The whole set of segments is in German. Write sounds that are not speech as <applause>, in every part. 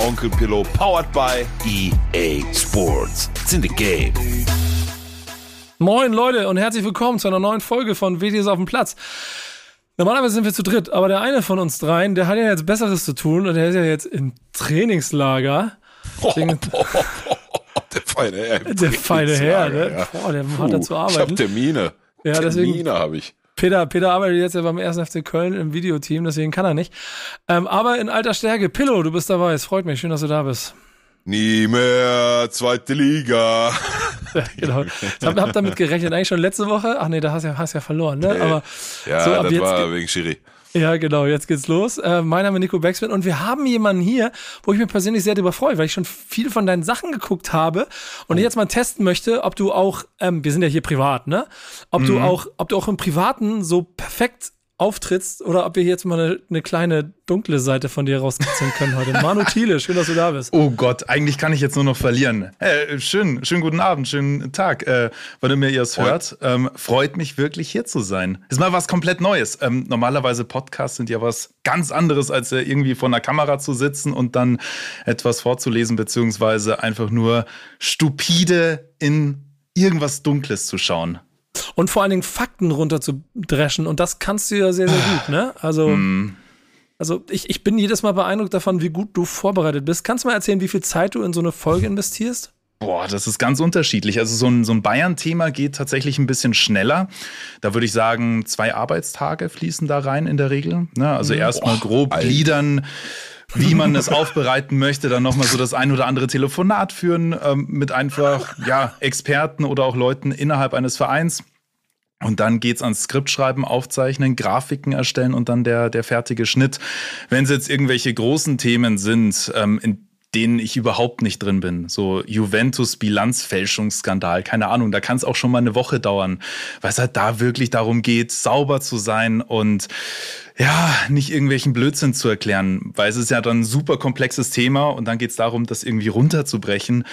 Onkel Pillow, powered by EA Sports. It's in the game. Moin Leute und herzlich willkommen zu einer neuen Folge von WDS auf dem Platz. Normalerweise sind wir zu dritt, aber der eine von uns dreien, der hat ja jetzt Besseres zu tun und der ist ja jetzt im Trainingslager. Deswegen, <laughs> der feine Herr. der feine Herr, ne? Ja. Boah, der hat da zu Ich hab arbeiten. Termine. Ja, Termine habe ich. Peter, Peter arbeitet jetzt ja beim 1. FC Köln im Videoteam, deswegen kann er nicht. Ähm, aber in alter Stärke. Pillow, du bist dabei. Es freut mich. Schön, dass du da bist. Nie mehr zweite Liga. <laughs> Genau. Ich hab, hab damit gerechnet. Eigentlich schon letzte Woche. Ach nee, da hast du ja, hast ja verloren, ne? Aber Ja, so, ab das jetzt war ge- wegen Schiri. Ja, genau, jetzt geht's los. Äh, mein Name ist Nico Backspin und wir haben jemanden hier, wo ich mich persönlich sehr darüber freue, weil ich schon viel von deinen Sachen geguckt habe und ich jetzt mal testen möchte, ob du auch, ähm, wir sind ja hier privat, ne? Ob du auch, ob du auch im Privaten so perfekt auftrittst oder ob wir jetzt mal eine, eine kleine dunkle Seite von dir rauskitzeln können heute. <laughs> Manu Thiele, schön, dass du da bist. Oh Gott, eigentlich kann ich jetzt nur noch verlieren. Äh, schön, schönen guten Abend, schönen Tag, äh, wann immer ihr es hört. Ähm, freut mich wirklich hier zu sein. Ist mal was komplett Neues. Ähm, normalerweise Podcasts sind ja was ganz anderes, als äh, irgendwie vor einer Kamera zu sitzen und dann etwas vorzulesen, beziehungsweise einfach nur stupide in irgendwas Dunkles zu schauen. Und vor allen Dingen Fakten runterzudreschen und das kannst du ja sehr, sehr gut, ne? Also, also ich, ich bin jedes Mal beeindruckt davon, wie gut du vorbereitet bist. Kannst du mal erzählen, wie viel Zeit du in so eine Folge investierst? Boah, das ist ganz unterschiedlich. Also so ein, so ein Bayern-Thema geht tatsächlich ein bisschen schneller. Da würde ich sagen, zwei Arbeitstage fließen da rein in der Regel. Ne? Also erstmal grob Alter. gliedern, wie man es aufbereiten möchte, dann nochmal so das ein oder andere Telefonat führen ähm, mit einfach ja, Experten oder auch Leuten innerhalb eines Vereins. Und dann geht's ans Skriptschreiben, aufzeichnen, Grafiken erstellen und dann der, der fertige Schnitt. Wenn es jetzt irgendwelche großen Themen sind, ähm, in denen ich überhaupt nicht drin bin, so Juventus-Bilanzfälschungsskandal, keine Ahnung, da kann es auch schon mal eine Woche dauern, weil es halt da wirklich darum geht, sauber zu sein und ja, nicht irgendwelchen Blödsinn zu erklären, weil es ist ja dann ein super komplexes Thema und dann geht es darum, das irgendwie runterzubrechen,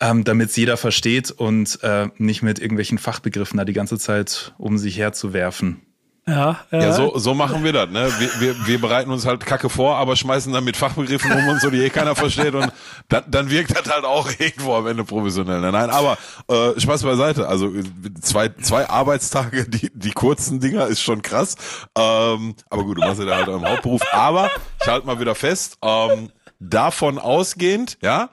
ähm, damit es jeder versteht und äh, nicht mit irgendwelchen Fachbegriffen da die ganze Zeit um sich herzuwerfen. Ja, ja. Ja, so, so machen wir das, ne? Wir, wir, wir bereiten uns halt Kacke vor, aber schmeißen dann mit Fachbegriffen um uns, so die eh keiner versteht und dann, dann wirkt das halt auch irgendwo am Ende professionell. ne? Nein, aber äh, Spaß beiseite. Also zwei, zwei Arbeitstage, die, die kurzen Dinger ist schon krass. Ähm, aber gut, du machst ja da halt im Hauptberuf. Aber ich halte mal wieder fest, ähm, davon ausgehend, ja,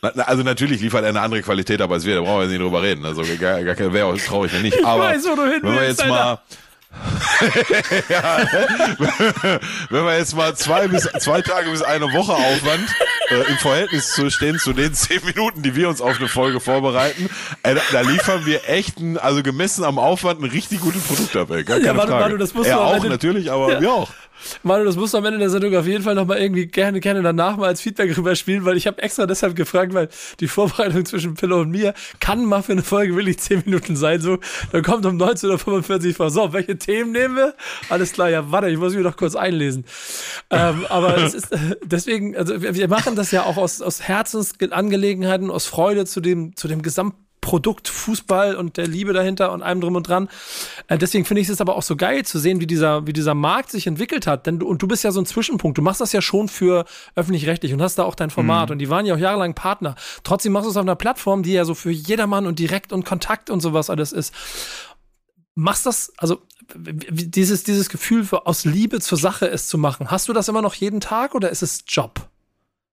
also natürlich liefert er eine andere Qualität, aber es wird, da brauchen wir nicht drüber reden. Also gar, gar wäre auch traurig, wenn nicht. Aber weiß, wo du hin wenn wir jetzt mal <laughs> ja, wenn wir jetzt mal zwei bis zwei Tage bis eine Woche Aufwand äh, im Verhältnis zu stehen zu den zehn Minuten, die wir uns auf eine Folge vorbereiten, äh, da, liefern wir echt, ein, also gemessen am Aufwand, ein richtig gutes Produkt ab. Ey. Gar keine Ja, warte, Frage. warte, das musst du er auch natürlich, aber wir auch. Manu, das musst du am Ende der Sendung auf jeden Fall nochmal irgendwie gerne, gerne danach mal als Feedback rüberspielen, weil ich habe extra deshalb gefragt, weil die Vorbereitung zwischen Pillow und mir kann mal für eine Folge wirklich 10 Minuten sein. So, dann kommt um 19.45 Uhr vor. So, welche Themen nehmen wir? Alles klar, ja, warte, ich muss mich noch kurz einlesen. ähm, aber es ist äh, deswegen, also wir, wir machen das ja auch aus, aus Herzensangelegenheiten, aus Freude zu dem, zu dem Gesamtprodukt Fußball und der Liebe dahinter und allem drum und dran. Äh, deswegen finde ich es aber auch so geil zu sehen, wie dieser, wie dieser Markt sich entwickelt hat. Denn du, und du bist ja so ein Zwischenpunkt. Du machst das ja schon für öffentlich-rechtlich und hast da auch dein Format. Und die waren ja auch jahrelang Partner. Trotzdem machst du es auf einer Plattform, die ja so für jedermann und direkt und Kontakt und sowas alles ist. Machst das, also dieses, dieses Gefühl für, aus Liebe zur Sache es zu machen, hast du das immer noch jeden Tag oder ist es Job?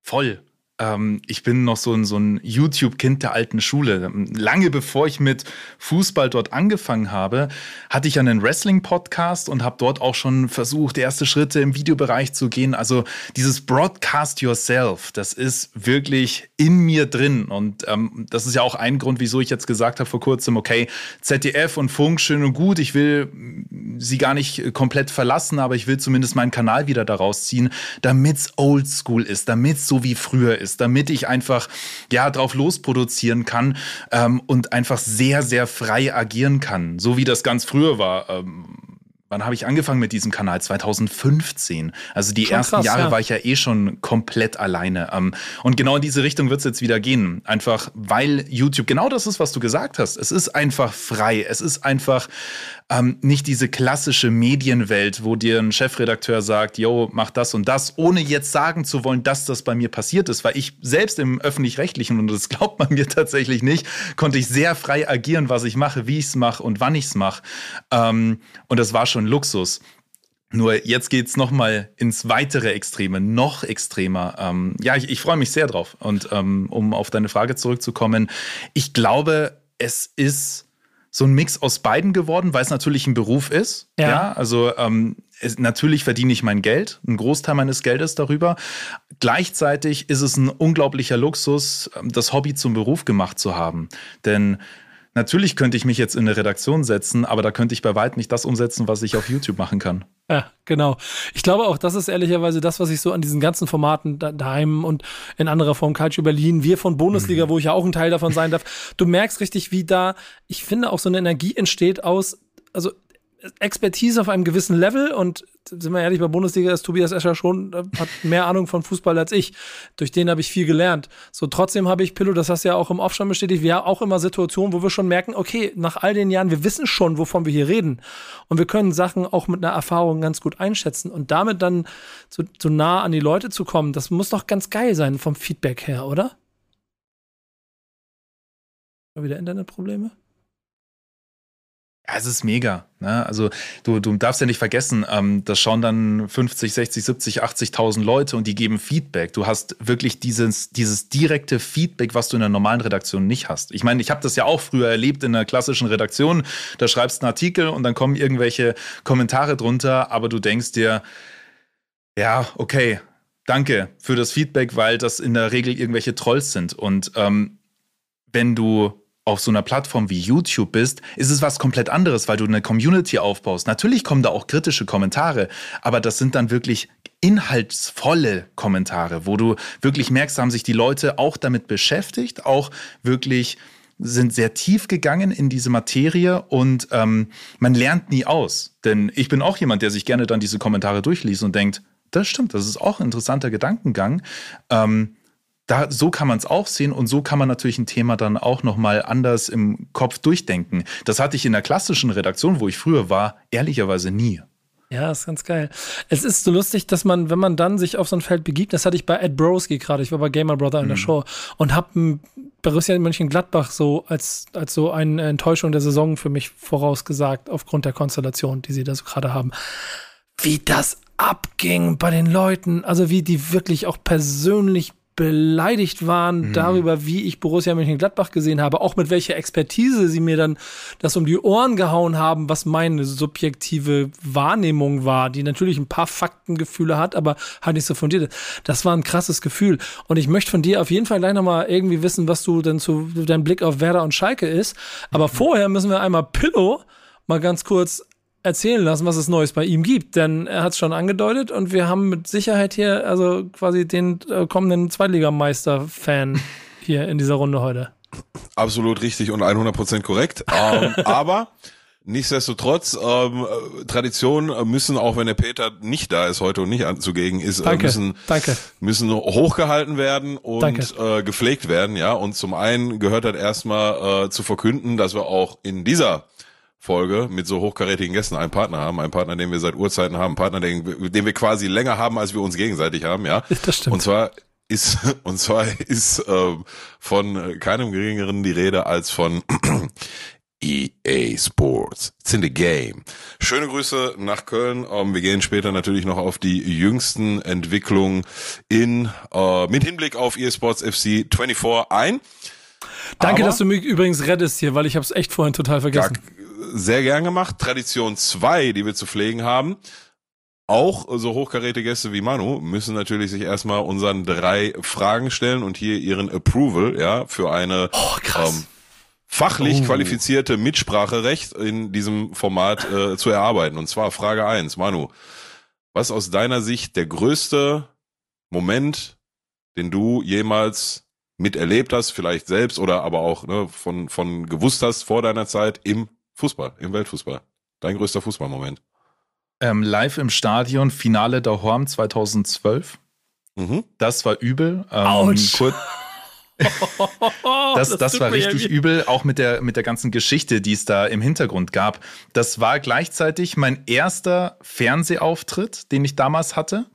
Voll. Ähm, ich bin noch so ein, so ein YouTube-Kind der alten Schule. Lange bevor ich mit Fußball dort angefangen habe, hatte ich einen Wrestling-Podcast und habe dort auch schon versucht, erste Schritte im Videobereich zu gehen. Also dieses Broadcast Yourself, das ist wirklich in mir drin. Und ähm, das ist ja auch ein Grund, wieso ich jetzt gesagt habe vor kurzem, okay, ZDF und Funk, schön und gut, ich will sie gar nicht komplett verlassen, aber ich will zumindest meinen Kanal wieder daraus ziehen, damit's oldschool ist, damit's so wie früher ist. Ist, damit ich einfach ja drauf losproduzieren kann ähm, und einfach sehr, sehr frei agieren kann, so wie das ganz früher war. Ähm, wann habe ich angefangen mit diesem Kanal? 2015. Also die schon ersten krass, Jahre ja. war ich ja eh schon komplett alleine. Ähm, und genau in diese Richtung wird es jetzt wieder gehen. Einfach weil YouTube genau das ist, was du gesagt hast. Es ist einfach frei. Es ist einfach ähm, nicht diese klassische Medienwelt, wo dir ein Chefredakteur sagt, yo, mach das und das, ohne jetzt sagen zu wollen, dass das bei mir passiert ist, weil ich selbst im öffentlich-rechtlichen, und das <laughs> glaubt man mir tatsächlich nicht, konnte ich sehr frei agieren, was ich mache, wie ich es mache und wann ich es mache. Ähm, und das war schon Luxus. Nur jetzt geht es nochmal ins weitere Extreme, noch extremer. Ähm, ja, ich, ich freue mich sehr drauf. Und ähm, um auf deine Frage zurückzukommen, ich glaube, es ist so ein Mix aus beiden geworden, weil es natürlich ein Beruf ist. Ja. ja also ähm, es, natürlich verdiene ich mein Geld, einen Großteil meines Geldes darüber. Gleichzeitig ist es ein unglaublicher Luxus, ähm, das Hobby zum Beruf gemacht zu haben. Denn Natürlich könnte ich mich jetzt in eine Redaktion setzen, aber da könnte ich bei weitem nicht das umsetzen, was ich auf YouTube machen kann. Ja, genau. Ich glaube auch, das ist ehrlicherweise das, was ich so an diesen ganzen Formaten daheim und in anderer Form Culture Berlin, wir von Bundesliga, mhm. wo ich ja auch ein Teil davon sein darf. Du merkst richtig, wie da, ich finde, auch so eine Energie entsteht aus, also Expertise auf einem gewissen Level und sind wir ehrlich, bei Bundesliga ist Tobias Escher schon, äh, hat mehr Ahnung von Fußball als ich. Durch den habe ich viel gelernt. So, trotzdem habe ich, Pillow, das hast du ja auch im Off schon bestätigt, wir haben auch immer Situationen, wo wir schon merken, okay, nach all den Jahren, wir wissen schon, wovon wir hier reden. Und wir können Sachen auch mit einer Erfahrung ganz gut einschätzen. Und damit dann so, so nah an die Leute zu kommen, das muss doch ganz geil sein vom Feedback her, oder? Wieder Internetprobleme? Ja, es ist mega. Ne? Also du, du darfst ja nicht vergessen, ähm, das schauen dann 50, 60, 70, 80.000 Leute und die geben Feedback. Du hast wirklich dieses, dieses direkte Feedback, was du in einer normalen Redaktion nicht hast. Ich meine, ich habe das ja auch früher erlebt in einer klassischen Redaktion. Da schreibst du einen Artikel und dann kommen irgendwelche Kommentare drunter, aber du denkst dir, ja, okay, danke für das Feedback, weil das in der Regel irgendwelche Trolls sind. Und ähm, wenn du auf so einer Plattform wie YouTube bist, ist es was komplett anderes, weil du eine Community aufbaust. Natürlich kommen da auch kritische Kommentare, aber das sind dann wirklich inhaltsvolle Kommentare, wo du wirklich merkst, haben sich die Leute auch damit beschäftigt, auch wirklich sind sehr tief gegangen in diese Materie und ähm, man lernt nie aus. Denn ich bin auch jemand, der sich gerne dann diese Kommentare durchliest und denkt, das stimmt, das ist auch ein interessanter Gedankengang. Ähm, da, so kann man es auch sehen und so kann man natürlich ein Thema dann auch nochmal anders im Kopf durchdenken. Das hatte ich in der klassischen Redaktion, wo ich früher war, ehrlicherweise nie. Ja, ist ganz geil. Es ist so lustig, dass man, wenn man dann sich auf so ein Feld begibt, das hatte ich bei Ed Broski gerade, ich war bei Gamer Brother in der mhm. Show und habe Borussia Mönchengladbach so als, als so eine Enttäuschung der Saison für mich vorausgesagt, aufgrund der Konstellation, die sie da so gerade haben. Wie das abging bei den Leuten, also wie die wirklich auch persönlich beleidigt waren mhm. darüber, wie ich Borussia Mönchengladbach gesehen habe, auch mit welcher Expertise sie mir dann das um die Ohren gehauen haben, was meine subjektive Wahrnehmung war, die natürlich ein paar Faktengefühle hat, aber halt nicht so fundiert ist. Das war ein krasses Gefühl. Und ich möchte von dir auf jeden Fall gleich nochmal irgendwie wissen, was du denn zu deinem Blick auf Werder und Schalke ist. Aber mhm. vorher müssen wir einmal Pillow mal ganz kurz erzählen lassen, was es Neues bei ihm gibt. Denn er hat es schon angedeutet und wir haben mit Sicherheit hier also quasi den äh, kommenden Zweitligameister-Fan <laughs> hier in dieser Runde heute. Absolut richtig und 100% korrekt. ähm, <laughs> aber nichtsdestotrotz, ähm, Traditionen müssen, auch wenn der Peter nicht da ist heute und nicht anzugegen ist, äh, danke, müssen, danke. müssen hochgehalten werden und äh, gepflegt werden. Ja, Und zum einen gehört das erstmal äh, zu verkünden, dass wir auch in dieser Folge mit so hochkarätigen Gästen einen Partner haben, einen Partner, den wir seit Urzeiten haben, einen Partner, den, den wir quasi länger haben, als wir uns gegenseitig haben, ja. <laughs> Das stimmt. Und zwar ist <laughs> und zwar ist äh, von keinem geringeren die Rede als von <clears throat> EA Sports. It's in the game. Schöne Grüße nach Köln. Ähm, wir gehen später natürlich noch auf die jüngsten Entwicklungen in äh, mit Hinblick auf EA Sports FC 24 ein. Danke, Aber, dass du mich übrigens rettest hier, weil ich habe es echt vorhin total vergessen. Gar, sehr gern gemacht. Tradition 2, die wir zu pflegen haben. Auch so hochkaräte Gäste wie Manu müssen natürlich sich erstmal unseren drei Fragen stellen und hier ihren Approval, ja, für eine oh, ähm, fachlich oh. qualifizierte Mitspracherecht in diesem Format äh, zu erarbeiten. Und zwar Frage 1, Manu. Was aus deiner Sicht der größte Moment den du jemals miterlebt hast, vielleicht selbst oder aber auch ne, von, von gewusst hast vor deiner Zeit im Fußball, im Weltfußball? Dein größter Fußballmoment? Ähm, live im Stadion, Finale der Horm 2012. Mhm. Das war übel. Ähm, Autsch. kurz- <laughs> das, das, tut war ja richtig weh. übel, auch mit der, mit der ganzen Geschichte, die es da im Hintergrund gab. Das war gleichzeitig mein erster Fernsehauftritt, den ich damals hatte.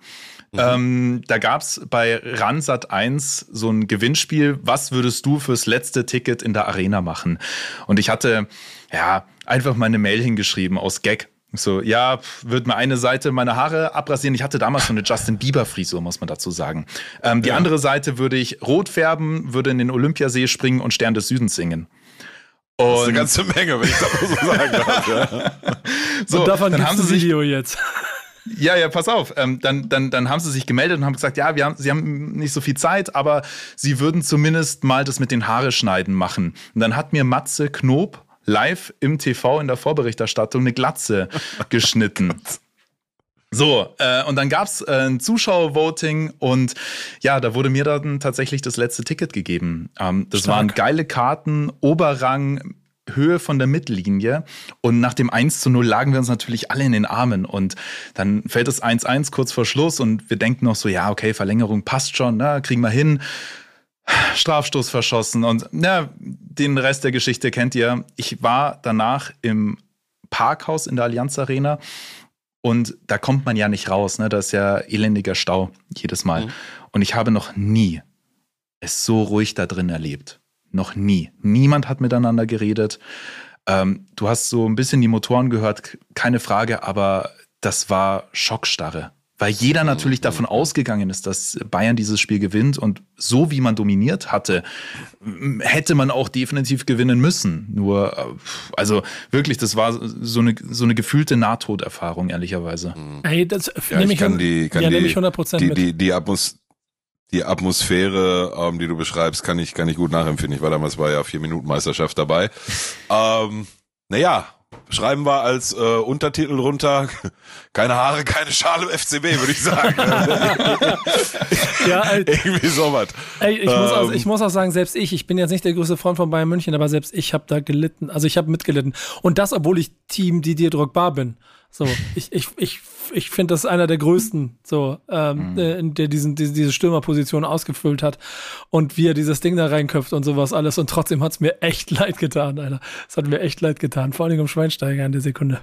Ähm, da gab es bei Ransat 1 so ein Gewinnspiel, was würdest du fürs letzte Ticket in der Arena machen? Und ich hatte ja einfach mal eine Mail hingeschrieben aus Gag. So, ja, wird mir eine Seite meine Haare abrasieren. Ich hatte damals so eine Justin Bieber-Frisur, muss man dazu sagen. Ähm, die andere Seite würde ich rot färben, würde in den Olympiasee springen und Stern des Südens singen. Das ist eine Und ganze Menge, wenn ich das mal so sagen darf. Ja. <laughs> so, und davon dann haben sie sich Video jetzt. Ja, ja, pass auf. Ähm, dann, dann, dann haben sie sich gemeldet und haben gesagt, ja, wir haben, sie haben nicht so viel Zeit, aber sie würden zumindest mal das mit den Haare schneiden machen. Und dann hat mir Matze Knob live im TV in der Vorberichterstattung eine Glatze <laughs> geschnitten. So, äh, und dann gab's äh, ein Zuschauervoting und ja, da wurde mir dann tatsächlich das letzte Ticket gegeben. Ähm, das Stark. waren geile Karten, Oberrang, Höhe von der Mittellinie. Und nach dem 1 zu 0 lagen wir uns natürlich alle in den Armen. Und dann fällt es 1-1 kurz vor Schluss und wir denken noch so, ja, okay, Verlängerung passt schon, na, kriegen wir hin. Strafstoß verschossen und na, den Rest der Geschichte kennt ihr. Ich war danach im Parkhaus in der Allianz Arena und da kommt man ja nicht raus. Ne? Da ist ja elendiger Stau jedes Mal. Und ich habe noch nie es so ruhig da drin erlebt. Noch nie. Niemand hat miteinander geredet. Ähm, du hast so ein bisschen die Motoren gehört, keine Frage, aber das war Schockstarre. Weil jeder natürlich davon ausgegangen ist, dass Bayern dieses Spiel gewinnt und so wie man dominiert hatte, hätte man auch definitiv gewinnen müssen. Nur, äh, also wirklich, das war so eine, so eine gefühlte Nahtoderfahrung, ehrlicherweise. Ey, das Ja, nehme ich kann die, kann ja, die, nehme ich 100% die, mit. die, die, Atmos die Atmosphäre, ähm, die du beschreibst, kann ich, kann ich gut nachempfinden. Ich war damals bei der Vier-Minuten-Meisterschaft dabei. ähm, naja, schreiben wir als äh, Untertitel runter, <laughs> keine Haare, keine Schale im FCB, würde ich sagen. <laughs> ja, ey, <laughs> Irgendwie sowas. Ey, ich, muss auch, Ähm. ich muss auch sagen, selbst ich, ich bin jetzt nicht der größte Freund von Bayern München, aber selbst ich habe da gelitten. Also ich habe mitgelitten. Und das, obwohl ich Team Didier Drogba bin. So, ich, ich, ich, ich finde, das ist einer der größten, so, ähm, äh, der diesen, diese, diese Stürmerposition ausgefüllt hat und wie er dieses Ding da reinköpft und sowas alles. Und trotzdem hat's mir echt <laughs> leid getan, Alter. Es hat mir echt leid getan. Vor allem um Schweinsteiger in der Sekunde.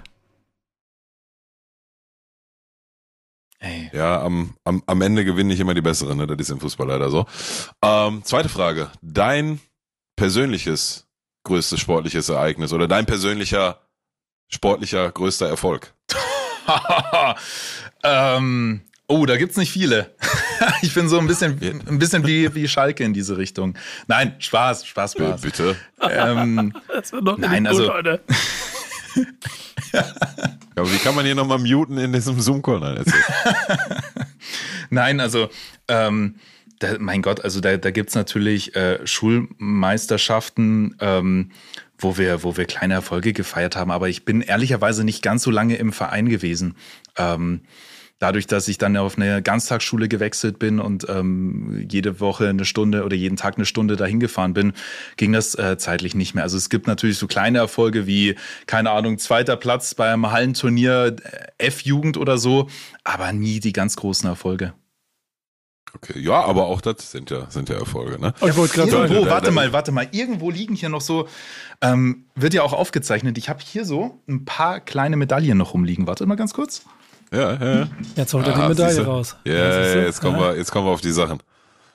Ey. Ja, am, am, am Ende gewinnen nicht immer die Besseren, ne? Das ist im Fußball leider so. Ähm, zweite Frage. Dein persönliches größtes sportliches Ereignis oder dein persönlicher sportlicher größter Erfolg? <laughs> ähm, oh, da gibt's nicht viele. <laughs> ich bin so ein bisschen, ein bisschen wie, wie Schalke in diese Richtung. Nein, Spaß, Spaß, Äh, Spaß. bitte. ähm, <laughs> Das wird noch Nein, also- Alter. Aber wie kann man hier nochmal muten in diesem Zoom-Call? Nein, also, ähm, da, mein Gott, also da, da gibt's natürlich äh, Schulmeisterschaften, ähm, wo wir, wo wir kleine Erfolge gefeiert haben, aber ich bin ehrlicherweise nicht ganz so lange im Verein gewesen. Ähm, dadurch, dass ich dann auf eine Ganztagsschule gewechselt bin und ähm, jede Woche eine Stunde oder jeden Tag eine Stunde dahin gefahren bin, ging das äh, zeitlich nicht mehr. Also es gibt natürlich so kleine Erfolge wie, keine Ahnung, zweiter Platz beim Hallenturnier äh, F-Jugend oder so, aber nie die ganz großen Erfolge. Okay, ja, aber auch das sind ja, sind ja Erfolge, ne? Ich wollte gerade sagen, Irgendwo, warte mal, warte mal. Irgendwo liegen hier noch so, ähm, wird ja auch aufgezeichnet. Ich habe hier so ein paar kleine Medaillen noch rumliegen. Warte mal ganz kurz. Ja, ja. ja. jetzt holt er die Ah, Medaille siehste. raus. Ja, siehst ja, jetzt kommen Ja, wir, jetzt kommen wir auf die Sachen.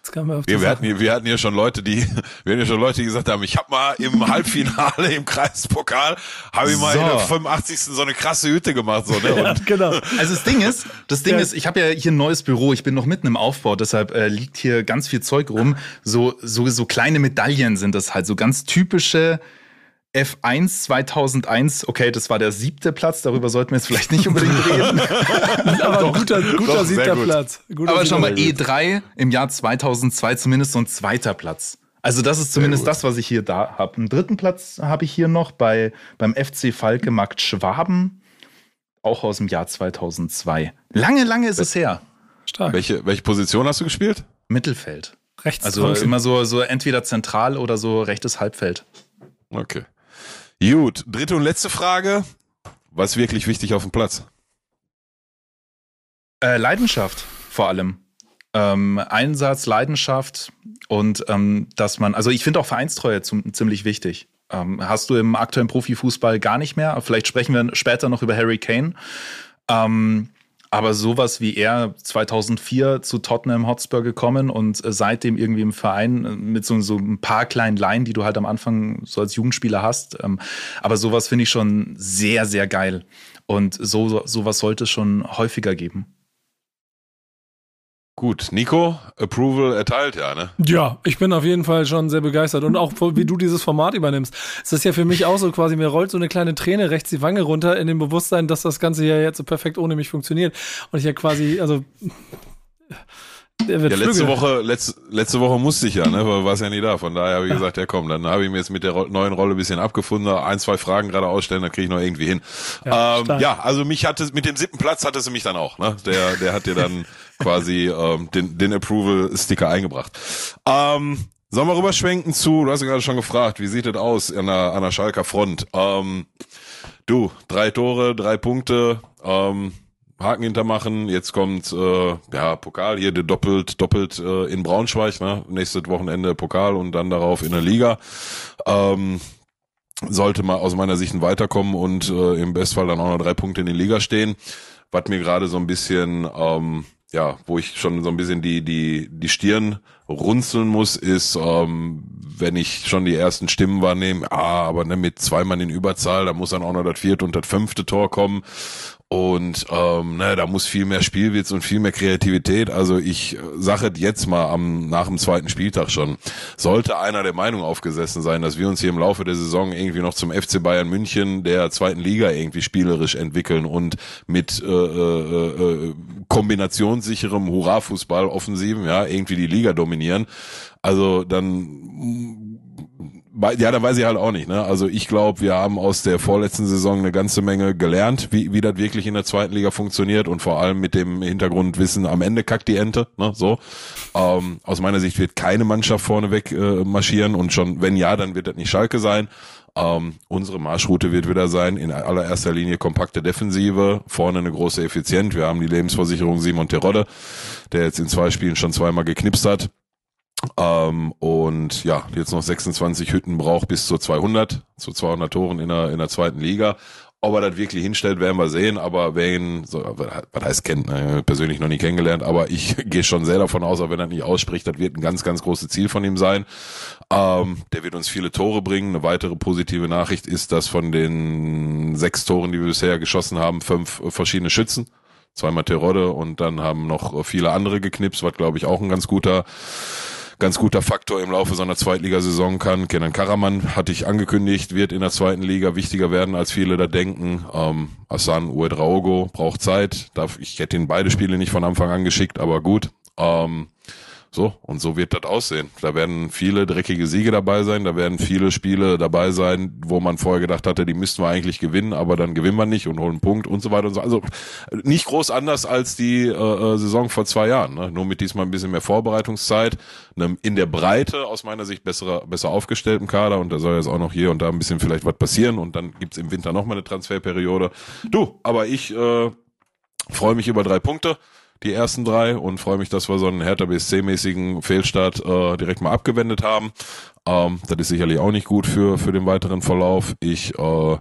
Jetzt wir auf die Wir, hatten hier, wir hatten hier schon Leute, die, <laughs> wir hatten hier schon Leute, die gesagt haben, ich habe mal im <laughs> Halbfinale im Kreispokal, habe ich mal So. in der 85. so eine krasse Hütte gemacht, so, ne? <laughs> Ja, genau. Also das Ding ist, das Ding Ja. ist, ich habe ja hier ein neues Büro, ich bin noch mitten im Aufbau, deshalb äh, liegt hier ganz viel Zeug rum. So, so, so kleine Medaillen sind das halt, so ganz typische F1 2001. Okay, das war der siebte Platz, darüber sollten wir jetzt vielleicht nicht unbedingt reden. <laughs> Aber ein guter, guter doch, siebter gut. Platz. Guter Aber schau mal, siebter E3 im Jahr 2002 zumindest so ein zweiter Platz. Also das ist zumindest das, was ich hier da habe. Einen dritten Platz habe ich hier noch bei, beim FC Falke Markt Schwaben, auch aus dem Jahr 2002. Lange, lange ist es her. Stark. welche, welche Position hast du gespielt? Mittelfeld. Rechts Also immer so, so entweder zentral oder so rechtes Halbfeld. Okay. Gut, dritte und letzte Frage. Was wirklich wichtig auf dem Platz? Äh, Leidenschaft vor allem. Ähm, Einsatz, Leidenschaft und ähm, dass man, also ich finde auch Vereinstreue zum, ziemlich wichtig. Ähm, hast du im aktuellen Profifußball gar nicht mehr. Vielleicht sprechen wir später noch über Harry Kane. Ähm, aber sowas wie er 2004 zu Tottenham Hotspur gekommen und äh, seitdem irgendwie im Verein äh, mit so, so ein paar kleinen Laien, die du halt am Anfang so als Jugendspieler hast. Ähm, aber sowas finde ich schon sehr, sehr geil. Und so, sowas sollte es schon häufiger geben. Gut, Nico, Approval erteilt, ja, ne? Ja, ich bin auf jeden Fall schon sehr begeistert. Und auch wie du dieses Format übernimmst. Es ist ja für mich auch so quasi, mir rollt so eine kleine Träne rechts die Wange runter in dem Bewusstsein, dass das Ganze ja jetzt so perfekt ohne mich funktioniert. Und ich ja quasi, also. Der wird Ja, letzte Flügel. Woche, letzte, letzte Woche musste ich ja, ne? Weil du warst ja nie da. Von daher habe ich gesagt, ja komm, dann habe ich mir jetzt mit der neuen Rolle ein bisschen abgefunden, ein, zwei Fragen gerade ausstellen, dann kriege ich noch irgendwie hin. Ja, ähm, ja, also mich hatte mit dem siebten Platz hatte sie mich dann auch, ne? Der, der hat dir dann <laughs> quasi ähm, den, den Approval-Sticker eingebracht. Ähm, sollen wir rüberschwenken zu, du hast ja gerade schon gefragt, wie sieht das aus an der, an der Schalker Front? Ähm, du, drei Tore, drei Punkte, ähm, Haken hintermachen. Jetzt kommt äh, ja Pokal hier der doppelt doppelt äh, in Braunschweig, ne? Nächstes Wochenende Pokal und dann darauf in der Liga. Ähm, sollte mal aus meiner Sicht ein Weiterkommen und äh, im Bestfall dann auch noch drei Punkte in die Liga stehen. Was mir gerade so ein bisschen, ähm, ja, wo ich schon so ein bisschen die die die Stirn runzeln muss, ist, ähm, wenn ich schon die ersten Stimmen wahrnehme, ah, aber ne, mit zwei Mann in Überzahl, da muss dann auch noch das vierte und das fünfte Tor kommen. Und ähm, ne, da muss viel mehr Spielwitz und viel mehr Kreativität. Also ich sage es jetzt mal am nach dem zweiten Spieltag schon. Sollte einer der Meinung aufgesessen sein, dass wir uns hier im Laufe der Saison irgendwie noch zum FC Bayern München der zweiten Liga irgendwie spielerisch entwickeln und mit äh, äh, äh, kombinationssicherem Hurra-Fußball, Offensiven, ja, irgendwie die Liga dominieren. Also dann Ja, dann weiß ich halt auch nicht. Ne? Also ich glaube, wir haben aus der vorletzten Saison eine ganze Menge gelernt, wie, wie das wirklich in der zweiten Liga funktioniert und vor allem mit dem Hintergrundwissen, am Ende kackt die Ente. Ne? So. Ähm, aus meiner Sicht wird keine Mannschaft vorneweg äh, marschieren und schon, wenn ja, dann wird das nicht Schalke sein. Ähm, unsere Marschroute wird wieder sein, in allererster Linie kompakte Defensive, vorne eine große Effizienz. Wir haben die Lebensversicherung Simon Terodde, der jetzt in zwei Spielen schon zweimal geknipst hat. Ähm, und ja, jetzt noch 26 Hütten braucht bis zu 200, zu 200 Toren in der, in der zweiten Liga. Ob er das wirklich hinstellt, werden wir sehen. Aber wer ihn, so, was heißt kennt, ne, persönlich noch nie kennengelernt, aber ich <laughs> gehe schon sehr davon aus, auch wenn er nicht ausspricht, das wird ein ganz, ganz großes Ziel von ihm sein. Ähm, der wird uns viele Tore bringen. Eine weitere positive Nachricht ist, dass von den sechs Toren, die wir bisher geschossen haben, fünf verschiedene Schützen zweimal Terodde und dann haben noch viele andere geknipst, was glaube ich auch ein ganz guter ganz guter Faktor im Laufe so einer Zweitligasaison kann. Kenan Karaman hatte ich angekündigt, wird in der zweiten Liga wichtiger werden, als viele da denken. Ähm, Hassan Uedraogo braucht Zeit. Darf, ich hätte ihn beide Spiele nicht von Anfang an geschickt, aber gut. Ähm, so, und so wird das aussehen. Da werden viele dreckige Siege dabei sein, da werden viele Spiele dabei sein, wo man vorher gedacht hatte, die müssten wir eigentlich gewinnen, aber dann gewinnen wir nicht und holen einen Punkt und so weiter und so. Also nicht groß anders als die äh, äh, Saison vor zwei Jahren. Ne? Nur mit diesmal ein bisschen mehr Vorbereitungszeit, einem in der Breite aus meiner Sicht besserer, besser aufgestellten Kader und da soll jetzt auch noch hier und da ein bisschen vielleicht was passieren und dann gibt's im Winter nochmal eine Transferperiode. Du, aber ich äh, freue mich über drei Punkte die ersten drei und freue mich, dass wir so einen Hertha BSC-mäßigen Fehlstart äh, direkt mal abgewendet haben. Ähm, das ist sicherlich auch nicht gut für für den weiteren Verlauf. Ich äh,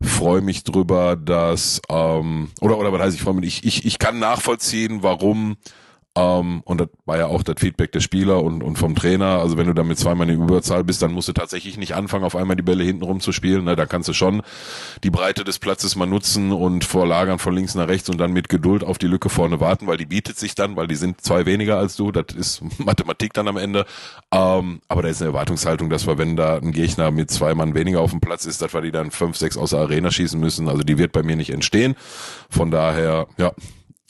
freue mich drüber, dass ähm, oder oder was heißt ich freue mich. Ich ich ich kann nachvollziehen, warum ähm, und das war ja auch das Feedback der Spieler und, und vom Trainer. Also wenn du damit zweimal in Überzahl bist, dann musst du tatsächlich nicht anfangen, auf einmal die Bälle hinten rum zu spielen. Ne? Da kannst du schon die Breite des Platzes mal nutzen und vorlagern von links nach rechts und dann mit Geduld auf die Lücke vorne warten, weil die bietet sich dann, weil die sind zwei weniger als du. Das ist <laughs> Mathematik dann am Ende. Ähm, aber da ist eine Erwartungshaltung, dass wir, wenn da ein Gegner mit zwei Mann weniger auf dem Platz ist, dass wir die dann fünf, sechs aus der Arena schießen müssen. Also die wird bei mir nicht entstehen. Von daher, ja,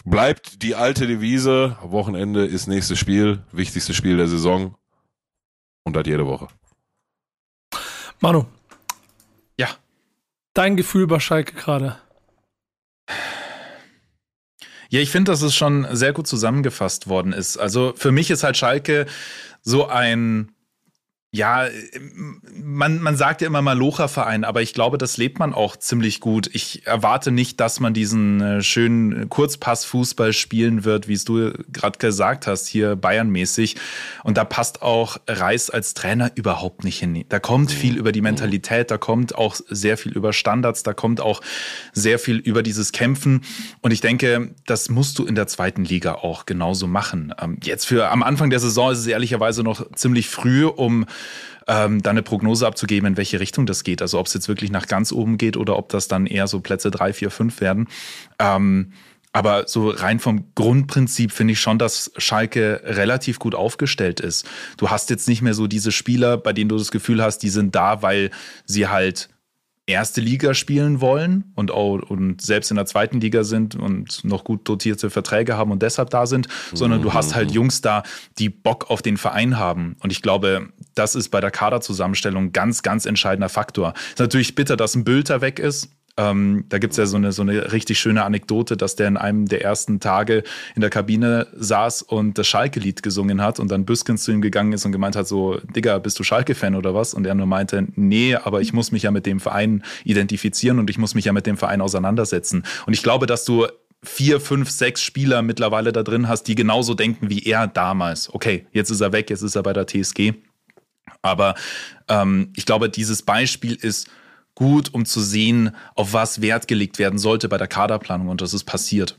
bleibt die alte Devise. Wochenende ist nächstes Spiel, wichtigstes Spiel der Saison. Und das jede Woche. Manu, Ja. dein Gefühl bei Schalke gerade. Ja, ich finde, dass es schon sehr gut zusammengefasst worden ist. Also für mich ist halt Schalke so ein ja, man, man sagt ja immer mal Locherverein, aber ich glaube, das lebt man auch ziemlich gut. Ich erwarte nicht, dass man diesen äh, schönen Kurzpass-Fußball spielen wird, wie es du gerade gesagt hast, hier Bayern-mäßig. Und da passt auch Reis als Trainer überhaupt nicht hin. Da kommt mhm. viel über die Mentalität, da kommt auch sehr viel über Standards, da kommt auch sehr viel über dieses Kämpfen. Und ich denke, das musst du in der zweiten Liga auch genauso machen. Ähm, jetzt für am Anfang der Saison ist es ehrlicherweise noch ziemlich früh, um ähm, dann eine Prognose abzugeben, in welche Richtung das geht. Also ob es jetzt wirklich nach ganz oben geht oder ob das dann eher so Plätze drei, vier, fünf werden. Ähm, aber so rein vom Grundprinzip finde ich schon, dass Schalke relativ gut aufgestellt ist. Du hast jetzt nicht mehr so diese Spieler, bei denen du das Gefühl hast, die sind da, weil sie halt erste Liga spielen wollen und, auch, und selbst in der zweiten Liga sind und noch gut dotierte Verträge haben und deshalb da sind, sondern du hast halt mhm. Jungs da, die Bock auf den Verein haben. Und ich glaube, das ist bei der Kaderzusammenstellung ganz, ganz entscheidender Faktor. Ist natürlich bitter, dass ein Bülter weg ist. Ähm, da gibt es ja so eine, so eine richtig schöne Anekdote, dass der in einem der ersten Tage in der Kabine saß und das Schalke-Lied gesungen hat und dann Büskens zu ihm gegangen ist und gemeint hat, so, Digga, bist du Schalke-Fan oder was? Und er nur meinte, nee, aber ich muss mich ja mit dem Verein identifizieren und ich muss mich ja mit dem Verein auseinandersetzen. Und ich glaube, dass du vier, fünf, sechs Spieler mittlerweile da drin hast, die genauso denken wie er damals. Okay, jetzt ist er weg, jetzt ist er bei der TSG. Aber ähm, ich glaube, dieses Beispiel ist gut, um zu sehen, auf was Wert gelegt werden sollte bei der Kaderplanung und das ist passiert.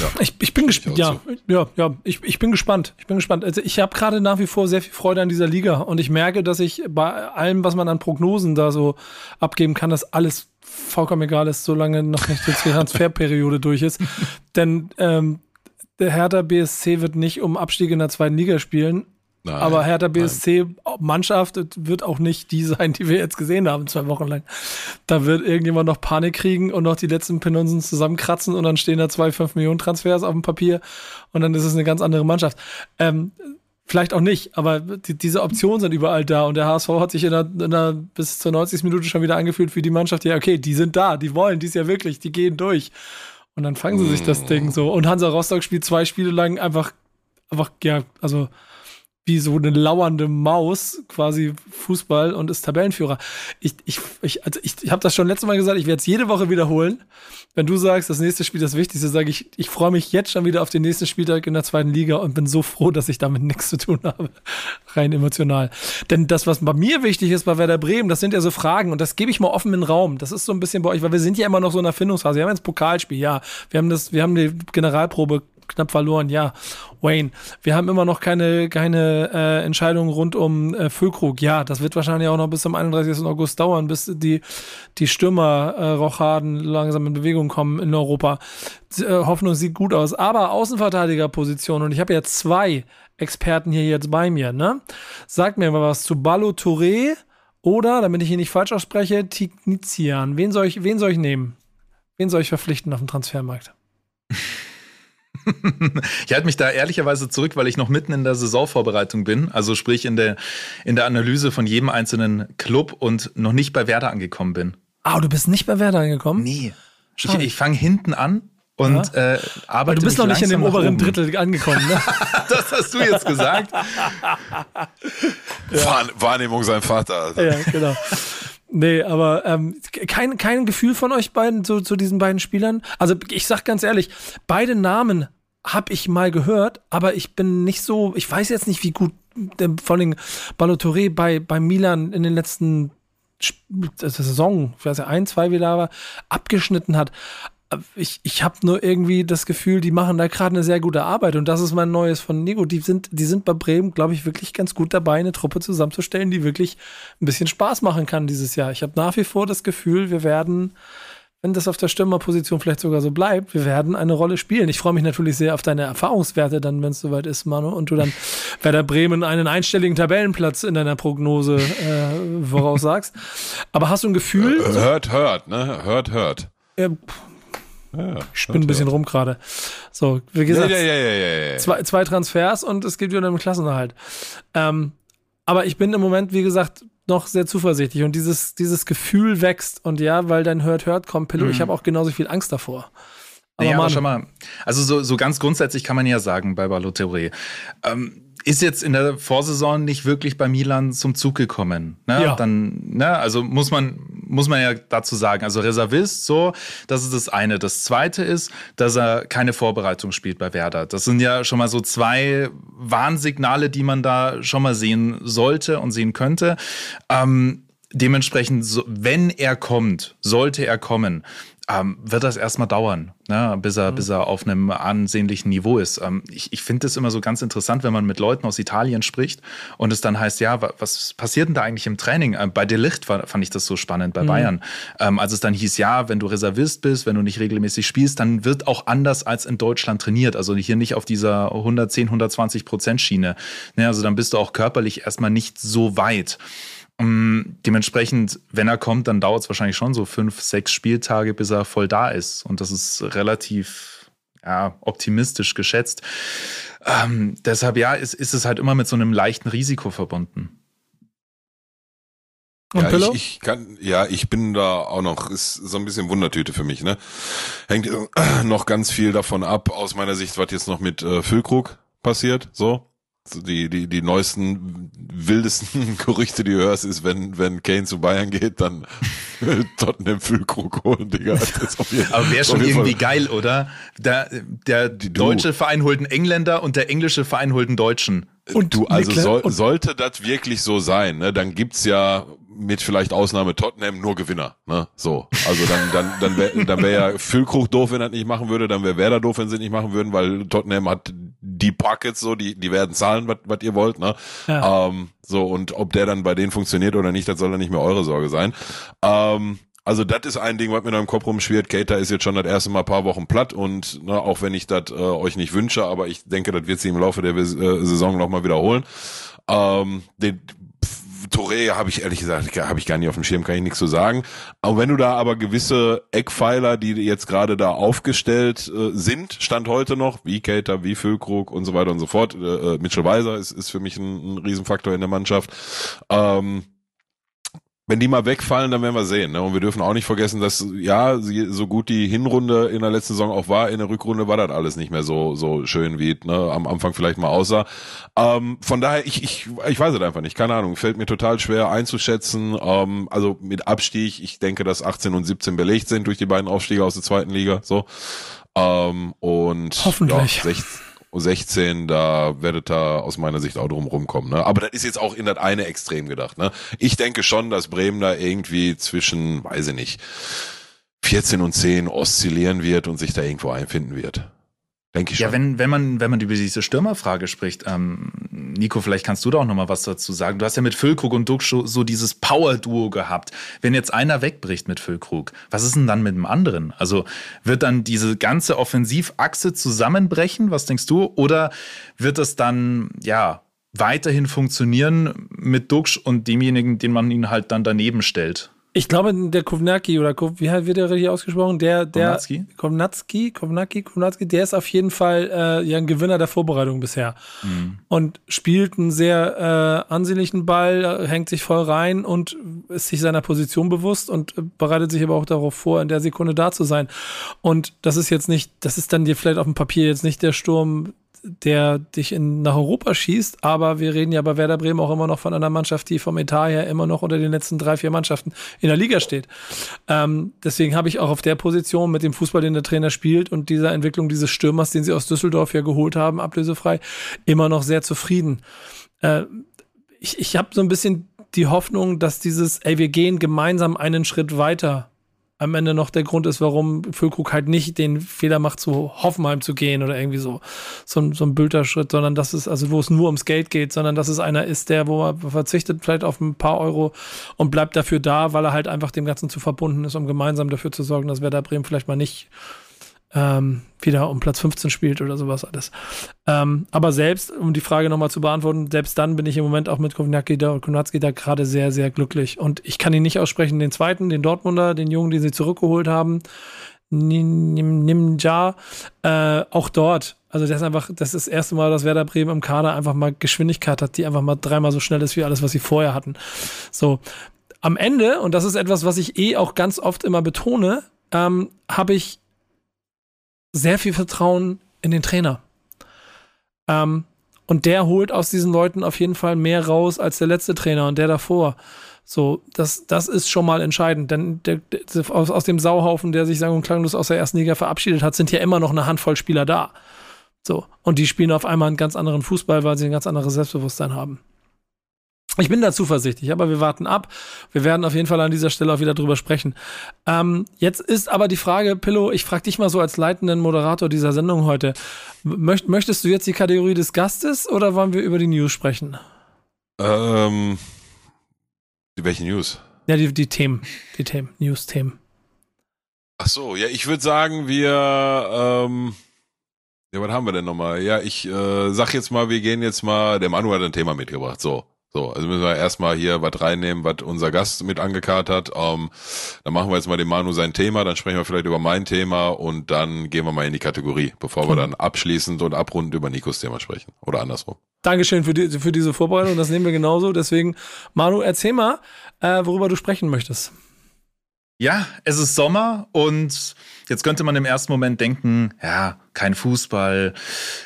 Ja. Ich, ich bin gespannt. Ja, ja, ja, ich, ich bin gespannt. Ich bin gespannt. Also ich habe gerade nach wie vor sehr viel Freude an dieser Liga und ich merke, dass ich bei allem, was man an Prognosen da so abgeben kann, dass alles vollkommen egal ist, solange noch nicht die Transferperiode durch ist. <laughs> Denn ähm, der Hertha BSC wird nicht um Abstieg in der zweiten Liga spielen, Nein, aber Hertha BSC Mannschaft wird auch nicht die sein, die wir jetzt gesehen haben, zwei Wochen lang. Da wird irgendjemand noch Panik kriegen und noch die letzten Penunsen zusammenkratzen und dann stehen da zwei 5 Millionen Transfers auf dem Papier und dann ist es eine ganz andere Mannschaft. Ähm, vielleicht auch nicht, aber die, diese Optionen sind überall da und der HSV hat sich in der, in der bis zur 90. Minute schon wieder angefühlt für die Mannschaft, ja, okay, die sind da, die wollen, die ist ja wirklich, die gehen durch. Und dann fangen sie sich das Ding so. Und Hansa Rostock spielt zwei Spiele lang einfach, einfach, ja, also wie so eine lauernde Maus quasi Fußball und ist Tabellenführer. Ich, ich, ich, also ich, ich habe das schon letztes Mal gesagt, ich werde es jede Woche wiederholen. Wenn du sagst, das nächste Spiel ist das Wichtigste, sage ich, ich freue mich jetzt schon wieder auf den nächsten Spieltag in der zweiten Liga und bin so froh, dass ich damit nichts zu tun habe. <laughs> Rein emotional. Denn das, was bei mir wichtig ist bei Werder Bremen, das sind ja so Fragen und das gebe ich mal offen in den Raum. Das ist so ein bisschen bei euch, weil wir sind ja immer noch so in der Findungsphase. Wir haben jetzt Pokalspiel, ja. Wir haben das, wir haben die Generalprobe knapp verloren, ja. Wayne, wir haben immer noch keine, keine äh, Entscheidung rund um äh, Füllkrug. Ja, das wird wahrscheinlich auch noch bis zum 31. August dauern, bis die, die Stürmer-Rochaden äh, langsam in Bewegung kommen in Europa. Äh, Hoffnung sieht gut aus. Aber Außenverteidigerposition, und ich habe ja zwei Experten hier jetzt bei mir, ne? Sagt mir mal was zu Ballo Touré oder, damit ich ihn nicht falsch ausspreche, Tignizian. Wen soll ich, wen soll ich nehmen? Wen soll ich verpflichten auf dem Transfermarkt? <laughs> ich halte mich da ehrlicherweise zurück, weil ich noch mitten in der Saisonvorbereitung bin, also sprich in der, in der Analyse von jedem einzelnen Club und noch nicht bei Werder angekommen bin. Ah, du bist nicht bei Werder angekommen? Nee. Ich, ich fange hinten an und ja? äh, arbeite. du bist noch nicht in dem oberen Drittel angekommen, ne? <laughs> das hast du jetzt gesagt. ja. Wahrnehmung sein Vater. Also. Ja, genau. Nee, aber ähm, kein, kein Gefühl von euch beiden zu, zu diesen beiden Spielern. Also ich sag ganz ehrlich, beide Namen habe ich mal gehört, aber ich bin nicht so, ich weiß jetzt nicht, wie gut der, vor allem Balotelli bei, bei Milan in den letzten Saison, ich weiß ja, ein, zwei wieder aber, abgeschnitten hat ich, ich habe nur irgendwie das Gefühl, die machen da gerade eine sehr gute Arbeit und das ist mein Neues von Nico. Die sind, die sind bei Bremen, glaube ich, wirklich ganz gut dabei, eine Truppe zusammenzustellen, die wirklich ein bisschen Spaß machen kann dieses Jahr. Ich habe nach wie vor das Gefühl, wir werden, wenn das auf der Stürmerposition vielleicht sogar so bleibt, wir werden eine Rolle spielen. Ich freue mich natürlich sehr auf deine Erfahrungswerte dann, wenn es soweit ist, Manu, und du dann <laughs> Werder Bremen einen einstelligen Tabellenplatz in deiner Prognose äh, voraussagst. Aber hast du ein Gefühl? Hört, hört, ne? Hört, hört. Ja, ja, ich spinne ein bisschen rum gerade. So, wie gesagt, ja, ja, zwei, zwei, Transfers und es geht wieder um den Klassenerhalt. Ähm, aber ich bin im Moment, wie gesagt, noch sehr zuversichtlich und dieses, dieses Gefühl wächst und ja, weil dein Hört, Hört kommt, Pillow, mhm. ich habe auch genauso viel Angst davor. Aber, naja, aber schau mal, also so, so ganz grundsätzlich kann man ja sagen bei Balotelli, ähm, ist jetzt in der Vorsaison nicht wirklich bei Milan zum Zug gekommen. Ne? Ja. Dann, ne? Also muss man, muss man ja dazu sagen. Also Reservist, so, das ist das eine. Das zweite ist, dass er keine Vorbereitung spielt bei Werder. Das sind ja schon mal so zwei Warnsignale, die man da schon mal sehen sollte und sehen könnte. Ähm, dementsprechend, wenn er kommt, sollte er kommen, ähm, wird das erstmal dauern, ne, bis, er, mhm. bis er auf einem ansehnlichen Niveau ist. Ähm, ich ich finde es immer so ganz interessant, wenn man mit Leuten aus Italien spricht und es dann heißt, ja, was passiert denn da eigentlich im Training? Ähm, bei Delicht fand ich das so spannend, bei mhm. Bayern. Ähm, als es dann hieß, ja, wenn du Reservist bist, wenn du nicht regelmäßig spielst, dann wird auch anders als in Deutschland trainiert. Also hier nicht auf dieser 110, 120 Prozent Schiene. Ne, also dann bist du auch körperlich erstmal nicht so weit. Um, ähm, dementsprechend, wenn er kommt, dann dauert es wahrscheinlich schon so fünf, sechs Spieltage, bis er voll da ist. Und das ist relativ ja, optimistisch geschätzt. Ähm, deshalb, ja, ist, ist es halt immer mit so einem leichten Risiko verbunden. Und ja, ich, ich kann, ja, ich bin da auch noch, ist so ein bisschen Wundertüte für mich, ne? Hängt äh, noch ganz viel davon ab, aus meiner Sicht, was jetzt noch mit äh, Füllkrug passiert, so die, die, die neuesten, wildesten <laughs> Gerüchte, die du hörst, ist, wenn, wenn Kane zu Bayern geht, dann <laughs> Tottenham Füllkrug holen, Digga. Aber wäre schon irgendwie Fall. geil, oder? Der, der deutsche Verein holt einen Engländer und der englische Verein holt einen Deutschen. Und du, also soll, sollte das wirklich so sein, ne, dann gibt's ja mit vielleicht Ausnahme Tottenham nur Gewinner, ne? So. Also dann dann dann wäre dann wäre ja Füllkrug doof, wenn er nicht machen würde, dann wäre Werder doof, wenn sie nicht machen würden, weil Tottenham hat die Pockets so, die die werden zahlen, was was ihr wollt, ne? Ja. Ähm, so und ob der dann bei denen funktioniert oder nicht, das soll dann nicht mehr eure Sorge sein. Ähm, also das ist ein Ding, was mir noch im Kopf rumschwirrt. Kater ist jetzt schon das erste Mal ein paar Wochen platt und ne, auch wenn ich das äh, euch nicht wünsche, aber ich denke, das wird sie im Laufe der äh, Saison noch mal wiederholen. Ähm, den, Touré habe ich ehrlich gesagt, habe ich gar nicht auf dem Schirm, kann ich nichts zu sagen. Aber wenn du da aber gewisse Eckpfeiler, die jetzt gerade da aufgestellt äh, sind, stand heute noch, wie Cater, wie Füllkrug und so weiter und so fort. Äh, äh Mitchell Weiser ist, ist für mich ein, ein Riesenfaktor in der Mannschaft. Ähm, wenn die mal wegfallen, dann werden wir sehen. Ne? Und wir dürfen auch nicht vergessen, dass ja, so gut die Hinrunde in der letzten Saison auch war, in der Rückrunde war das alles nicht mehr so so schön, wie ne, am Anfang vielleicht mal aussah. Ähm, von daher, ich, ich, ich weiß es einfach nicht. Keine Ahnung, fällt mir total schwer einzuschätzen. Ähm, also mit Abstieg, ich denke, dass 18 und 17 belegt sind durch die beiden Aufstiege aus der zweiten Liga. So. Ähm, und Hoffentlich. Ja, 16, 16, da werdet ihr aus meiner Sicht auch drum rumkommen. Ne? Aber das ist jetzt auch in das eine Extrem gedacht. Ne? Ich denke schon, dass Bremen da irgendwie zwischen, weiß ich nicht, 14 und 10 oszillieren wird und sich da irgendwo einfinden wird. Denke ich schon. Ja, wenn, wenn man, wenn man über diese Stürmerfrage spricht, ähm, Nico, vielleicht kannst du da auch noch mal was dazu sagen. Du hast ja mit Füllkrug und Duck so dieses Power-Duo gehabt. Wenn jetzt einer wegbricht mit Füllkrug, was ist denn dann mit dem anderen? Also wird dann diese ganze Offensivachse zusammenbrechen? Was denkst du? Oder wird es dann, ja, weiterhin funktionieren mit Duxch und demjenigen, den man ihn halt dann daneben stellt? Ich glaube, der Kovnacki oder Kov, wie wird der richtig ausgesprochen? Der, der Kovnatski, Kovnacki, Kovnatski, der ist auf jeden Fall äh, ja ein Gewinner der Vorbereitung bisher mhm. und spielt einen sehr äh, ansehnlichen Ball, hängt sich voll rein und ist sich seiner Position bewusst und bereitet sich aber auch darauf vor, in der Sekunde da zu sein. Und das ist jetzt nicht, das ist dann dir vielleicht auf dem Papier jetzt nicht der Sturm der dich in, nach Europa schießt, aber wir reden ja bei Werder Bremen auch immer noch von einer Mannschaft, die vom Etat her immer noch unter den letzten drei, vier Mannschaften in der Liga steht. Ähm, deswegen habe ich auch auf der Position mit dem Fußball, den der Trainer spielt und dieser Entwicklung dieses Stürmers, den sie aus Düsseldorf ja geholt haben, ablösefrei, immer noch sehr zufrieden. Äh, ich ich habe so ein bisschen die Hoffnung, dass dieses, ey, wir gehen gemeinsam einen Schritt weiter am Ende noch der Grund ist, warum Füllkrug halt nicht den Fehler macht, zu Hoffenheim zu gehen oder irgendwie so, so, ein, so ein Bülterschritt, sondern dass es, also wo es nur ums Geld geht, sondern dass es einer ist, der, wo man verzichtet vielleicht auf ein paar Euro und bleibt dafür da, weil er halt einfach dem Ganzen zu verbunden ist, um gemeinsam dafür zu sorgen, dass Werder Bremen vielleicht mal nicht ähm, wieder um Platz 15 spielt oder sowas alles. Ähm, aber selbst, um die Frage nochmal zu beantworten, selbst dann bin ich im Moment auch mit Kovnacki da und Konatski da gerade sehr, sehr glücklich. Und ich kann ihn nicht aussprechen, den zweiten, den Dortmunder, den Jungen, den sie zurückgeholt haben, Nimja, äh, auch dort Also der ist einfach, das ist das erste Mal, dass Werder Bremen im Kader einfach mal Geschwindigkeit hat, die einfach mal dreimal so schnell ist wie alles, was sie vorher hatten. So, am Ende, und das ist etwas, was ich eh auch ganz oft immer betone, ähm, habe ich sehr viel Vertrauen in den Trainer. Ähm, und der holt aus diesen Leuten auf jeden Fall mehr raus als der letzte Trainer und der davor. So, das, das ist schon mal entscheidend, denn der, der, aus, aus dem Sauhaufen, der sich sang- und klanglos aus der ersten Liga verabschiedet hat, sind ja immer noch eine Handvoll Spieler da. So, und die spielen auf einmal einen ganz anderen Fußball, weil sie ein ganz anderes Selbstbewusstsein haben. Ich bin da zuversichtlich, aber wir warten ab. Wir werden auf jeden Fall an dieser Stelle auch wieder drüber sprechen. Ähm, jetzt ist aber die Frage, Pillow, ich frage dich mal so als leitenden Moderator dieser Sendung heute. Möcht, möchtest du jetzt die Kategorie des Gastes oder wollen wir über die News sprechen? Ähm, welche News? Ja, die, die Themen. Die Themen, News-Themen. Ach so, ja, ich würde sagen, wir, ähm, ja, was haben wir denn nochmal? Ja, ich äh, sag jetzt mal, wir gehen jetzt mal, der Manu hat ein Thema mitgebracht, so. So, also müssen wir erstmal hier was reinnehmen, was unser Gast mit angekarrt hat. Ähm, dann machen wir jetzt mal dem Manu sein Thema, dann sprechen wir vielleicht über mein Thema und dann gehen wir mal in die Kategorie, bevor wir dann abschließend und abrundend über Nikos Thema sprechen. Oder andersrum. Dankeschön für, die, für diese Vorbereitung, das nehmen wir genauso. Deswegen, Manu, erzähl mal, äh, worüber du sprechen möchtest. Ja, es ist Sommer und jetzt könnte man im ersten Moment denken, ja, kein Fußball,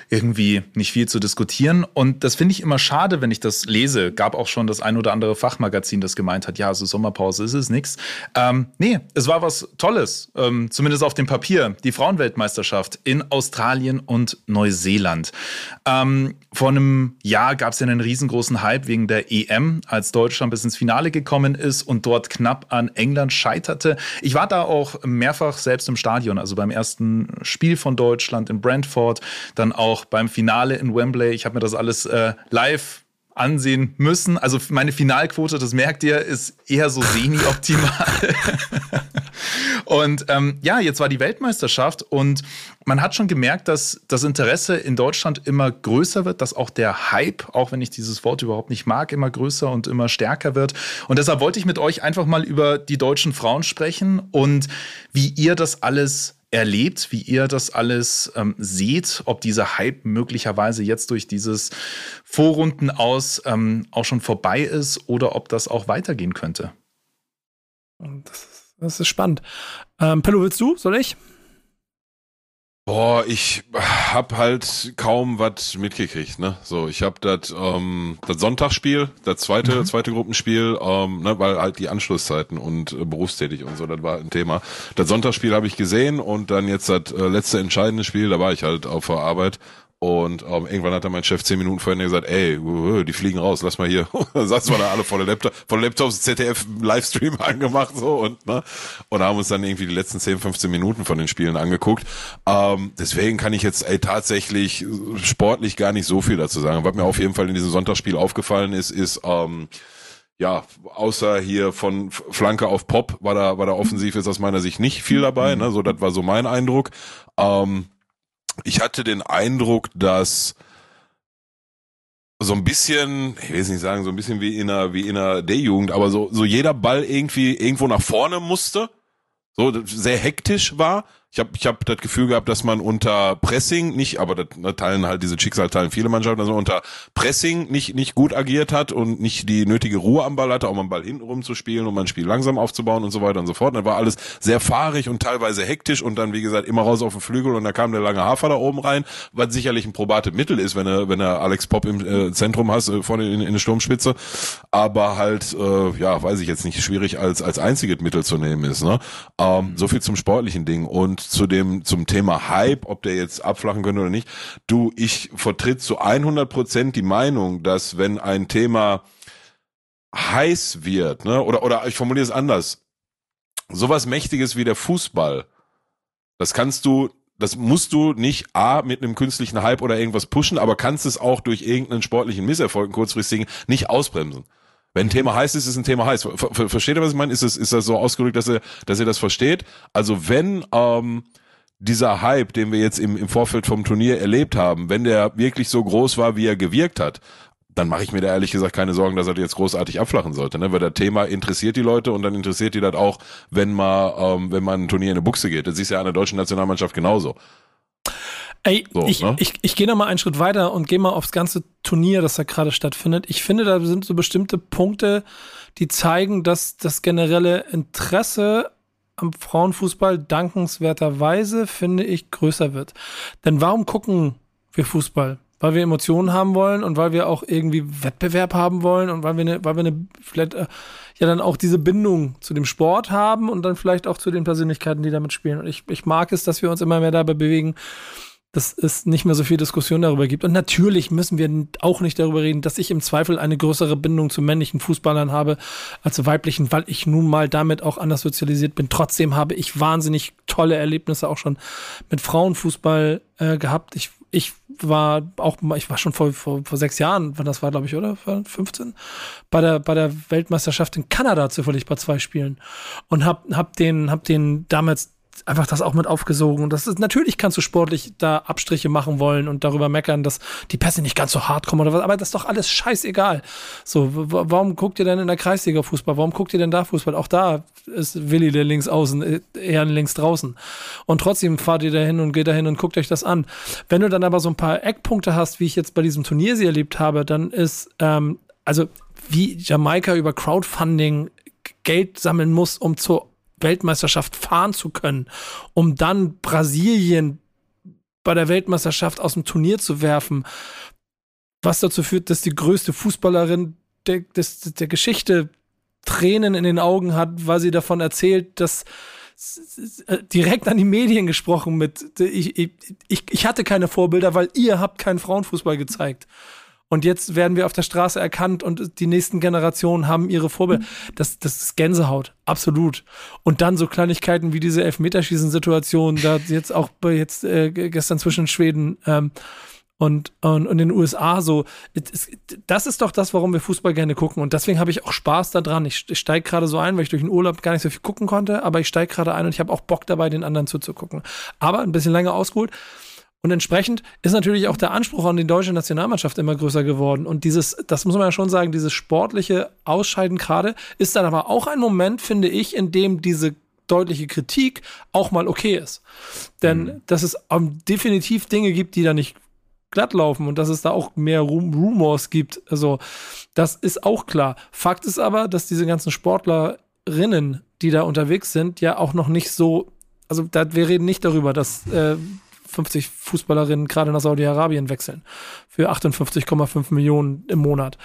irgendwie nicht viel zu diskutieren. Und das finde ich immer schade, wenn ich das lese. Gab auch schon das ein oder andere Fachmagazin, das gemeint hat, ja, so Sommerpause ist es nichts. Ähm, nee, es war was Tolles, ähm, zumindest auf dem Papier. Die Frauenweltmeisterschaft in Australien und Neuseeland. Ähm, vor einem Jahr gab es ja einen riesengroßen Hype wegen der EM, als Deutschland bis ins Finale gekommen ist und dort knapp an England scheiterte. Ich war da auch mehrfach selbst im Stadion, also beim ersten Spiel von Deutschland Deutschland in Brentford, dann auch beim Finale in Wembley. Ich habe mir das alles äh, live ansehen müssen. Also meine Finalquote, das merkt ihr, ist eher so semi-optimal. <laughs> und ähm, ja, jetzt war die Weltmeisterschaft und man hat schon gemerkt, dass das Interesse in Deutschland immer größer wird, dass auch der Hype, auch wenn ich dieses Wort überhaupt nicht mag, immer größer und immer stärker wird. Und deshalb wollte ich mit euch einfach mal über die deutschen Frauen sprechen und wie ihr das alles erlebt, wie ihr das alles ähm, seht, ob dieser Hype möglicherweise jetzt durch dieses Vorrunden aus ähm, auch schon vorbei ist oder ob das auch weitergehen könnte. Das ist, das ist spannend. Ähm, Pillow, willst du? Soll ich? Boah, ich hab halt kaum was mitgekriegt, ne? So, ich hab das ähm, das Sonntagsspiel, das zweite mhm. zweite Gruppenspiel, ähm, ne, weil halt die Anschlusszeiten und äh, berufstätig und so, das war ein Thema. Das Sonntagsspiel habe ich gesehen und dann jetzt das äh, letzte entscheidende Spiel, da war ich halt auf der Arbeit und ähm, irgendwann hat dann mein Chef zehn Minuten vorher gesagt, ey, die fliegen raus, lass mal hier. <laughs> dann wir da alle vor der Laptop, vor der Laptops ZDF Livestream <laughs> angemacht so und ne und haben uns dann irgendwie die letzten 10, 15 Minuten von den Spielen angeguckt. Ähm, deswegen kann ich jetzt ey, tatsächlich sportlich gar nicht so viel dazu sagen. Was mir auf jeden Fall in diesem Sonntagsspiel aufgefallen ist, ist ähm, ja, außer hier von Flanke auf Pop war da, war da offensiv ist aus meiner Sicht nicht viel dabei, ne? So, das war so mein Eindruck. Ähm, ich hatte den Eindruck, dass so ein bisschen, ich will es nicht sagen, so ein bisschen wie in einer, wie in einer D-Jugend, aber so, so jeder Ball irgendwie irgendwo nach vorne musste, so sehr hektisch war ich habe ich hab das Gefühl gehabt, dass man unter Pressing nicht, aber ne, teilen halt diese Schicksal teilen viele Mannschaften, also unter Pressing nicht nicht gut agiert hat und nicht die nötige Ruhe am Ball hatte, mal einen Ball hinten rum zu spielen und mal ein Spiel langsam aufzubauen und so weiter und so fort. Und dann war alles sehr fahrig und teilweise hektisch und dann wie gesagt immer raus auf den Flügel und da kam der lange Hafer da oben rein, was sicherlich ein probates Mittel ist, wenn er wenn er Alex Pop im äh, Zentrum hast äh, vorne in, in der Sturmspitze, aber halt äh, ja weiß ich jetzt nicht schwierig als als einziges Mittel zu nehmen ist. Ne? Ähm, so viel zum sportlichen Ding und zu dem, zum Thema Hype, ob der jetzt abflachen könnte oder nicht. Du, ich vertritt zu 100 Prozent die Meinung, dass wenn ein Thema heiß wird, ne, oder, oder ich formuliere es anders. Sowas Mächtiges wie der Fußball, das kannst du das musst du nicht A mit einem künstlichen Hype oder irgendwas pushen, aber kannst es auch durch irgendeinen sportlichen Misserfolg, kurzfristigen, nicht ausbremsen. Wenn ein Thema heiß ist, ist ein Thema heiß. Ver, ver, versteht ihr, was ich meine? Ist es, ist das so ausgedrückt, dass ihr, dass ihr das versteht? Also wenn ähm, dieser Hype, den wir jetzt im, im Vorfeld vom Turnier erlebt haben, wenn der wirklich so groß war, wie er gewirkt hat, dann mache ich mir da ehrlich gesagt keine Sorgen, dass er jetzt großartig abflachen sollte, ne? Weil das Thema interessiert die Leute und dann interessiert die das auch, wenn mal, ähm, wenn man ein Turnier in eine Buchse geht. Das ist ja an der deutschen Nationalmannschaft genauso. Ey, so, ich, ne? ich, ich gehe noch mal einen Schritt weiter und gehe mal aufs ganze Turnier, das da gerade stattfindet. Ich finde, da sind so bestimmte Punkte, die zeigen, dass das generelle Interesse am Frauenfußball dankenswerterweise, finde ich, größer wird. Denn warum gucken wir Fußball? Weil wir Emotionen haben wollen und weil wir auch irgendwie Wettbewerb haben wollen und weil wir eine, weil wir eine, vielleicht äh, ja dann auch diese Bindung zu dem Sport haben und dann vielleicht auch zu den Persönlichkeiten, die damit spielen. Und ich, ich mag es, dass wir uns immer mehr dabei bewegen, dass es nicht mehr so viel Diskussion darüber gibt. Und natürlich müssen wir auch nicht darüber reden, dass ich im Zweifel eine größere Bindung zu männlichen Fußballern habe als zu weiblichen, weil ich nun mal damit auch anders sozialisiert bin. Trotzdem habe ich wahnsinnig tolle Erlebnisse auch schon mit Frauenfußball äh, gehabt. Ich, ich war auch, ich war schon vor, vor, vor sechs Jahren, wann das war, glaube ich, oder? 15? Bei der, bei der Weltmeisterschaft in Kanada zufällig bei zwei Spielen. Und hab, hab den, hab den damals einfach das auch mit aufgesogen. Und das ist, natürlich kannst du sportlich da Abstriche machen wollen und darüber meckern, dass die Pässe nicht ganz so hart kommen oder was, aber das ist doch alles scheißegal. So, warum guckt ihr denn in der Kreisliga Fußball? Warum guckt ihr denn da Fußball? Auch da ist Willi der links außen, äh, eher links draußen. Und trotzdem fahrt ihr da hin und geht da hin und guckt euch das an. Wenn du dann aber so ein paar Eckpunkte hast, wie ich jetzt bei diesem Turnier sie erlebt habe, dann ist, ähm, also wie Jamaika über Crowdfunding Geld sammeln muss, um zur Weltmeisterschaft fahren zu können, um dann Brasilien bei der Weltmeisterschaft aus dem Turnier zu werfen, was dazu führt, dass die größte Fußballerin der, des, der Geschichte Tränen in den Augen hat, weil sie davon erzählt, dass direkt an die Medien gesprochen mit ich, ich, ich hatte keine Vorbilder, weil ihr habt keinen Frauenfußball gezeigt. Und jetzt werden wir auf der Straße erkannt und die nächsten Generationen haben ihre Vorbilder. Das, das ist Gänsehaut, absolut. Und dann so Kleinigkeiten wie diese Elfmeterschießen-Situation, da jetzt auch bei jetzt äh, gestern zwischen Schweden ähm, und, und, und den USA so. Das ist doch das, warum wir Fußball gerne gucken. Und deswegen habe ich auch Spaß daran. Ich, ich steige gerade so ein, weil ich durch den Urlaub gar nicht so viel gucken konnte, aber ich steige gerade ein und ich habe auch Bock dabei, den anderen zuzugucken. Aber ein bisschen länger ausgeholt. Und entsprechend ist natürlich auch der Anspruch an die deutsche Nationalmannschaft immer größer geworden. Und dieses, das muss man ja schon sagen, dieses sportliche Ausscheiden gerade ist dann aber auch ein Moment, finde ich, in dem diese deutliche Kritik auch mal okay ist. Denn mhm. dass es um, definitiv Dinge gibt, die da nicht glatt laufen und dass es da auch mehr Rum Rumors gibt. Also, das ist auch klar. Fakt ist aber, dass diese ganzen Sportlerinnen, die da unterwegs sind, ja auch noch nicht so, also da, wir reden nicht darüber, dass äh, 50 Fußballerinnen gerade nach Saudi-Arabien wechseln für 58,5 Millionen im Monat,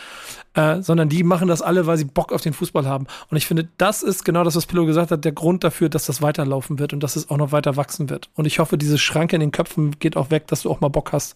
äh, sondern die machen das alle, weil sie Bock auf den Fußball haben. Und ich finde, das ist genau das, was Pillow gesagt hat, der Grund dafür, dass das weiterlaufen wird und dass es auch noch weiter wachsen wird. Und ich hoffe, diese Schranke in den Köpfen geht auch weg, dass du auch mal Bock hast,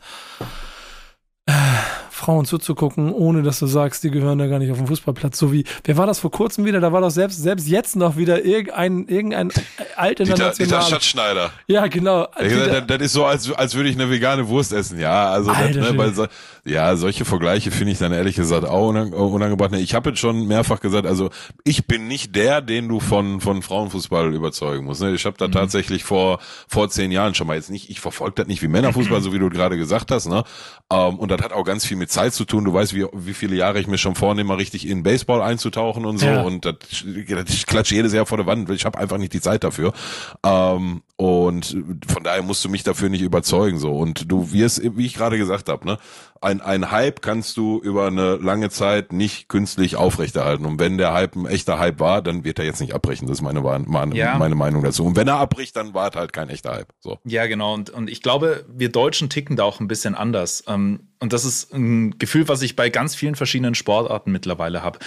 Frauen zuzugucken, ohne dass du sagst, die gehören da gar nicht auf den Fußballplatz. So wie, wer war das vor kurzem wieder? Da war doch selbst, selbst jetzt noch wieder irgendein, irgendein alt international. Dieter, Dieter Schatzschneider. Ja, genau. Ja, das, ist so, als, als würde ich eine vegane Wurst essen. Ja, also, das, ne, bei so, ja, solche Vergleiche finde ich dann ehrlich gesagt auch unangebracht. Ich habe jetzt schon mehrfach gesagt, also ich bin nicht der, den du von, von Frauenfußball überzeugen musst. Ne? Ich habe da mhm. tatsächlich vor, vor zehn Jahren schon mal jetzt nicht, ich verfolge das nicht wie Männerfußball, <clears throat> so wie du gerade gesagt hast, ne? Ähm, und das hat auch ganz viel mit Zeit zu tun. Du weißt, wie, wie viele Jahre ich mir schon vornehme, richtig in Baseball einzutauchen und so. Ja. Und das, das klatsche jedes Jahr vor der Wand. Ich habe einfach nicht die Zeit dafür. Ähm, und von daher musst du mich dafür nicht überzeugen. so Und du wirst, wie ich gerade gesagt habe, ne, ein, ein Hype kannst du über eine lange Zeit nicht künstlich aufrechterhalten. Und wenn der Hype ein echter Hype war, dann wird er jetzt nicht abbrechen. Das ist meine, meine, ja. meine Meinung dazu. Und wenn er abbricht, dann war es halt kein echter Hype. So. Ja, genau. Und, und ich glaube, wir Deutschen ticken da auch ein bisschen anders. Ähm, und das ist ein Gefühl, was ich bei ganz vielen verschiedenen Sportarten mittlerweile habe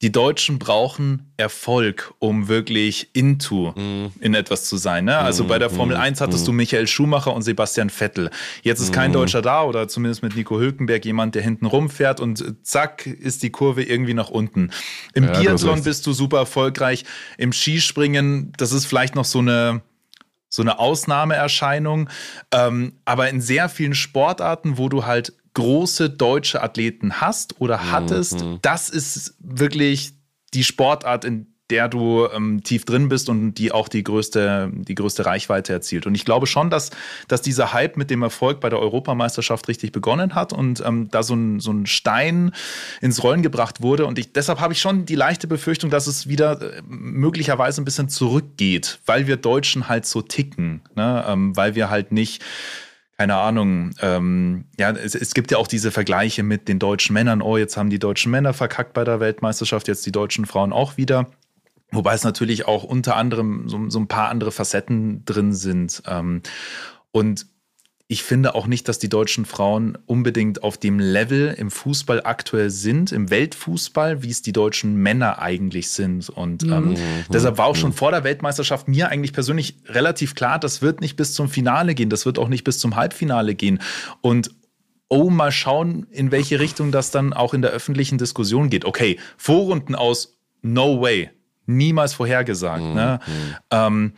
die Deutschen brauchen Erfolg, um wirklich into mm. in etwas zu sein. Ne? Also bei der Formel mm. 1 hattest mm. du Michael Schumacher und Sebastian Vettel. Jetzt ist kein Deutscher da oder zumindest mit Nico Hülkenberg jemand, der hinten rumfährt und zack ist die Kurve irgendwie nach unten. Im ja, Biathlon bist du super erfolgreich. Im Skispringen, das ist vielleicht noch so eine so eine Ausnahmeerscheinung. Ähm, aber in sehr vielen Sportarten, wo du halt große deutsche Athleten hast oder hattest, mhm. das ist wirklich die Sportart, in der du ähm, tief drin bist und die auch die größte, die größte Reichweite erzielt. Und ich glaube schon, dass, dass dieser Hype mit dem Erfolg bei der Europameisterschaft richtig begonnen hat und ähm, da so ein, so ein Stein ins Rollen gebracht wurde. Und ich, deshalb habe ich schon die leichte Befürchtung, dass es wieder äh, möglicherweise ein bisschen zurückgeht, weil wir Deutschen halt so ticken, ne? ähm, weil wir halt nicht keine Ahnung, ähm, ja, es, es, gibt ja auch diese Vergleiche mit den deutschen Männern. Oh, jetzt haben die deutschen Männer verkackt bei der Weltmeisterschaft, jetzt die deutschen Frauen auch wieder. Wobei es natürlich auch unter anderem so, so ein paar andere Facetten drin sind. Ähm, und ich finde auch nicht, dass die deutschen Frauen unbedingt auf dem Level im Fußball aktuell sind, im Weltfußball, wie es die deutschen Männer eigentlich sind. Und ähm, mhm. deshalb war auch schon vor der Weltmeisterschaft mir eigentlich persönlich relativ klar, das wird nicht bis zum Finale gehen, das wird auch nicht bis zum Halbfinale gehen. Und oh, mal schauen, in welche Richtung das dann auch in der öffentlichen Diskussion geht. Okay, Vorrunden aus, no way. Niemals vorhergesagt. Mhm. Ne? Ähm,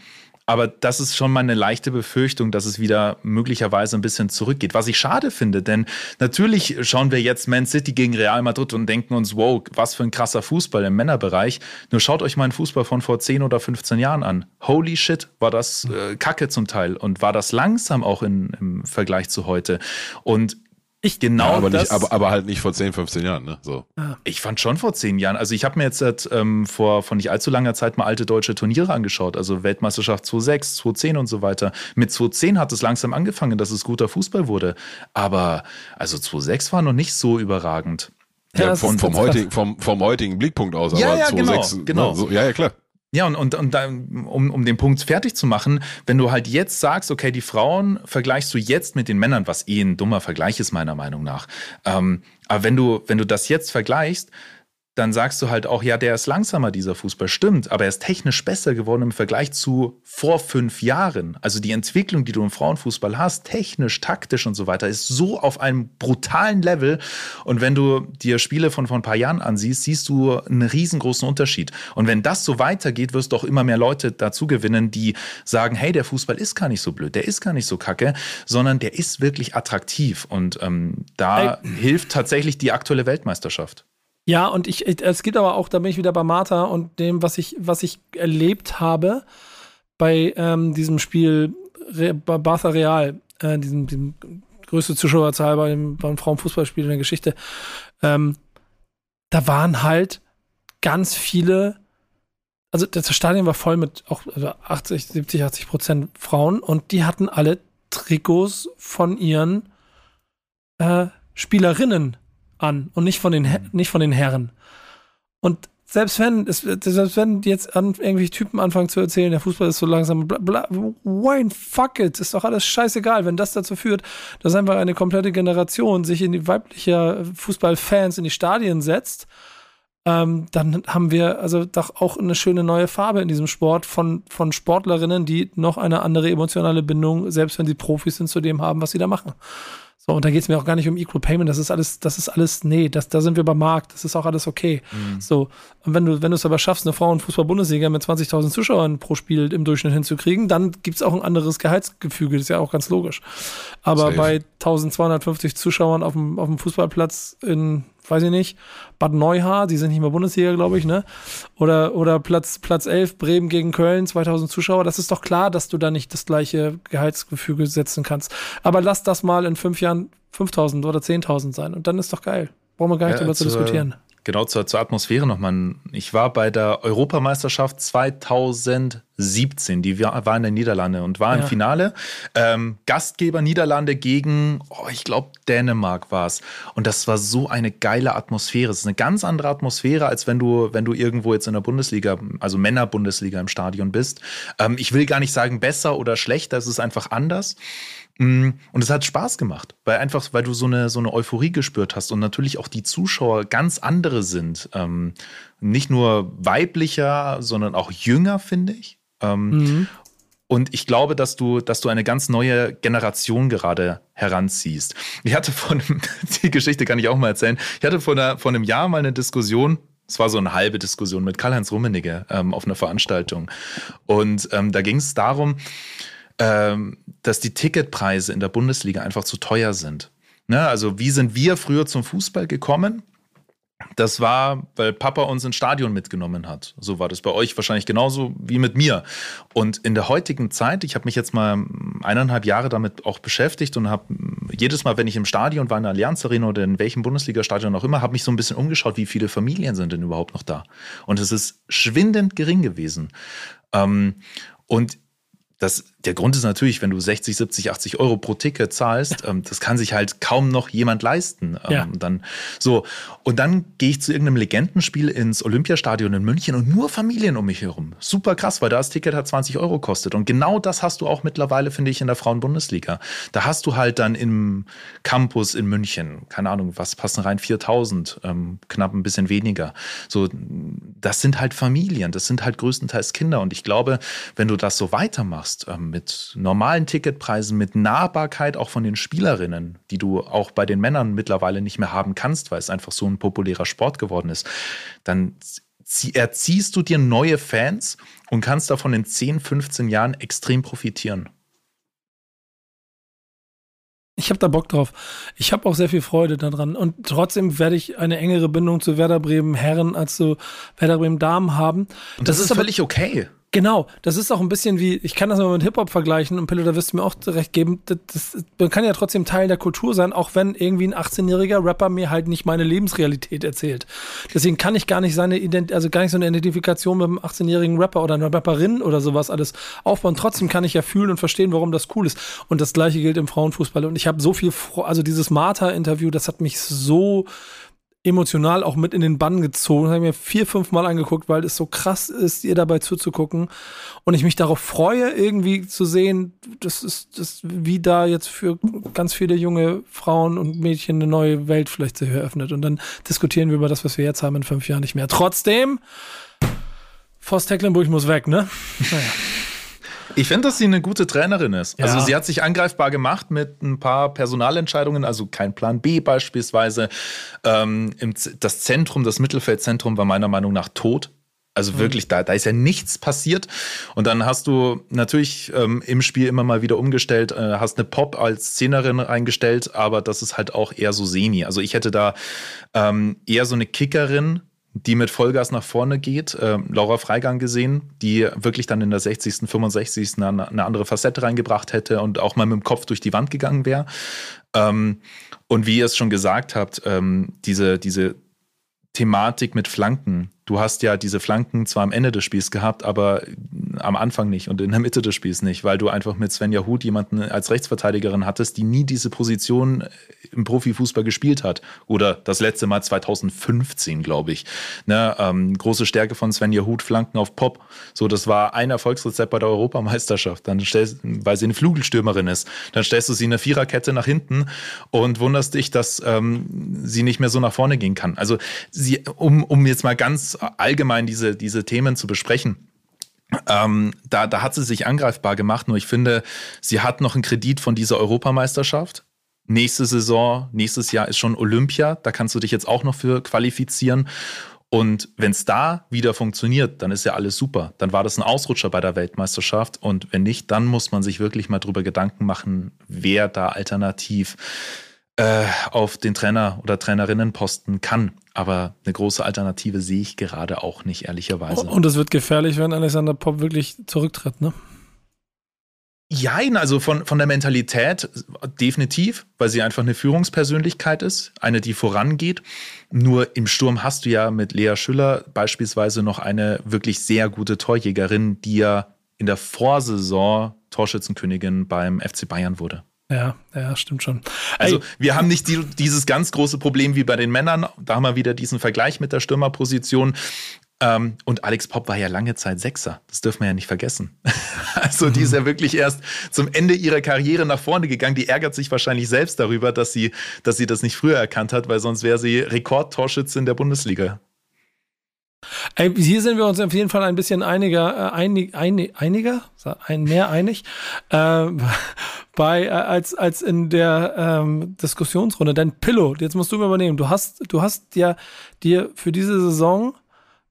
aber das ist schon mal eine leichte Befürchtung, dass es wieder möglicherweise ein bisschen zurückgeht. Was ich schade finde, denn natürlich schauen wir jetzt Man City gegen Real Madrid und denken uns, wow, was für ein krasser Fußball im Männerbereich. Nur schaut euch mal einen Fußball von vor 10 oder 15 Jahren an. Holy shit, war das äh, Kacke zum Teil und war das langsam auch in, im Vergleich zu heute. Und ich genau ja, aber, das, nicht, aber, aber halt nicht vor 10, 15 Jahren, ne? So. Ich fand schon vor 10 Jahren. Also ich habe mir jetzt ähm, vor von nicht allzu langer Zeit mal alte deutsche Turniere angeschaut, also Weltmeisterschaft 2006, 2010 und so weiter. Mit 2010 hat es langsam angefangen, dass es guter Fußball wurde. Aber also 2006 war noch nicht so überragend. Ja, ja vom, vom, heutigen, vom, vom heutigen Blickpunkt aus, ja, aber ja, 2006, genau, genau. So, ja, ja, klar. Ja, und, und, und um, um den Punkt fertig zu machen, wenn du halt jetzt sagst, okay, die Frauen vergleichst du jetzt mit den Männern, was eh ein dummer Vergleich ist, meiner Meinung nach. Ähm, aber wenn du, wenn du das jetzt vergleichst, dann sagst du halt auch, ja, der ist langsamer, dieser Fußball. Stimmt, aber er ist technisch besser geworden im Vergleich zu vor fünf Jahren. Also die Entwicklung, die du im Frauenfußball hast, technisch, taktisch und so weiter, ist so auf einem brutalen Level. Und wenn du dir Spiele von vor ein paar Jahren ansiehst, siehst du einen riesengroßen Unterschied. Und wenn das so weitergeht, wirst du auch immer mehr Leute dazu gewinnen, die sagen, hey, der Fußball ist gar nicht so blöd, der ist gar nicht so kacke, sondern der ist wirklich attraktiv. Und ähm, da hey. hilft tatsächlich die aktuelle Weltmeisterschaft. Ja, und ich, es gibt aber auch, da bin ich wieder bei Martha und dem, was ich, was ich erlebt habe bei ähm, diesem Spiel Re Barca Real, äh, diesem, diesem größte Zuschauerzahl beim, beim Frauenfußballspiel in der Geschichte. Ähm, da waren halt ganz viele, also das Stadion war voll mit auch also 80, 70, 80 Prozent Frauen und die hatten alle Trikots von ihren äh, Spielerinnen an und nicht von den, nicht von den Herren. Und selbst wenn, es, selbst wenn jetzt an, irgendwelche Typen anfangen zu erzählen, der Fußball ist so langsam, bla, bla, Wayne, fuck it, ist doch alles scheißegal, wenn das dazu führt, dass einfach eine komplette Generation sich in die weibliche Fußballfans in die Stadien setzt, ähm, dann haben wir also doch auch eine schöne neue Farbe in diesem Sport von, von Sportlerinnen, die noch eine andere emotionale Bindung, selbst wenn sie Profis sind, zu dem haben, was sie da machen. So, und da geht es mir auch gar nicht um Equal Payment, das ist alles, das ist alles, nee, das, da sind wir beim Markt, das ist auch alles okay. Mhm. So, und wenn du, wenn du es aber schaffst, eine Frauenfußball-Bundesliga mit 20.000 Zuschauern pro Spiel im Durchschnitt hinzukriegen, dann gibt es auch ein anderes Gehaltsgefüge, das ist ja auch ganz logisch. Aber Safe. bei 1250 Zuschauern auf dem, auf dem Fußballplatz in weiß ich nicht, Bad Neuhaar, die sind nicht mehr Bundesliga, glaube ich, ne? Oder, oder Platz, Platz 11, Bremen gegen Köln, 2000 Zuschauer. Das ist doch klar, dass du da nicht das gleiche Gehaltsgefüge setzen kannst. Aber lass das mal in fünf Jahren 5000 oder 10.000 sein und dann ist doch geil. Brauchen wir gar nicht ja, drüber zu diskutieren. Genau zur, zur Atmosphäre nochmal. Ich war bei der Europameisterschaft 2017, die war in den Niederlande und war ja. im Finale. Ähm, Gastgeber Niederlande gegen, oh, ich glaube, Dänemark war es. Und das war so eine geile Atmosphäre. Es ist eine ganz andere Atmosphäre, als wenn du, wenn du irgendwo jetzt in der Bundesliga, also Männerbundesliga im Stadion bist. Ähm, ich will gar nicht sagen besser oder schlechter, es ist einfach anders. Mm, und es hat Spaß gemacht, weil einfach, weil du so eine, so eine Euphorie gespürt hast und natürlich auch die Zuschauer ganz andere sind. Ähm, nicht nur weiblicher, sondern auch jünger, finde ich. Ähm, mhm. Und ich glaube, dass du, dass du eine ganz neue Generation gerade heranziehst. Ich hatte von, <laughs> die Geschichte kann ich auch mal erzählen. Ich hatte vor, einer, vor einem Jahr mal eine Diskussion es war so eine halbe Diskussion mit Karl-Heinz Rummenigge ähm, auf einer Veranstaltung. Und ähm, da ging es darum, dass die Ticketpreise in der Bundesliga einfach zu teuer sind. Ne? Also wie sind wir früher zum Fußball gekommen? Das war, weil Papa uns ins Stadion mitgenommen hat. So war das bei euch wahrscheinlich genauso wie mit mir. Und in der heutigen Zeit, ich habe mich jetzt mal eineinhalb Jahre damit auch beschäftigt und habe jedes Mal, wenn ich im Stadion war, in der Allianz Arena oder in welchem Bundesliga-Stadion auch immer, habe mich so ein bisschen umgeschaut, wie viele Familien sind denn überhaupt noch da. Und es ist schwindend gering gewesen. Ähm, und das der Grund ist natürlich, wenn du 60, 70, 80 Euro pro Ticket zahlst, <laughs> ähm, das kann sich halt kaum noch jemand leisten. Ähm, Ja. Dann so. Und dann gehe ich zu irgendeinem Legendenspiel ins Olympiastadion in München und nur Familien um mich herum. Super krass, weil da das Ticket hat 20 Euro kostet. Und genau das hast du auch mittlerweile, finde ich, in der Frauenbundesliga. Da hast du halt dann im Campus in München, keine Ahnung, was passen rein, 4000, ähm, knapp ein bisschen weniger. So, das sind halt Familien, das sind halt größtenteils Kinder. Und ich glaube, wenn du das so weitermachst, ähm, mit normalen Ticketpreisen, mit Nahbarkeit auch von den Spielerinnen, die du auch bei den Männern mittlerweile nicht mehr haben kannst, weil es einfach so ein populärer Sport geworden ist, dann zie- erziehst du dir neue Fans und kannst davon in 10, 15 Jahren extrem profitieren. Ich habe da Bock drauf. Ich habe auch sehr viel Freude daran. Und trotzdem werde ich eine engere Bindung zu Werder Bremen Herren als zu Werder Bremen Damen haben. Und das, ist aber völlig okay. Genau, das ist auch ein bisschen wie, ich kann das mal mit Hip-Hop vergleichen und Pille, da wirst du mir auch recht geben, das, das, man kann ja trotzdem Teil der Kultur sein, auch wenn irgendwie ein 18-jähriger Rapper mir halt nicht meine Lebensrealität erzählt. Deswegen kann ich gar nicht seine Ident also gar nicht so eine Identifikation mit einem 18-jährigen Rapper oder einer Rapperin oder sowas alles aufbauen. Trotzdem kann ich ja fühlen und verstehen, warum das cool ist. Und das gleiche gilt im Frauenfußball. Und ich habe so viel, Fro also dieses Martha-Interview, das hat mich so emotional auch mit in den Bann gezogen. Das habe ich mir vier, fünf Mal angeguckt, weil es so krass ist, ihr dabei zuzugucken. Und ich mich darauf freue, irgendwie zu sehen, das ist, das, wie da jetzt für ganz viele junge Frauen und Mädchen eine neue Welt vielleicht sich eröffnet. Und dann diskutieren wir über das, was wir jetzt haben in fünf Jahren nicht mehr. Trotzdem, Voss Tecklenburg muss weg, ne? Naja. Ich finde, dass sie eine gute Trainerin ist. Ja. Also sie hat sich angreifbar gemacht mit ein paar Personalentscheidungen, also kein Plan B beispielsweise. Ähm, das Zentrum, das Mittelfeldzentrum war meiner Meinung nach tot. Also wirklich, da, da ist ja nichts passiert. Und dann hast du natürlich ähm, im Spiel immer mal wieder umgestellt, äh, hast eine Pop als Zehnerin eingestellt, aber das ist halt auch eher so semi. Also ich hätte da ähm, eher so eine Kickerin, die mit Vollgas nach vorne geht, äh, Laura Freigang gesehen, die wirklich dann in der 60., 65. eine, eine andere Facette reingebracht hätte und auch mal mit dem Kopf durch die Wand gegangen wäre. Ähm, und wie ihr es schon gesagt habt, ähm, diese, diese Thematik mit Flanken. Du hast ja diese Flanken zwar am Ende des Spiels gehabt, aber am Anfang nicht und in der Mitte des Spiels nicht, weil du einfach mit Svenja Huth jemanden als Rechtsverteidigerin hattest, die nie diese Position im Profifußball gespielt hat. Oder das letzte Mal 2015, glaube ich. Ne, ähm, große Stärke von Svenja Huth, Flanken auf Pop. So, das war ein Erfolgsrezept bei der Europameisterschaft. Dann stellst, weil sie eine Flügelstürmerin ist. Dann stellst du sie in eine Viererkette nach hinten und wunderst dich, dass ähm, sie nicht mehr so nach vorne gehen kann. Also sie, um, um jetzt mal ganz allgemein diese, diese Themen zu besprechen. Ähm, da, da hat sie sich angreifbar gemacht, nur ich finde, sie hat noch einen Kredit von dieser Europameisterschaft. Nächste Saison, nächstes Jahr ist schon Olympia, da kannst du dich jetzt auch noch für qualifizieren. Und wenn es da wieder funktioniert, dann ist ja alles super. Dann war das ein Ausrutscher bei der Weltmeisterschaft. Und wenn nicht, dann muss man sich wirklich mal drüber Gedanken machen, wer da alternativ äh, auf den Trainer- oder Trainerinnenposten kann. Aber eine große Alternative sehe ich gerade auch nicht, ehrlicherweise. Und es wird gefährlich, wenn Alexander Popp wirklich zurücktritt, ne? Jein, also von, von der Mentalität definitiv, weil sie einfach eine Führungspersönlichkeit ist, eine, die vorangeht. Nur im Sturm hast du ja mit Lea Schüller beispielsweise noch eine wirklich sehr gute Torjägerin, die ja in der Vorsaison Torschützenkönigin beim FC Bayern wurde. Ja, ja, stimmt schon. Also Ey, wir haben nicht die, dieses ganz große Problem wie bei den Männern. Da haben wir wieder diesen Vergleich mit der Stürmerposition. Ähm, und Alex Popp war ja lange Zeit Sechser. Das dürfen wir ja nicht vergessen. <laughs> Also die ist ja wirklich erst zum Ende ihrer Karriere nach vorne gegangen. Die ärgert sich wahrscheinlich selbst darüber, dass sie, dass sie das nicht früher erkannt hat, weil sonst wäre sie Rekordtorschütze in der Bundesliga. Hier sind wir uns auf jeden Fall ein bisschen einiger, äh, einig, einig, einiger, ein, mehr einig, äh, <laughs> bei, äh, als, als in der ähm, Diskussionsrunde. Denn Pillow, jetzt musst du übernehmen. Du hast, du hast ja dir für diese Saison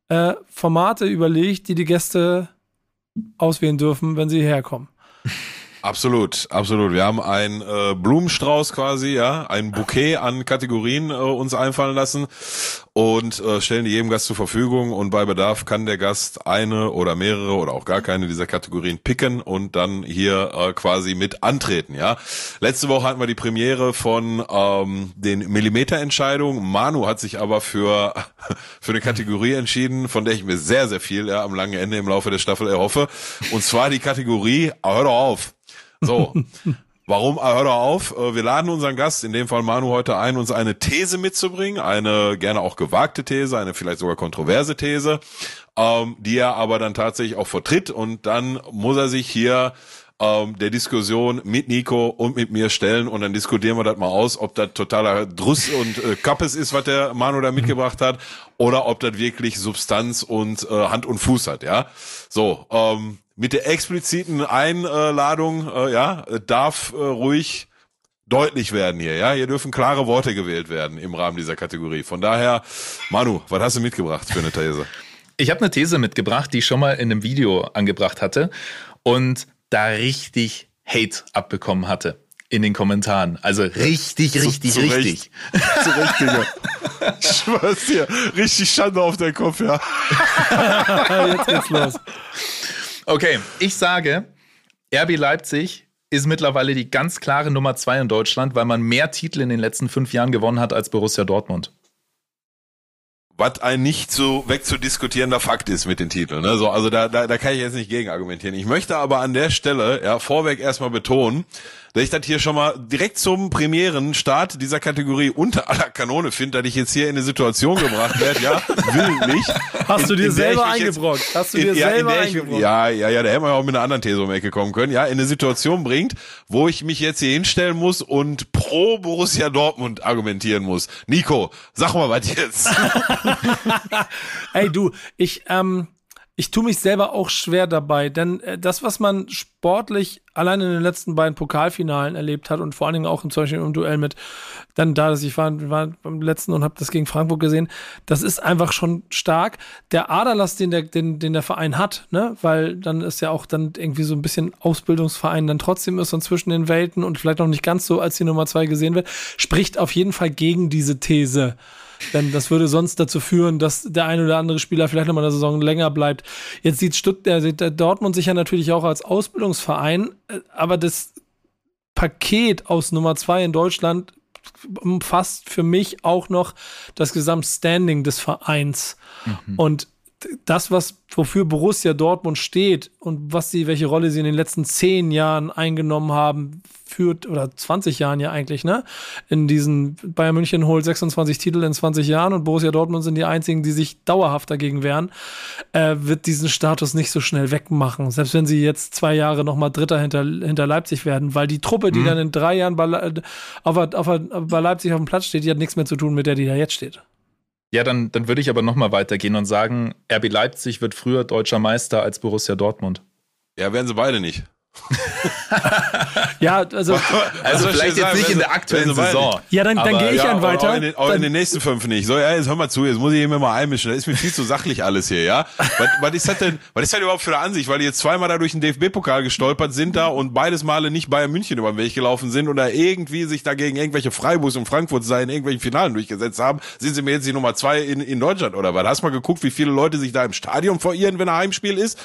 äh, Formate überlegt, die die Gäste auswählen dürfen, wenn sie herkommen. <laughs> Absolut, absolut. Wir haben einen äh, Blumenstrauß quasi, ja, ein Bouquet an Kategorien äh, uns einfallen lassen und äh, stellen die jedem Gast zur Verfügung und bei Bedarf kann der Gast eine oder mehrere oder auch gar keine dieser Kategorien picken und dann hier äh, quasi mit antreten. Ja, letzte Woche hatten wir die Premiere von ähm, den Millimeterentscheidungen. Manu hat sich aber für <laughs> für eine Kategorie entschieden, von der ich mir sehr sehr viel ja, am langen Ende im Laufe der Staffel erhoffe. Und zwar die Kategorie. Hör doch auf. So, <laughs> Warum? Ah, hör doch auf. Äh, wir laden unseren Gast, in dem Fall Manu, heute ein, uns eine These mitzubringen. Eine gerne auch gewagte These, eine vielleicht sogar kontroverse These, ähm, die er aber dann tatsächlich auch vertritt. Und dann muss er sich hier ähm, der Diskussion mit Nico und mit mir stellen und dann diskutieren wir das mal aus, ob das totaler Druss und äh, Kappes ist, was der Manu da mitgebracht hat, oder ob das wirklich Substanz und äh, Hand und Fuß hat, ja. So, ähm, mit der expliziten Einladung, äh, ja, darf äh, ruhig deutlich werden hier, ja. Hier dürfen klare Worte gewählt werden im Rahmen dieser Kategorie. Von daher, Manu, was hast du mitgebracht für eine These? Ich habe eine These mitgebracht, die ich schon mal in einem Video angebracht hatte und da richtig Hate abbekommen hatte in den Kommentaren. Also richtig, richtig, zu, zu richtig. Recht. <laughs> zu Recht, Digga. Ich <laughs> schwör's dir, richtig Schande auf deinen Kopf, ja. <laughs> Jetzt geht's los. Okay, ich sage, RB Leipzig ist mittlerweile die ganz klare Nummer zwei in Deutschland, weil man mehr Titel in den letzten fünf Jahren gewonnen hat als Borussia Dortmund. Was ein nicht so wegzudiskutierender Fakt ist mit den Titeln. Ne? So, also da, da, da kann ich jetzt nicht gegen argumentieren. Ich möchte aber an der Stelle ja vorweg erstmal betonen, dass ich das hier schon mal direkt zum Premierenstart dieser Kategorie unter aller Kanone finde, dass ich jetzt hier in eine Situation gebracht werde, ja, willentlich. Hast in, du dir selber eingebrockt? Jetzt, Hast du dir in, selber ja, eingebrockt? Ja, ja, ja, da hätten wir auch mit einer anderen These um die Ecke kommen können, ja, in eine Situation bringt, wo ich mich jetzt hier hinstellen muss und pro Borussia Dortmund argumentieren muss. Nico, sag mal was jetzt. <laughs> Ey, du, ich, ähm, ich tue mich selber auch schwer dabei, denn äh, das, was man sportlich allein in den letzten beiden Pokalfinalen erlebt hat und vor allen Dingen auch im, zum Beispiel im Duell mit, dann da, dass ich war, war beim letzten und habe das gegen Frankfurt gesehen, das ist einfach schon stark. Der Aderlass, den der, den, den der Verein hat, ne, weil dann ist ja auch dann irgendwie so ein bisschen Ausbildungsverein dann trotzdem ist und zwischen den Welten und vielleicht noch nicht ganz so als die Nummer zwei gesehen wird, spricht auf jeden Fall gegen diese These. Denn das würde sonst dazu führen, dass der ein oder andere Spieler vielleicht nochmal eine Saison länger bleibt. Jetzt sieht der Dortmund sich ja natürlich auch als Ausbildungsverein, äh, aber das Paket aus Nummer zwei in Deutschland umfasst für mich auch noch das Gesamtstanding des Vereins. Mhm. Und das, was wofür Borussia Dortmund steht und was sie, welche Rolle sie in den letzten zehn Jahren eingenommen haben, führt, oder 20 Jahren ja eigentlich, ne? In diesen, Bayern München holt 26 Titel in 20 Jahren und Borussia Dortmund sind die einzigen, die sich dauerhaft dagegen wehren, äh, wird diesen Status nicht so schnell wegmachen. Selbst wenn sie jetzt zwei Jahre nochmal Dritter hinter, hinter Leipzig werden, weil die Truppe, die mhm. dann in drei Jahren bei, auf, auf, bei Leipzig auf dem Platz steht, die hat nichts mehr zu tun mit der, die da jetzt steht. Ja, dann, dann würde ich aber nochmal weitergehen und sagen, RB Leipzig wird früher deutscher Meister als Borussia Dortmund. Ja, werden sie beide nicht. <laughs> ja, also, also vielleicht jetzt nicht in der aktuellen Saison. Ja, dann, dann gehe ich ja, weiter. Auch in, den, auch in den nächsten fünf nicht. So, ja, jetzt hör mal zu, jetzt muss ich mir mal einmischen. Das ist mir viel zu sachlich alles hier, ja. Was, was ist das denn, was ist das überhaupt für eine Ansicht? Weil die jetzt zweimal da durch den DFB-Pokal gestolpert sind da und beides Male nicht Bayern München über den Weg gelaufen sind oder irgendwie sich dagegen irgendwelche Freiburgs und Frankfurt sei in irgendwelchen Finalen durchgesetzt haben, sind sie mir jetzt die Nummer zwei in, in Deutschland oder was? Hast du mal geguckt, wie viele Leute sich da im Stadion verirren, wenn ein Heimspiel ist?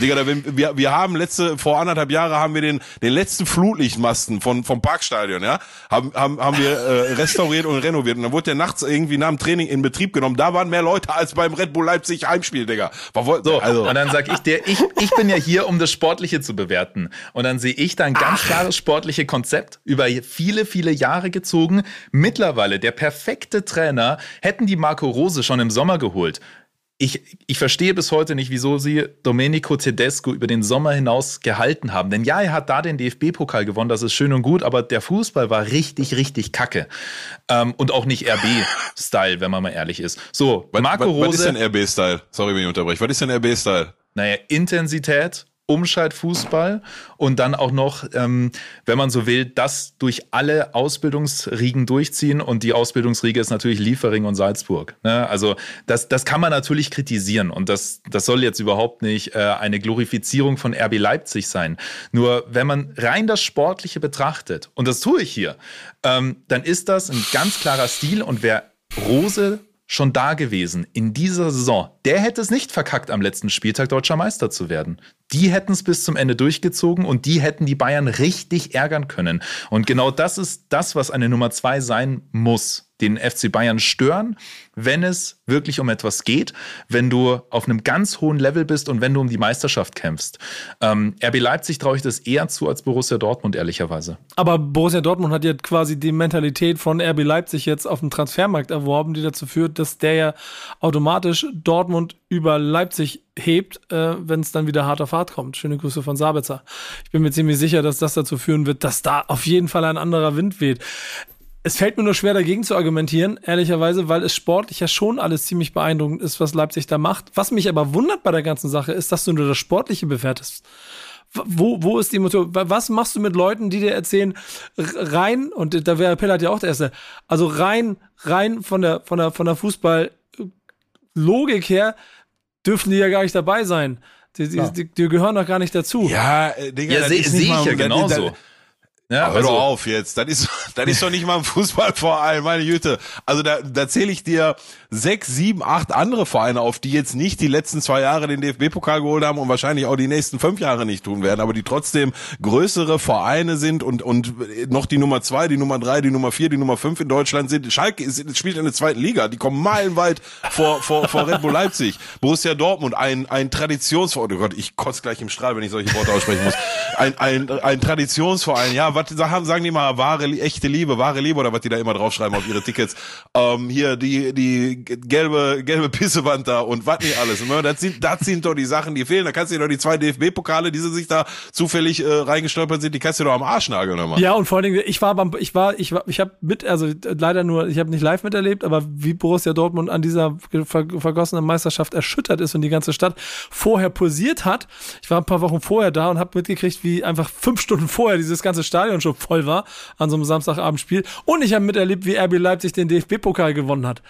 Digga, da, wir, wir haben letzte, vor anderthalb Jahre haben wir den, den letzten Flutlichtmasten von, vom Parkstadion, ja, haben, haben, haben wir äh, <laughs> restauriert und renoviert. Und dann wurde der nachts irgendwie nach dem Training in Betrieb genommen. Da waren mehr Leute als beim Red Bull Leipzig Heimspiel, Digga. So, also. und dann sag ich dir, ich, ich bin ja hier, um das Sportliche zu bewerten. Und dann sehe ich da ein ganz Ach. klares sportliche Konzept über viele, viele Jahre gezogen. Mittlerweile der perfekte Trainer hätten die Marco Rose schon im Sommer geholt ich, ich verstehe bis heute nicht, wieso sie Domenico Tedesco über den Sommer hinaus gehalten haben. Denn ja, er hat da den DFB-Pokal gewonnen, das ist schön und gut, aber der Fußball war richtig, richtig kacke. Ähm, und auch nicht RB-Style, wenn man mal ehrlich ist. So, Marco was, was, Rose. Was ist denn RB-Style? Sorry, wenn ich unterbreche. Was ist denn RB-Style? Naja, Intensität, Umschaltfußball und dann auch noch, ähm, wenn man so will, das durch alle Ausbildungsriegen durchziehen und die Ausbildungsriege ist natürlich Liefering und Salzburg. Ne? Also das, das kann man natürlich kritisieren und das, das soll jetzt überhaupt nicht äh, eine Glorifizierung von RB Leipzig sein. Nur wenn man rein das Sportliche betrachtet, und das tue ich hier, ähm, dann ist das ein ganz klarer Stil und wer Rose schon da gewesen in dieser Saison, der hätte es nicht verkackt, am letzten Spieltag deutscher Meister zu werden. Die hätten es bis zum Ende durchgezogen und die hätten die Bayern richtig ärgern können. Und genau das ist das, was eine Nummer zwei sein muss den FC Bayern stören, wenn es wirklich um etwas geht, wenn du auf einem ganz hohen Level bist und wenn du um die Meisterschaft kämpfst. Ähm, RB Leipzig traue ich das eher zu als Borussia Dortmund, ehrlicherweise. Aber Borussia Dortmund hat ja quasi die Mentalität von RB Leipzig jetzt auf dem Transfermarkt erworben, die dazu führt, dass der ja automatisch Dortmund über Leipzig hebt, äh, wenn es dann wieder hart auf hart kommt. Schöne Grüße von Sabitzer. Ich bin mir ziemlich sicher, dass das dazu führen wird, dass da auf jeden Fall ein anderer Wind weht es fällt mir nur schwer dagegen zu argumentieren, ehrlicherweise, weil es sportlich ja schon alles ziemlich beeindruckend ist, was Leipzig da macht. Was mich aber wundert bei der ganzen Sache ist, dass du nur das Sportliche bewertest. Wo, wo ist die Motor? Was machst du mit Leuten, die dir erzählen, rein, und da wäre Pellert ja auch der Erste, also rein, rein von der, von der, von der Fußball-Logik her, dürfen die ja gar nicht dabei sein. Die, die, die, die gehören doch gar nicht dazu. Ja, äh, Digga, ja, sehe seh ich ja genauso. Ja, hör also, doch auf jetzt. Das ist, <laughs> das ist doch nicht mal ein Fußballverein, meine Güte. Also da, da zähle ich dir sechs, sieben, acht andere Vereine auf, die jetzt nicht die letzten zwei Jahre den DFB-Pokal geholt haben und wahrscheinlich auch die nächsten fünf Jahre nicht tun werden, aber die trotzdem größere Vereine sind und, und noch die Nummer zwei, die Nummer drei, die Nummer vier, die Nummer fünf in Deutschland sind. Schalke ist, spielt in der zweiten Liga. Die kommen meilenweit vor, vor, vor Red Bull Leipzig. Borussia Dortmund, ein, ein Traditionsverein. Oh Gott, ich kotze gleich im Strahl, wenn ich solche Worte aussprechen muss. Ein, ein, ein Traditionsverein, ja, was sagen, sagen die mal wahre, echte Liebe, wahre Liebe oder was die da immer draufschreiben auf ihre Tickets. Ähm, hier die die gelbe gelbe Pissewand da und was nicht alles. Ne? Das sind das sind doch die Sachen, die fehlen. Da kannst du dir doch die zwei DFB-Pokale, die sie sich da zufällig äh, reingestolpert sind, die kannst du doch am Arsch nageln nochmal. Ja und vor allen Dingen, ich war beim, ich war, ich war, ich habe mit, also leider nur, ich habe nicht live miterlebt, aber wie Borussia Dortmund an dieser ver vergossenen Meisterschaft erschüttert ist und die ganze Stadt vorher pulsiert hat. Ich war ein paar Wochen vorher da und habe mitgekriegt, wie einfach fünf Stunden vorher dieses ganze Stadion schon voll war an so einem Samstagabendspiel. Und ich habe miterlebt, wie RB Leipzig den DFB-Pokal gewonnen hat.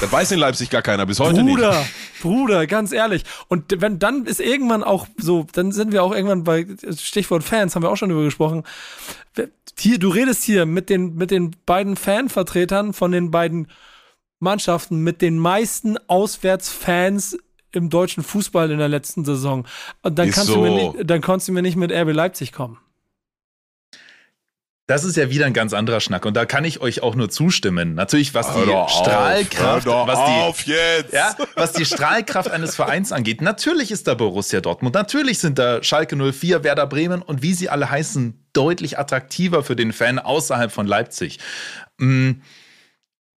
Das weiß in Leipzig gar keiner, bis heute Bruder, nicht. Bruder, ganz ehrlich. Und wenn dann ist irgendwann auch so, dann sind wir auch irgendwann bei Stichwort Fans, haben wir auch schon drüber gesprochen. Hier, du redest hier mit den, mit den beiden Fanvertretern von den beiden Mannschaften mit den meisten Auswärtsfans im deutschen Fußball in der letzten Saison. Und dann, kannst so. du mir nicht, dann konntest du mir nicht mit RB Leipzig kommen. Das ist ja wieder ein ganz anderer Schnack und da kann ich euch auch nur zustimmen. Natürlich, was die Strahlkraft, was die, Ja, was die Strahlkraft eines Vereins angeht. Natürlich ist da Borussia Dortmund, natürlich sind da Schalke 04, Werder Bremen und wie sie alle heißen, deutlich attraktiver für den Fan außerhalb von Leipzig. Mhm.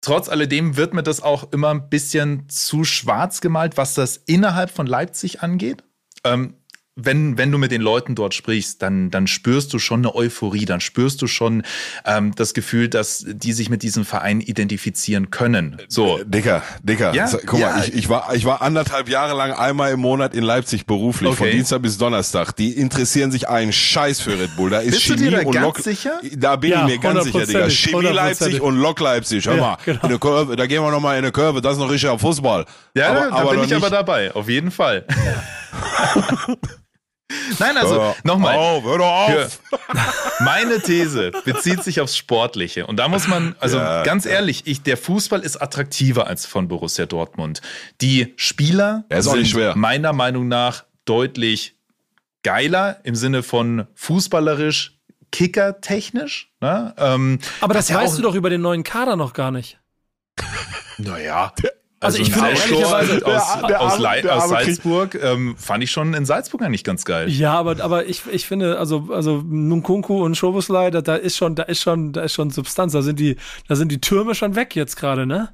Trotz alledem wird mir das auch immer ein bisschen zu schwarz gemalt, was das innerhalb von Leipzig angeht. Ähm, wenn, wenn du mit den Leuten dort sprichst, dann, dann spürst du schon eine Euphorie, dann spürst du schon ähm, das Gefühl, dass die sich mit diesem Verein identifizieren können. So. Äh, Dicker, Dicker, ja? guck ja. mal, ich, ich, war, ich war anderthalb Jahre lang einmal im Monat in Leipzig beruflich, okay. von Dienstag bis Donnerstag. Die interessieren sich einen Scheiß für Red Bull. Da ist Bist Chemie du dir da und Lok. Sicher? Da bin ja, ich mir ganz sicher, Digga. Chemie Leipzig und Lok Leipzig. Hör mal, genau. Kurve, da gehen wir nochmal in eine Kurve, das ist noch richtiger Fußball. Ja, aber, da aber bin ich aber dabei, auf jeden Fall. <laughs> <laughs> Nein, also nochmal. Auf, hör doch auf. <laughs> Meine These bezieht sich aufs Sportliche. Und da muss man, also ja, ganz ja. ehrlich, ich, der Fußball ist attraktiver als von Borussia Dortmund. Die Spieler sind meiner Meinung nach deutlich geiler im Sinne von fußballerisch, kickertechnisch. Ne? Ähm, Aber das weißt du doch über den neuen Kader noch gar nicht. <laughs> Naja. Also, also ich finde ehrlicherweise aus, der, aus, Arme, aus Salzburg ähm, fand ich schon in Salzburg eigentlich ganz geil. Ja, aber, aber ich, ich finde, also, also Nkunku und Schobuslei, da, da ist schon, da ist schon, da ist schon Substanz. Da sind die, da sind die Türme schon weg jetzt gerade, ne?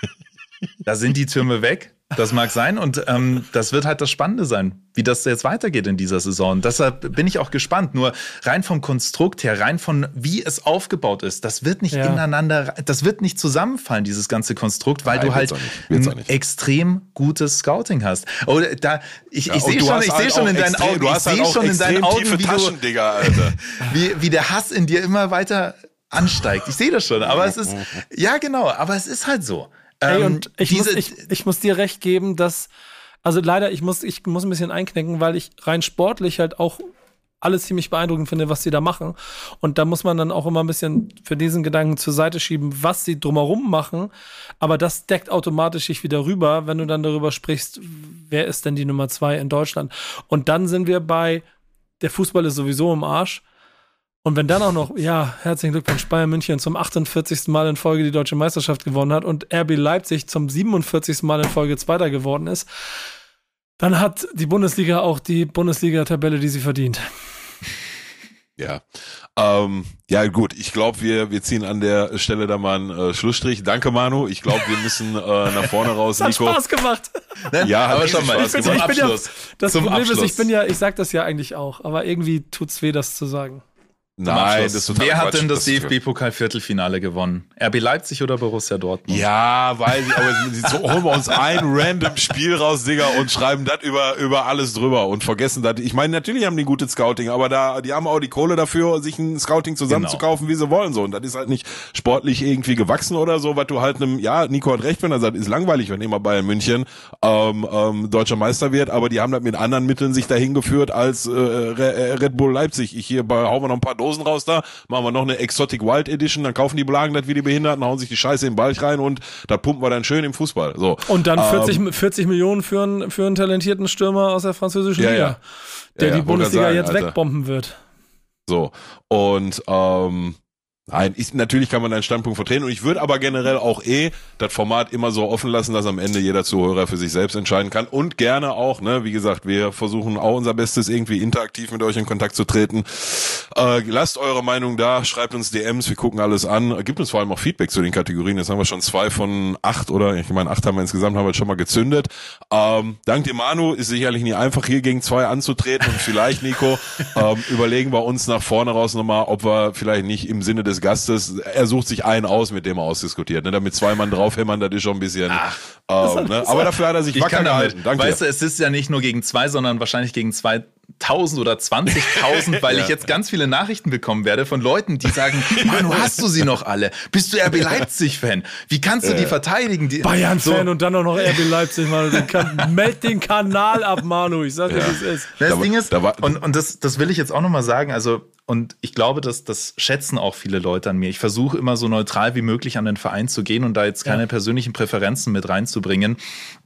<laughs> da sind die Türme weg. Das mag sein und ähm, das wird halt das Spannende sein, wie das jetzt weitergeht in dieser Saison. Deshalb bin ich auch gespannt. Nur rein vom Konstrukt her, rein von wie es aufgebaut ist, das wird nicht ja. ineinander, das wird nicht zusammenfallen, dieses ganze Konstrukt, weil Nein, du halt ein extrem gutes Scouting hast. Oder oh, da, ich, ja, ich sehe schon, ich halt schon in deinen Augen, ich sehe halt schon in deinen Augen, wie, du, Digga, <laughs> wie, wie der Hass in dir immer weiter ansteigt. Ich sehe das schon, aber es ist, <laughs> ja genau, aber es ist halt so. Ey, ähm, und ich, muss, ich, ich muss dir recht geben, dass, also leider, ich muss, ich muss ein bisschen einknicken, weil ich rein sportlich halt auch alles ziemlich beeindruckend finde, was sie da machen. Und da muss man dann auch immer ein bisschen für diesen Gedanken zur Seite schieben, was sie drumherum machen. Aber das deckt automatisch sich wieder rüber, wenn du dann darüber sprichst, wer ist denn die Nummer zwei in Deutschland. Und dann sind wir bei, der Fußball ist sowieso im Arsch. Und wenn dann auch noch, ja, herzlichen Glückwunsch, Bayern München zum 48. Mal in Folge die deutsche Meisterschaft gewonnen hat und RB Leipzig zum 47. Mal in Folge Zweiter geworden ist, dann hat die Bundesliga auch die Bundesliga-Tabelle, die sie verdient. Ja. Ähm, ja, gut, ich glaube, wir, wir ziehen an der Stelle da mal einen äh, Schlussstrich. Danke, Manu. Ich glaube, wir müssen äh, nach vorne <laughs> raus, das Nico. Hat Spaß gemacht. Ne? Ja, hat aber schon mal. Ich bin, Zum ich bin ja, Abschluss. das Zum Problem Abschluss. ist, ich bin ja, ich sag das ja eigentlich auch, aber irgendwie tut's weh, das zu sagen. Nein, Wer hat Quatsch. denn das, Das DFB-Pokal-Viertelfinale gewonnen? RB Leipzig oder Borussia Dortmund? Ja, weiß ich, aber so holen wir uns ein random Spiel raus, Digga, und schreiben das über, über alles drüber und vergessen das. Ich meine, natürlich haben die gutes Scouting, aber da, die haben auch die Kohle dafür, sich ein Scouting zusammenzukaufen, wie sie wollen, so. Und das ist halt nicht sportlich irgendwie gewachsen oder so, was du halt einem, ja, Nico hat recht, wenn er sagt, ist langweilig, wenn immer Bayern München, ähm, ähm, deutscher Meister wird, aber die haben das mit anderen Mitteln sich dahin geführt als, äh, Red Bull Leipzig. Ich hier, bei- hauen wir noch ein paar Dosen raus da, machen wir noch eine Exotic Wild Edition, dann kaufen die Blagen das wie die Behinderten, hauen sich die Scheiße den Balch rein und da pumpen wir dann schön im Fußball. So. Und dann Ähm, 40, 40 Millionen für einen, für einen talentierten Stürmer aus der französischen Ja, Liga, ja. der Ja, die Bundesliga wollte jetzt sagen, Alter. wegbomben wird. So. Und ähm, nein, ich, natürlich kann man deinen Standpunkt vertreten. Und ich würde aber generell auch eh das Format immer so offen lassen, dass am Ende jeder Zuhörer für sich selbst entscheiden kann. Und gerne auch, ne, wie gesagt, wir versuchen auch unser Bestes, irgendwie interaktiv mit euch in Kontakt zu treten. Äh, lasst eure Meinung da, schreibt uns DMs, wir gucken alles an. Gibt uns vor allem auch Feedback zu den Kategorien. Jetzt haben wir schon zwei von acht oder ich meine, acht haben wir insgesamt, haben wir schon mal gezündet. Ähm, dank dir, Manu, ist sicherlich nie einfach, hier gegen zwei anzutreten. Und vielleicht, Nico, <laughs> ähm, überlegen wir uns nach vorne raus nochmal, ob wir vielleicht nicht im Sinne des Gastes, er sucht sich einen aus, mit dem er ausdiskutiert. Ne? Damit zwei Mann draufhämmern, das ist schon ein bisschen. ähm, ne? Aber dafür hat er sich Ich wacker kann gehalten. Danke. Weißt du, es ist ja nicht nur gegen zwei, sondern wahrscheinlich gegen 2000 oder 20.000, <laughs> weil ich jetzt ganz viele Nachrichten bekommen werde von Leuten, die sagen, <laughs> Manu, hast du sie noch alle? Bist du RB Leipzig-Fan? Wie kannst du die verteidigen? Die, Bayern-Fan so, und dann auch noch RB Leipzig, Manu. Den kan <laughs> meld den Kanal ab, Manu. Ich sag dir, Ja. wie es ist. Das Da Ding ist, da war- und, und das, das will ich jetzt auch nochmal sagen, also, und ich glaube, dass das schätzen auch viele Leute an mir. Ich versuche immer so neutral wie möglich an den Verein zu gehen und da jetzt keine Ja. persönlichen Präferenzen mit reinzubringen,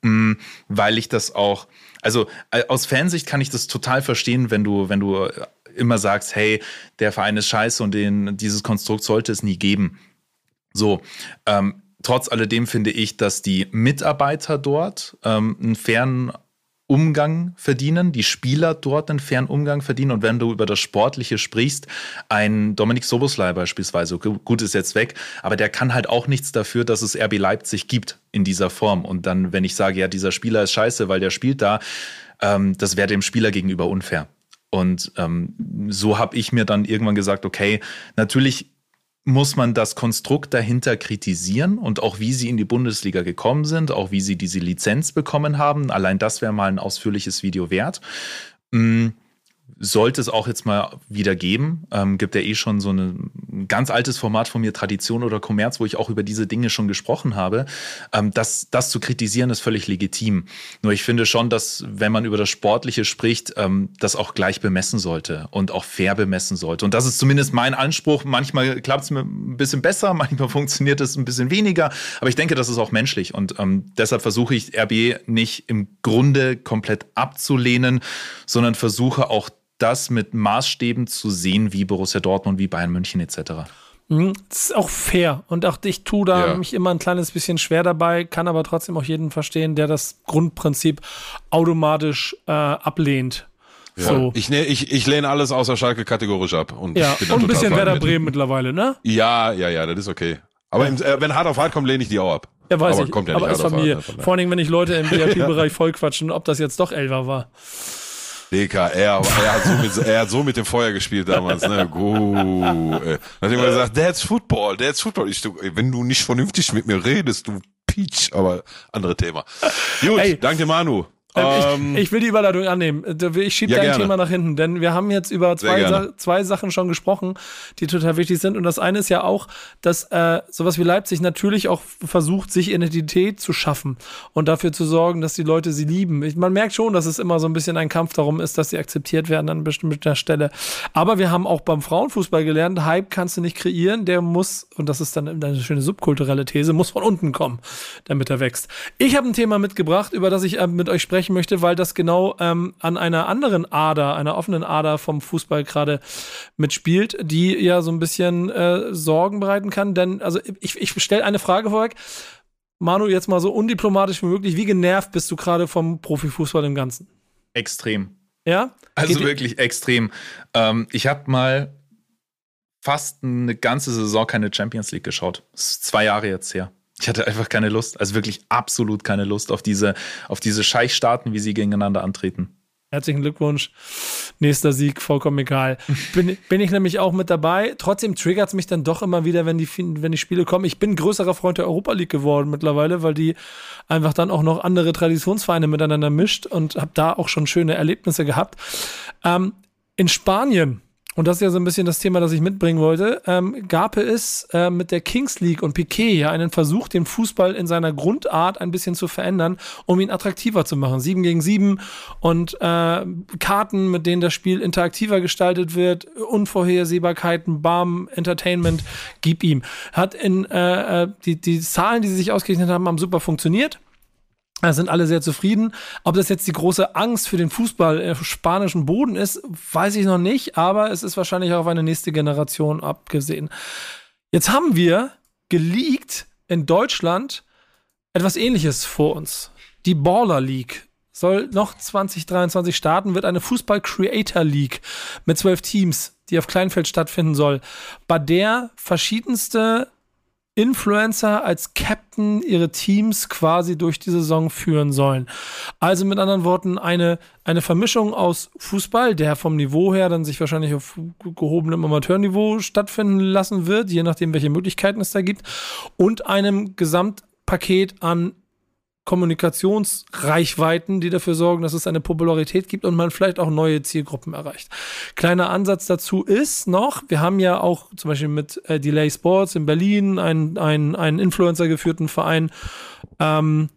mh, weil ich das auch, also äh, aus Fansicht kann ich das total verstehen, wenn du, wenn du äh, immer sagst, hey, der Verein ist scheiße und den, dieses Konstrukt sollte es nie geben. So, ähm, trotz alledem finde ich, dass die Mitarbeiter dort ähm, einen fairen Umgang verdienen, die Spieler dort einen fairen Umgang verdienen. Und wenn du über das Sportliche sprichst, ein Dominik Soboslai beispielsweise, gu- gut ist jetzt weg, aber der kann halt auch nichts dafür, dass es RB Leipzig gibt in dieser Form. Und dann, wenn ich sage, ja, dieser Spieler ist scheiße, weil der spielt da, ähm, das wäre dem Spieler gegenüber unfair. Und ähm, so habe ich mir dann irgendwann gesagt, okay, natürlich muss man das Konstrukt dahinter kritisieren und auch wie sie in die Bundesliga gekommen sind, auch wie sie diese Lizenz bekommen haben. Allein das wäre mal ein ausführliches Video wert. Mm, Sollte es auch jetzt mal wieder geben. Ähm, gibt ja eh schon so eine- ein ganz altes Format von mir, Tradition oder Kommerz, wo ich auch über diese Dinge schon gesprochen habe. Ähm, das, das zu kritisieren ist völlig legitim. Nur ich finde schon, dass wenn man über das Sportliche spricht, ähm, das auch gleich bemessen sollte und auch fair bemessen sollte. Und das ist zumindest mein Anspruch. Manchmal klappt es mir ein bisschen besser, <laughs> manchmal funktioniert es ein bisschen weniger. Aber ich denke, das ist auch menschlich. Und ähm, deshalb versuche ich RB nicht im Grunde komplett abzulehnen, sondern versuche auch das mit Maßstäben zu sehen, wie Borussia Dortmund, wie Bayern München etc. Mhm. Das ist auch fair. Und auch ich tue da Ja. mich immer ein kleines bisschen schwer dabei, kann aber trotzdem auch jeden verstehen, der das Grundprinzip automatisch äh, ablehnt. So. Ich, ne, ich, ich lehne alles außer Schalke kategorisch ab. Und Ja, ich bin da und ein bisschen Werder mit. Bremen mittlerweile, ne? Ja, ja, ja, das ist okay. Aber im, äh, wenn hart auf hart kommt, lehne ich die auch ab. Ja, weiß aber ich. Kommt ja aber nicht ist hart auf Familie. hart, daher. Vor allen Dingen, wenn ich Leute im <laughs> VIP-Bereich vollquatschen, ob das jetzt doch Elfer war. Dicker, er, er, hat so mit, er hat so mit dem Feuer gespielt damals, ne? Gut. ey. Dann hat immer gesagt, that's Football, that's Football. Ich, wenn du nicht vernünftig mit mir redest, du Peach, aber andere Thema. Gut, Ey. danke Manu. Ähm, ich, ich, will die Überleitung annehmen. Ich schiebe ja, dein gerne. Thema nach hinten, denn wir haben jetzt über zwei, Sa zwei Sachen schon gesprochen, die total wichtig sind. Und das eine ist ja auch, dass äh, sowas wie Leipzig natürlich auch versucht, sich Identität zu schaffen und dafür zu sorgen, dass die Leute sie lieben. Ich, man merkt schon, dass es immer so ein bisschen ein Kampf darum ist, dass sie akzeptiert werden an bestimmter Stelle. Aber wir haben auch beim Frauenfußball gelernt, Hype kannst du nicht kreieren, der muss, und das ist dann eine schöne subkulturelle These, muss von unten kommen, damit er wächst. Ich habe ein Thema mitgebracht, über das ich äh, mit euch sprechen möchte, weil das genau ähm, an einer anderen Ader, einer offenen Ader vom Fußball gerade mitspielt, die ja so ein bisschen äh, Sorgen bereiten kann. Denn, also ich, ich stelle eine Frage vorweg. Manu, jetzt mal so undiplomatisch wie möglich, wie genervt bist du gerade vom Profifußball im Ganzen? Extrem. Ja? Also Geht wirklich extrem. Ähm, ich habe mal fast eine ganze Saison keine Champions League geschaut. Das ist zwei Jahre jetzt her. Ich hatte einfach keine Lust, also wirklich absolut keine Lust auf diese, auf diese Scheichstaaten, wie sie gegeneinander antreten. Herzlichen Glückwunsch. Nächster Sieg, vollkommen egal. Bin, bin ich nämlich auch mit dabei. Trotzdem triggert es mich dann doch immer wieder, wenn die, wenn die Spiele kommen. Ich bin größerer Freund der Europa League geworden mittlerweile, weil die einfach dann auch noch andere Traditionsvereine miteinander mischt und habe da auch schon schöne Erlebnisse gehabt. Ähm, in Spanien und das ist ja so ein bisschen das Thema, das ich mitbringen wollte, ähm, gab es äh, mit der Kings League und Piquet ja einen Versuch, den Fußball in seiner Grundart ein bisschen zu verändern, um ihn attraktiver zu machen. Sieben gegen sieben und äh, Karten, mit denen das Spiel interaktiver gestaltet wird, Unvorhersehbarkeiten, Bam, Entertainment, gib ihm. Hat in äh, äh die, die Zahlen, die sie sich ausgerechnet haben, haben super funktioniert. Da sind alle sehr zufrieden. Ob das jetzt die große Angst für den Fußball auf spanischen Boden ist, weiß ich noch nicht, aber es ist wahrscheinlich auch auf eine nächste Generation abgesehen. Jetzt haben wir geleakt in Deutschland etwas ähnliches vor uns. Die Baller League soll noch 2023 starten, wird eine Fußball Creator League mit zwölf Teams, die auf Kleinfeld stattfinden soll, bei der verschiedenste Influencer als Captain ihre Teams quasi durch die Saison führen sollen. Also mit anderen Worten eine, eine Vermischung aus Fußball, der vom Niveau her dann sich wahrscheinlich auf gehobenem Amateurniveau stattfinden lassen wird, je nachdem, welche Möglichkeiten es da gibt, und einem Gesamtpaket an Kommunikationsreichweiten, die dafür sorgen, dass es eine Popularität gibt und man vielleicht auch neue Zielgruppen erreicht. Kleiner Ansatz dazu ist noch, wir haben ja auch zum Beispiel mit äh, Delay Sports in Berlin einen, einen, einen Influencer geführten Verein, ähm,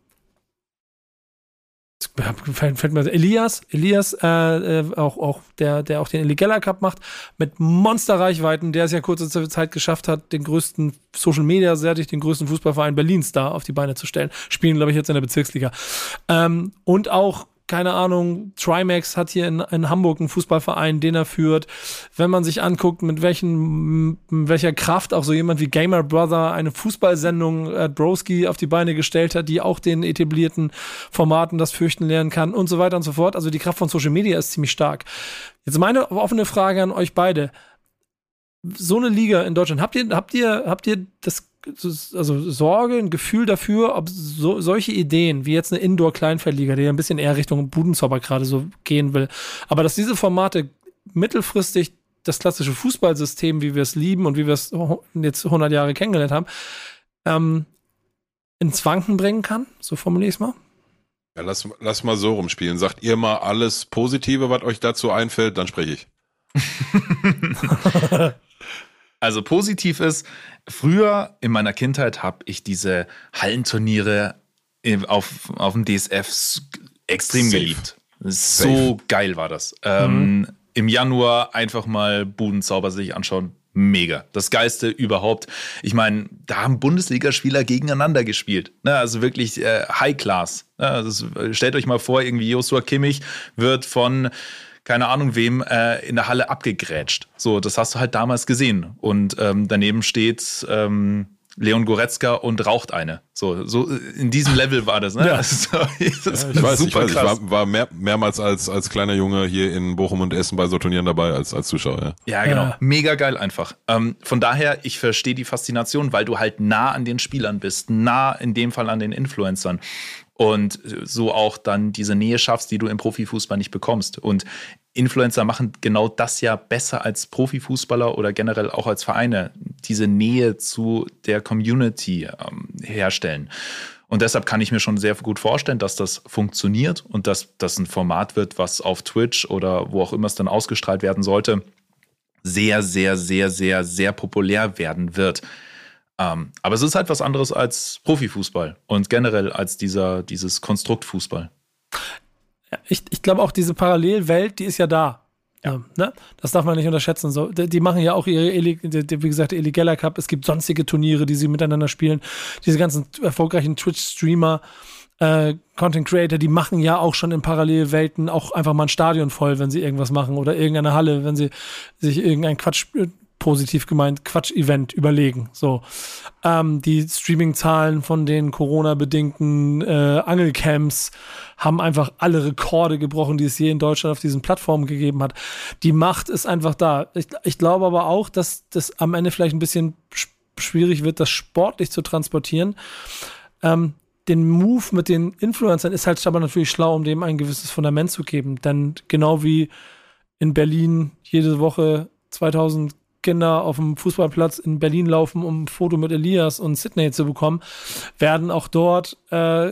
fällt mir Elias, Elias, äh, äh, auch, auch der, der auch den Illegella Cup macht, mit Monsterreichweiten, der es ja kurze Zeit geschafft hat, den größten Social Media seitig, den größten Fußballverein Berlins da auf die Beine zu stellen. Spielen, glaube ich, jetzt in der Bezirksliga. Ähm, und auch keine Ahnung, Trimax hat hier in, in, Hamburg einen Fußballverein, den er führt. Wenn man sich anguckt, mit welchen, mit welcher Kraft auch so jemand wie Gamer Brother eine Fußballsendung äh, Broski auf die Beine gestellt hat, die auch den etablierten Formaten das fürchten lernen kann und so weiter und so fort. Also die Kraft von Social Media ist ziemlich stark. Jetzt meine offene Frage an euch beide. So eine Liga in Deutschland, habt ihr, habt ihr, habt ihr das also Sorge, ein Gefühl dafür, ob so, solche Ideen wie jetzt eine Indoor-Kleinfeldliga, die ein bisschen eher Richtung Budenzauber gerade so gehen will, aber dass diese Formate mittelfristig das klassische Fußballsystem, wie wir es lieben und wie wir es jetzt 100 Jahre kennengelernt haben, ähm, ins Wanken bringen kann, so formuliere ich es mal. Ja, lass, lass mal so rumspielen. Sagt ihr mal alles Positive, was euch dazu einfällt, dann spreche ich. <laughs> Also positiv ist, früher in meiner Kindheit habe ich diese Hallenturniere auf, auf dem DSF extrem Safe. geliebt. So Safe. geil war das. Ähm, mhm. Im Januar einfach mal Budenzauber sich anschauen. Mega. Das Geiste überhaupt. Ich meine, da haben Bundesligaspieler gegeneinander gespielt. Ne, also wirklich äh, High Class. Ne, also stellt euch mal vor, irgendwie Joshua Kimmich wird von keine Ahnung wem äh, in der Halle abgegrätscht. So, das hast du halt damals gesehen. Und ähm, daneben steht ähm, Leon Goretzka und raucht eine. So, so in diesem Level war das. Ne? Ja. <laughs> das ja, ich weiß, ich, weiß ich war, war mehr, mehrmals als, als kleiner Junge hier in Bochum und Essen bei so Turnieren dabei als, als Zuschauer. Ja, ja genau. Ja. Mega geil einfach. Ähm, von daher, ich verstehe die Faszination, weil du halt nah an den Spielern bist, nah in dem Fall an den Influencern und so auch dann diese Nähe schaffst, die du im Profifußball nicht bekommst. Und Influencer machen genau das ja besser als Profifußballer oder generell auch als Vereine, diese Nähe zu der Community ähm, herstellen. Und deshalb kann ich mir schon sehr gut vorstellen, dass das funktioniert und dass das ein Format wird, was auf Twitch oder wo auch immer es dann ausgestrahlt werden sollte, sehr, sehr, sehr, sehr, sehr populär werden wird. Ähm, aber es ist halt was anderes als Profifußball und generell als dieser, dieses Konstrukt Fußball. Ja, ich, ich glaube auch diese Parallelwelt, die ist ja da. Ja. ne? Das darf man nicht unterschätzen. So, die machen ja auch ihre, wie gesagt, Eli Geller Cup. Es gibt sonstige Turniere, die sie miteinander spielen. Diese ganzen erfolgreichen Twitch-Streamer, äh, Content Creator, die machen ja auch schon in Parallelwelten auch einfach mal ein Stadion voll, wenn sie irgendwas machen oder irgendeine Halle, wenn sie sich irgendein Quatsch positiv gemeint Quatsch-Event überlegen. So ähm, die Streaming-Zahlen von den Corona-bedingten äh, Angelcamps haben einfach alle Rekorde gebrochen, die es je in Deutschland auf diesen Plattformen gegeben hat. Die Macht ist einfach da. Ich, ich glaube aber auch, dass das am Ende vielleicht ein bisschen schwierig wird, das sportlich zu transportieren. Ähm, den Move mit den Influencern ist halt aber natürlich schlau, um dem ein gewisses Fundament zu geben. Denn genau wie in Berlin jede Woche 2000 Kinder auf dem Fußballplatz in Berlin laufen, um ein Foto mit Elias und Sydney zu bekommen, werden auch dort äh,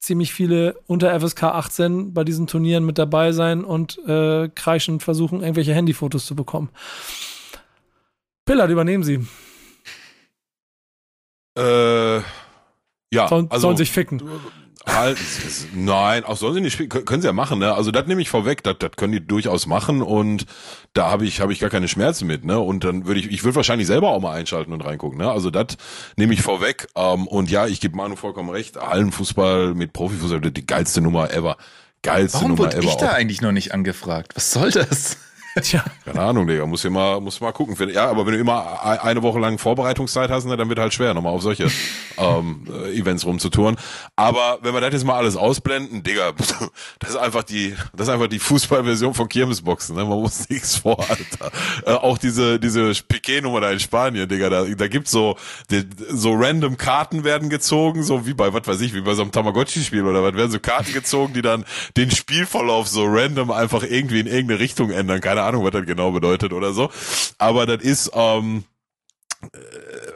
ziemlich viele unter FSK 18 bei diesen Turnieren mit dabei sein und äh, kreischend versuchen, irgendwelche Handyfotos zu bekommen. Pillard, übernehmen Sie. Äh, ja, sollen, also, sollen sich ficken. Halt, nein, auch sollen sie nicht spielen, können sie ja machen, ne? Also das nehme ich vorweg, das, das können die durchaus machen und da habe ich habe ich gar keine Schmerzen mit, ne? Und dann würde ich ich würde wahrscheinlich selber auch mal einschalten und reingucken, ne? Also das nehme ich vorweg ähm, und ja, ich gebe Manu vollkommen recht, Hallenfußball mit Profifußball die geilste Nummer ever. Geilste Warum Nummer ever. Warum wurde ich da eigentlich noch nicht angefragt? Was soll das? Tja. Keine Ahnung, Digga. Muss ja mal, muss mal gucken. Ja, aber wenn du immer eine Woche lang Vorbereitungszeit hast, ne, dann wird halt schwer, nochmal auf solche <laughs> ähm, äh, Events rumzutouren. Aber wenn wir das jetzt mal alles ausblenden, Digga, <laughs> das ist einfach die, das ist einfach die Fußballversion von Kirmesboxen, ne? Man muss nichts vor, Alter. Äh, auch diese, diese Piquet-Nummer da in Spanien, Digga, da, da gibt's so, die, so random Karten werden gezogen, so wie bei, was weiß ich, wie bei so einem Tamagotchi-Spiel oder was, werden so Karten gezogen, die dann den Spielverlauf so random einfach irgendwie in irgendeine Richtung ändern. Keine Ahnung, was das genau bedeutet oder so. Aber das ist, ähm,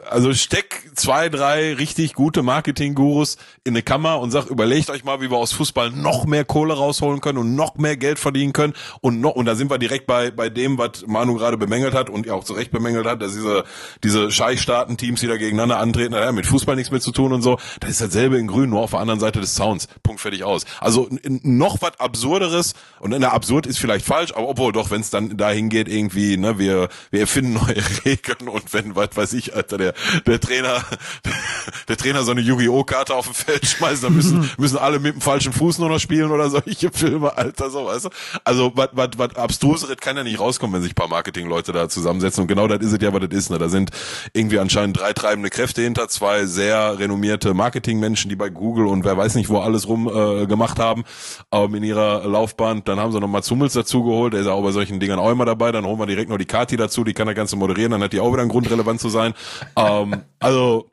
also steck zwei, drei richtig gute Marketing-Gurus in eine Kammer und sag, überlegt euch mal, wie wir aus Fußball noch mehr Kohle rausholen können und noch mehr Geld verdienen können und noch, und da sind wir direkt bei, bei dem, was Manu gerade bemängelt hat und ja auch zu Recht bemängelt hat, dass diese, diese Scheichstaaten-Teams, die da gegeneinander antreten, naja, mit Fußball nichts mehr zu tun und so, das ist dasselbe in grün, nur auf der anderen Seite des Sounds. Punkt fertig aus. Also noch was Absurderes und na, absurd ist vielleicht falsch, aber obwohl doch, wenn es dann dahin geht, irgendwie, ne, wir, wir erfinden <laughs> neue Regeln und wenn was weiß ich, Alter, der, der Trainer, <laughs> der Trainer so eine Yu-Gi-Oh! Karte auf dem Feld schmeißt, dann müssen, <laughs> müssen alle mit dem falschen Fuß nur noch spielen oder solche Filme, Alter, so, weißt du? Also, was, was, was abstruseres kann ja nicht rauskommen, wenn sich ein paar Marketing-Leute da zusammensetzen und genau das ist es ja, was das ist, ne? Da sind irgendwie anscheinend drei treibende Kräfte hinter, zwei sehr renommierte Marketing-Menschen, die bei Google und wer weiß nicht wo alles rum äh, gemacht haben, ähm, in ihrer Laufbahn. Dann haben sie noch mal Zummels dazugeholt, der ist ja auch bei solchen Dingern auch immer dabei, dann holen wir direkt noch die Kati dazu, die kann das Ganze moderieren, dann hat die auch wieder einen Grund, relevant zu sein. ähm, also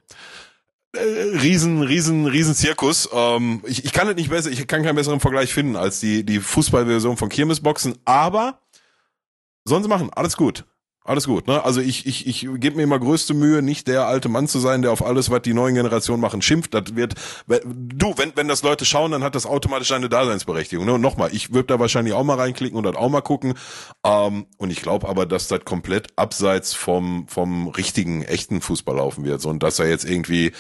äh, riesen, riesen, riesen Zirkus. Ähm, ich, ich kann es nicht besser, ich kann keinen besseren Vergleich finden als die, die Fußballversion von Kirmesboxen, aber sollen sie machen, alles gut. Alles gut, ne? Also ich, ich, ich gebe mir immer größte Mühe, nicht der alte Mann zu sein, der auf alles, was die neuen Generationen machen, schimpft. Das wird, du, wenn, wenn das Leute schauen, dann hat das automatisch eine Daseinsberechtigung. Ne? Und nochmal, ich würde da wahrscheinlich auch mal reinklicken und das auch mal gucken. Ähm, und ich glaube aber, dass das komplett abseits vom, vom richtigen, echten Fußball laufen wird. So, und dass er jetzt irgendwie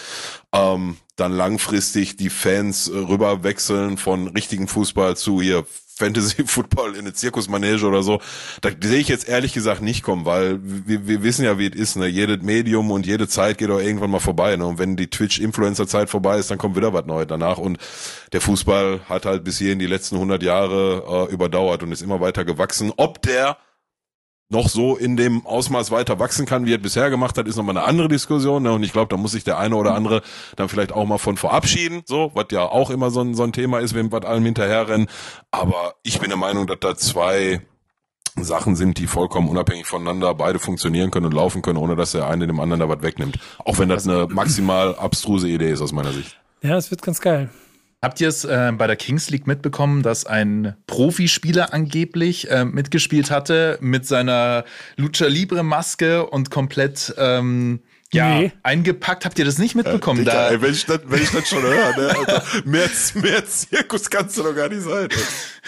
ähm, dann langfristig die Fans äh, rüberwechseln von richtigen Fußball zu hier Fantasy Football in eine Zirkusmanege oder so. Da sehe ich jetzt ehrlich gesagt nicht kommen, weil wir, wir wissen ja, wie es ist. Ne? Jedes Medium und jede Zeit geht auch irgendwann mal vorbei. Ne? Und wenn die Twitch-Influencer-Zeit vorbei ist, dann kommt wieder was Neues danach. Und der Fußball hat halt bis hierhin die letzten 100 Jahre äh, überdauert und ist immer weiter gewachsen. Ob der noch so in dem Ausmaß weiter wachsen kann, wie er bisher gemacht hat, ist nochmal eine andere Diskussion. Ne? Und ich glaube, da muss sich der eine oder andere dann vielleicht auch mal von verabschieden, so, was ja auch immer so ein, so ein Thema ist, wenn was allem hinterherrennen. Aber ich bin der Meinung, dass da zwei Sachen sind, die vollkommen unabhängig voneinander beide funktionieren können und laufen können, ohne dass der eine dem anderen da was wegnimmt. Auch wenn das eine maximal abstruse Idee ist aus meiner Sicht. Ja, es wird ganz geil. Habt ihr es äh, bei der Kings League mitbekommen, dass ein Profispieler angeblich äh, mitgespielt hatte mit seiner Lucha Libre Maske und komplett ähm, Ja, Nee. eingepackt. Habt ihr das nicht mitbekommen? Digga, da, ey, wenn, ich das, wenn ich das schon höre, ne, Alter, mehr, mehr Zirkus kannst du doch gar nicht sein.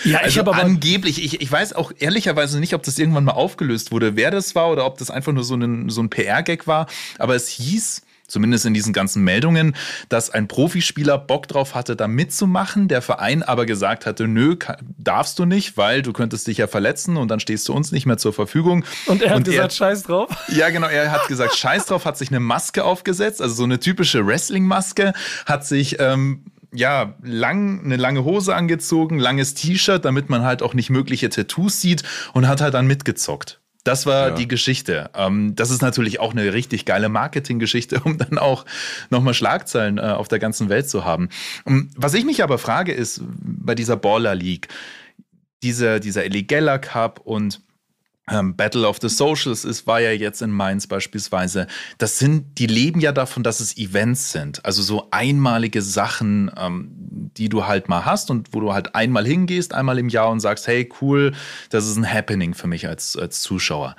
Ja, ich also habe aber angeblich, ich, ich weiß auch ehrlicherweise nicht, ob das irgendwann mal aufgelöst wurde, wer das war oder ob das einfach nur so ein, so ein PR-Gag war. Aber es hieß, zumindest in diesen ganzen Meldungen, dass ein Profispieler Bock drauf hatte, da mitzumachen, der Verein aber gesagt hatte, nö, darfst du nicht, weil du könntest dich ja verletzen und dann stehst du uns nicht mehr zur Verfügung. und er hat gesagt, scheiß drauf. Ja, genau. Er hat gesagt, <laughs> scheiß drauf, hat sich eine Maske aufgesetzt, also so eine typische Wrestling-Maske, hat sich ähm, ja lang eine lange Hose angezogen, langes T-Shirt, damit man halt auch nicht mögliche Tattoos sieht und hat halt dann mitgezockt. Das war Ja. die Geschichte. Ähm, das ist natürlich auch eine richtig geile Marketinggeschichte, <laughs> um dann auch nochmal Schlagzeilen äh, auf der ganzen Welt zu haben. Ähm, Was ich mich aber frage, ist bei dieser Baller League, dieser, dieser Eligella Cup und ähm, Battle of the Socials ist, war ja jetzt in Mainz beispielsweise. Das sind, die leben ja davon, dass es Events sind. Also so einmalige Sachen, ähm, die du halt mal hast und wo du halt einmal hingehst, einmal im Jahr und sagst, hey, cool, das ist ein Happening für mich als, als Zuschauer.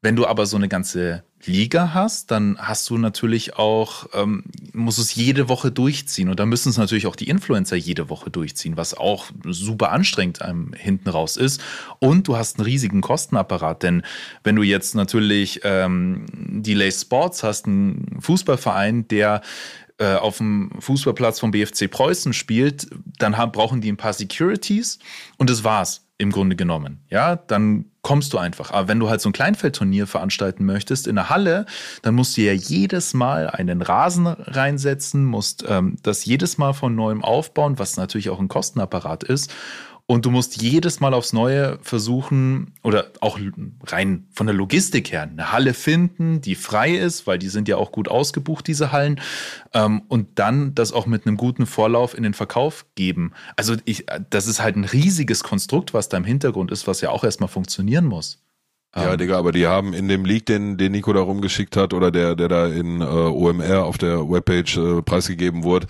Wenn du aber so eine ganze Liga hast, dann hast du natürlich auch, ähm, musst es jede Woche durchziehen. Und dann müssen es natürlich auch die Influencer jede Woche durchziehen, was auch super anstrengend einem hinten raus ist. Und du hast einen riesigen Kostenapparat, denn wenn du jetzt natürlich ähm, Delay Sports hast, einen Fußballverein, der äh, auf dem Fußballplatz vom BFC Preußen spielt, dann haben, brauchen die ein paar Securities und das war's im Grunde genommen. Ja, dann kommst du einfach. Aber wenn du halt so ein Kleinfeldturnier veranstalten möchtest in der Halle, dann musst du ja jedes Mal einen Rasen reinsetzen, musst ähm, das jedes Mal von neuem aufbauen, was natürlich auch ein Kostenapparat ist. Und du musst jedes Mal aufs Neue versuchen, oder auch rein von der Logistik her, eine Halle finden, die frei ist, weil die sind ja auch gut ausgebucht, diese Hallen. Ähm, und dann das auch mit einem guten Vorlauf in den Verkauf geben. Also ich, das ist halt ein riesiges Konstrukt, was da im Hintergrund ist, was ja auch erstmal funktionieren muss. Ja, Ähm, Digga, aber die haben in dem Leak, den, den Nico da rumgeschickt hat oder der, der da in äh, OMR auf der Webpage äh, preisgegeben wurde,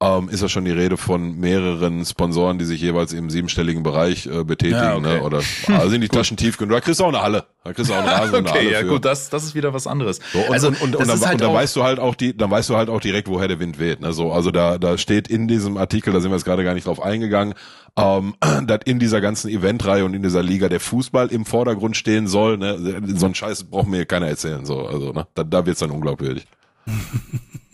ähm, ist ja schon die Rede von mehreren Sponsoren, die sich jeweils im siebenstelligen Bereich äh, betätigen. Ja, okay. ne? Oder <laughs> also sind die Taschen tief genug. Da kriegst du auch eine Halle. Da kriegst du auch einen Rasen und eine Okay, Halle ja für. gut, das, das ist wieder was anderes. So, und, also und, und, und, dann, halt und dann weißt du halt auch die, dann weißt du halt auch direkt, woher der Wind weht. Ne? So, also da, da steht in diesem Artikel, da sind wir jetzt gerade gar nicht drauf eingegangen, ähm, <clears throat> dass in dieser ganzen Eventreihe und in dieser Liga der Fußball im Vordergrund stehen soll. Ne? So ein Scheiß braucht mir keiner erzählen. So, also ne? da, da wird's dann unglaubwürdig. <laughs>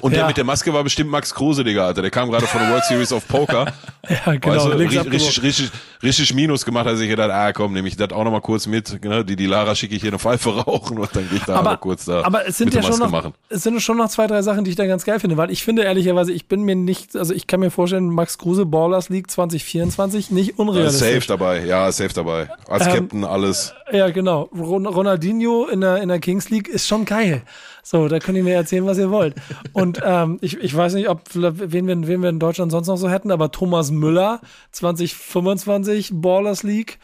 Und der Ja. mit der Maske war bestimmt Max Kruse, Digga, Alter. Der kam gerade von der World Series of Poker. <laughs> Ja, genau. links richtig, richtig, richtig, richtig Minus gemacht, als ich gedacht, ah komm, nehme ich das auch noch mal kurz mit. Ne? Die, die Lara schicke ich hier eine Pfeife <laughs> rauchen und dann gehe ich da aber, kurz da aber es sind ja der schon noch, machen. es sind schon noch zwei, drei Sachen, die ich da ganz geil finde, weil ich finde ehrlicherweise, ich bin mir nicht, also ich kann mir vorstellen, Max Kruse Ballers League 2024 nicht Ja, unrealistisch. safe dabei, ja, safe dabei. Als Ähm, Captain alles. Ja, genau. Ron Ronaldinho in der, in der Kings League ist schon geil. So, da könnt ihr mir erzählen, was ihr wollt. Und ähm, ich, ich weiß nicht, ob wen wir, wen wir in Deutschland sonst noch so hätten, aber Thomas Müller 2025 Ballers League.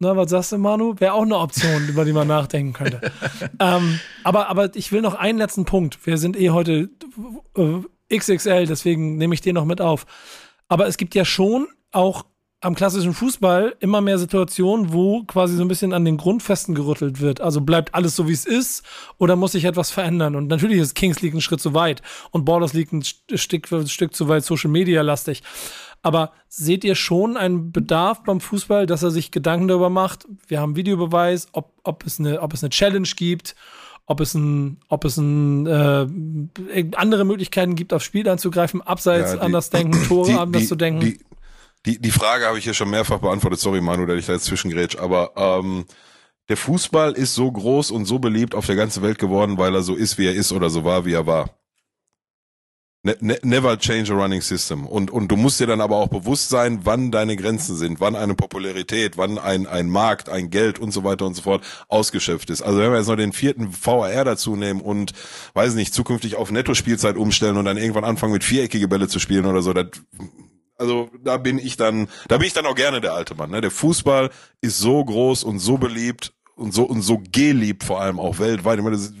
Na, was sagst du, Manu? Wäre auch eine Option, über die man nachdenken könnte. <laughs> ähm, aber, aber ich will noch einen letzten Punkt. Wir sind eh heute äh, XXL, deswegen nehme ich den noch mit auf. Aber es gibt ja schon auch am klassischen Fußball immer mehr Situationen, wo quasi so ein bisschen an den Grundfesten gerüttelt wird. Also bleibt alles so, wie es ist oder muss sich etwas verändern? Und natürlich ist Kings League ein Schritt zu weit und Borders League ein Stück, ein Stück zu weit Social Media lastig. Aber seht ihr schon einen Bedarf beim Fußball, dass er sich Gedanken darüber macht? Wir haben Videobeweis, ob, ob, es, eine, ob es eine Challenge gibt, ob es ein, ob es ein, äh, andere Möglichkeiten gibt, aufs Spiel anzugreifen, abseits Ja, die- anders denken, Tore die- anders die- zu denken. Die, die, die Frage habe ich hier schon mehrfach beantwortet. Sorry, Manu, dass ich da jetzt zwischengrätsch. Aber ähm, der Fußball ist so groß und so beliebt auf der ganzen Welt geworden, weil er so ist, wie er ist oder so war, wie er war. Ne, ne, never change a running system. Und, und du musst dir dann aber auch bewusst sein, wann deine Grenzen sind, wann eine Popularität, wann ein, ein Markt, ein Geld und so weiter und so fort ausgeschöpft ist. Also wenn wir jetzt noch den vierten VAR dazu nehmen und, weiß nicht, zukünftig auf Netto-Spielzeit umstellen und dann irgendwann anfangen mit viereckige Bälle zu spielen oder so, das also da bin ich dann, da bin ich dann auch gerne der alte Mann. Ne? Der Fußball ist so groß und so beliebt und so und so geliebt vor allem auch weltweit. Ich meine, das,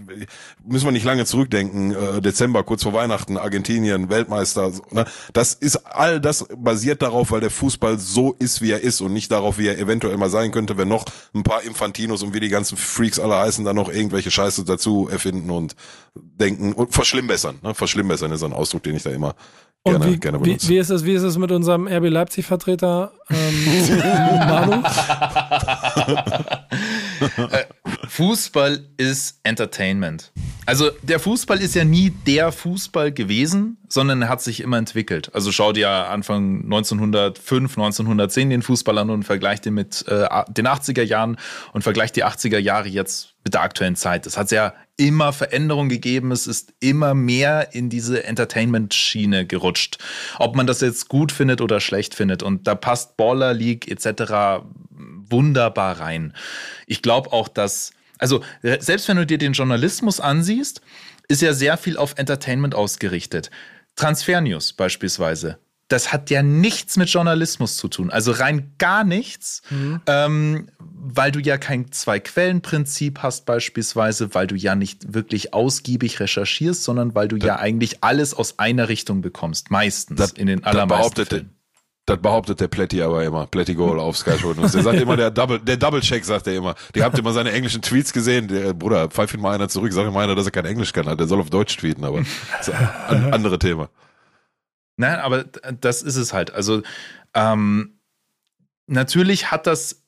müssen wir nicht lange zurückdenken. Äh, Dezember, kurz vor Weihnachten, Argentinien, Weltmeister. So, ne? Das ist all das basiert darauf, weil der Fußball so ist, wie er ist und nicht darauf, wie er eventuell mal sein könnte, wenn noch ein paar Infantinos und wie die ganzen Freaks alle heißen, dann noch irgendwelche Scheiße dazu erfinden und denken und verschlimmbessern. Ne? Verschlimmbessern ist ein Ausdruck, den ich da immer Und gerne, wie, gerne wie, wie, ist es, wie ist es mit unserem RB Leipzig-Vertreter ähm, <laughs> Manu? Fußball ist Entertainment. Also der Fußball ist ja nie der Fußball gewesen, sondern er hat sich immer entwickelt. Also schau dir Anfang 1905, 1910 den Fußball an und vergleich den mit äh, den 80er Jahren und vergleich die 80er Jahre jetzt mit der aktuellen Zeit. Es hat ja immer Veränderungen gegeben. Es ist immer mehr in diese Entertainment-Schiene gerutscht. Ob man das jetzt gut findet oder schlecht findet. Und da passt Baller League etc. wunderbar rein. Ich glaube auch, dass, also selbst wenn du dir den Journalismus ansiehst, ist ja sehr viel auf Entertainment ausgerichtet. Transfernews beispielsweise. Das hat ja nichts mit Journalismus zu tun. Also rein gar nichts, ähm, weil du ja kein Zwei-Quellen-Prinzip hast beispielsweise, weil du ja nicht wirklich ausgiebig recherchierst, sondern weil du ja eigentlich alles aus einer Richtung bekommst. Meistens Das- in den das allermeisten Fällen. das behauptet der Pletti aber immer. Pletti Goal auf Sky Sports. Der sagt immer, der Double, der Double Check sagt er immer. Die habt immer seine englischen Tweets gesehen. Der Bruder, pfeif ihn mal einer zurück. Sag ihm mal einer, dass er kein Englisch kann. Der soll auf Deutsch tweeten, aber das ist ein andere Thema. Nein, aber das ist es halt. Also ähm, natürlich hat das,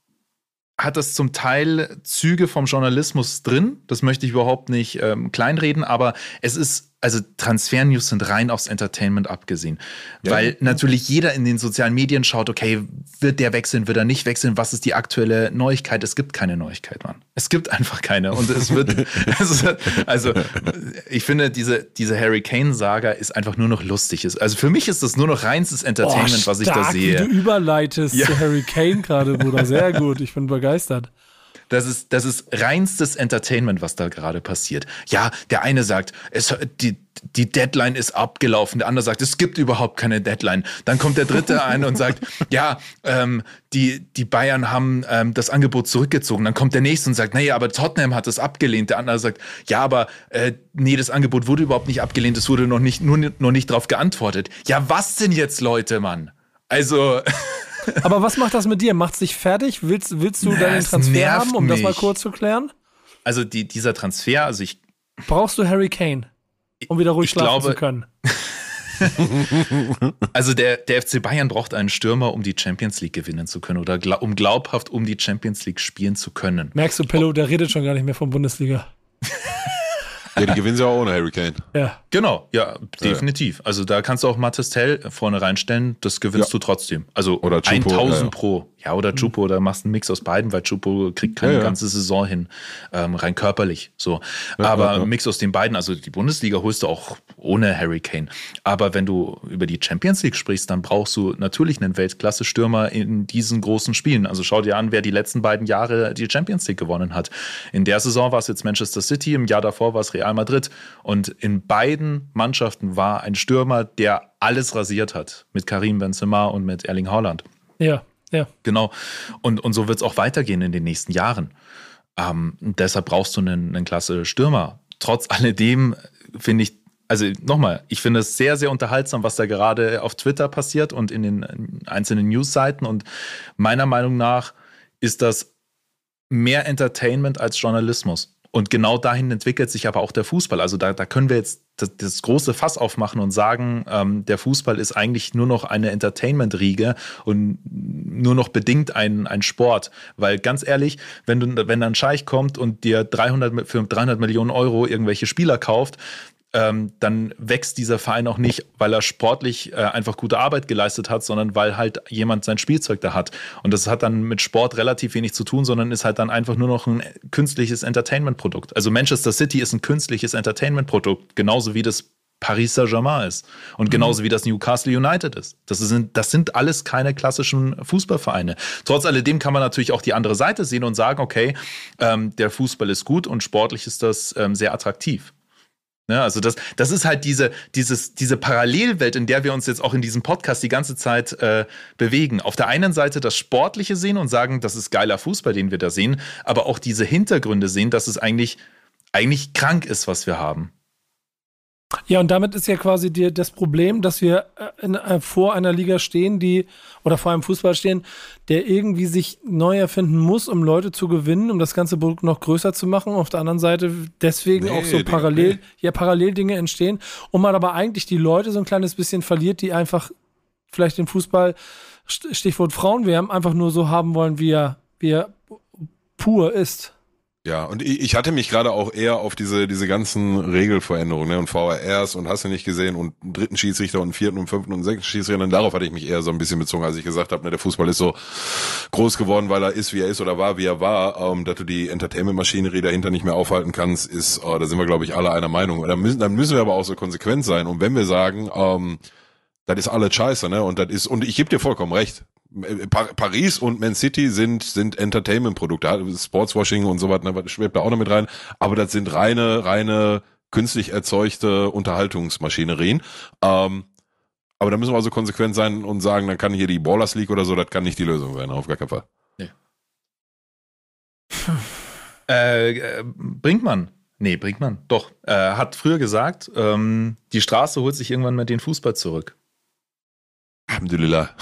hat das zum Teil Züge vom Journalismus drin. Das möchte ich überhaupt nicht ähm, kleinreden, aber es ist, also Transfernews sind rein aufs Entertainment abgesehen. Ja. Weil natürlich jeder in den sozialen Medien schaut, okay, wird der wechseln, wird er nicht wechseln, was ist die aktuelle Neuigkeit? Es gibt keine Neuigkeit, Mann. Es gibt einfach keine. Und es wird, <laughs> <laughs> also, also ich finde, diese, diese Harry Kane-Saga ist einfach nur noch lustig. Also für mich ist das nur noch reinstes Entertainment, Oh, was ich da stark, sehe. Wie du überleitest Ja. zu Harry Kane gerade, Bruder. Sehr gut. Ich bin begeistert. Das ist, das ist reinstes Entertainment, was da gerade passiert. Ja, der eine sagt, es, die, die Deadline ist abgelaufen. Der andere sagt, es gibt überhaupt keine Deadline. Dann kommt der dritte <laughs> ein und sagt, ja, ähm, die, die Bayern haben ähm, das Angebot zurückgezogen. Dann kommt der nächste und sagt, naja, aber Tottenham hat es abgelehnt. Der andere sagt, ja, aber äh, nee, das Angebot wurde überhaupt nicht abgelehnt. Es wurde noch nicht, nur, noch nicht drauf geantwortet. Ja, was denn jetzt, Leute, Mann? Also, <laughs> Aber was macht das mit dir? Macht's dich fertig? Willst, willst du Na, deinen es Transfer haben, um das mal mich. kurz zu klären? also die, dieser Transfer, also ich Brauchst du Harry Kane, um wieder ruhig schlafen glaube- zu können? <laughs> Also der, der FC Bayern braucht einen Stürmer, um die Champions League gewinnen zu können oder um glaubhaft um die Champions League spielen zu können. Merkst du, Pillow, der redet schon gar nicht mehr von Bundesliga. Ja, die gewinnen sie auch ohne Harry Kane. Ja. Genau, ja, definitiv. Also da kannst du auch Mattes Tell vorne reinstellen, das gewinnst Ja. du trotzdem. Also Oder Chupo, 1000 ja, ja. pro. Ja, oder Chupo, da machst du einen Mix aus beiden, weil Chupo kriegt keine Ja, ja. ganze Saison hin, ähm, rein körperlich. So. Aber ja, ein Mix aus den beiden, also die Bundesliga holst du auch ohne Harry Kane. Aber wenn du über die Champions League sprichst, dann brauchst du natürlich einen Weltklasse-Stürmer in diesen großen Spielen. Also schau dir an, wer die letzten beiden Jahre die Champions League gewonnen hat. In der Saison war es jetzt Manchester City, im Jahr davor war es Real Madrid. Und in beiden Mannschaften war ein Stürmer, der alles rasiert hat. Mit Karim Benzema und mit Erling Haaland. Ja, ja. Genau. Und, und so wird es auch weitergehen in den nächsten Jahren. Ähm, deshalb brauchst du einen, einen klasse Stürmer. Trotz alledem finde ich, also nochmal, ich finde es sehr, sehr unterhaltsam, was da gerade auf Twitter passiert und in den einzelnen Newsseiten. Und meiner Meinung nach ist das mehr Entertainment als Journalismus. Und genau dahin entwickelt sich aber auch der Fußball. Also da, da können wir jetzt das, das große Fass aufmachen und sagen, ähm, der Fußball ist eigentlich nur noch eine Entertainment-Riege und nur noch bedingt ein, ein Sport. Weil ganz ehrlich, wenn, du, wenn dann Scheich kommt und dir 300, für 300 Millionen Euro irgendwelche Spieler kauft, ähm, dann wächst dieser Verein auch nicht, weil er sportlich äh, einfach gute Arbeit geleistet hat, sondern weil halt jemand sein Spielzeug da hat. Und das hat dann mit Sport relativ wenig zu tun, sondern ist halt dann einfach nur noch ein künstliches Entertainment-Produkt. Also Manchester City ist ein künstliches Entertainment-Produkt, genauso wie das Paris Saint-Germain ist und genauso wie das Newcastle United ist. Das sind, das sind alles keine klassischen Fußballvereine. Trotz alledem kann man natürlich auch die andere Seite sehen und sagen, okay, ähm, der Fußball ist gut und sportlich ist das ähm, sehr attraktiv. Ne? Also das, das ist halt diese, dieses, diese Parallelwelt, in der wir uns jetzt auch in diesem Podcast die ganze Zeit äh, bewegen. Auf der einen Seite das Sportliche sehen und sagen, das ist geiler Fußball, den wir da sehen, aber auch diese Hintergründe sehen, dass es eigentlich, eigentlich krank ist, was wir haben. Ja, und damit ist ja quasi die, das Problem, dass wir äh, in, äh, vor einer Liga stehen, die, oder vor einem Fußball stehen, der irgendwie sich neu erfinden muss, um Leute zu gewinnen, um das ganze Produkt noch größer zu machen. Auf der anderen Seite deswegen nee, auch so parallel, nee. ja, Paralleldinge entstehen und man aber eigentlich die Leute so ein kleines bisschen verliert, die einfach vielleicht den Fußball, Stichwort Frauenwärm, einfach nur so haben wollen, wie er, wie er pur ist. Ja, und ich hatte mich gerade auch eher auf diese, diese ganzen Regelveränderungen ne, und VRRs und hast du nicht gesehen und dritten Schiedsrichter und vierten und fünften und sechsten Schiedsrichter, und darauf hatte ich mich eher so ein bisschen bezogen, als ich gesagt habe, ne, der Fußball ist so groß geworden, weil er ist, wie er ist oder war, wie er war, ähm, dass du die Entertainment-Maschinerie dahinter nicht mehr aufhalten kannst, ist, äh, da sind wir, glaube ich, alle einer Meinung. Da müssen, dann müssen wir aber auch so konsequent sein. Und wenn wir sagen, ähm, das ist alles scheiße, ne? Und das ist, und ich gebe dir vollkommen recht. Paris und Man City sind, sind Entertainment-Produkte, Sportswashing und so was, ne, schwebt da auch noch mit rein, aber das sind reine, reine künstlich erzeugte Unterhaltungsmaschinerien. Ähm, aber da müssen wir also konsequent sein und sagen, dann kann hier die Ballers League oder so, das kann nicht die Lösung sein, auf gar keinen Fall. Nee. Äh, äh, Brinkmann, nee, Brinkmann, doch, äh, hat früher gesagt, ähm, die Straße holt sich irgendwann mal den Fußball zurück. Alhamdulillah.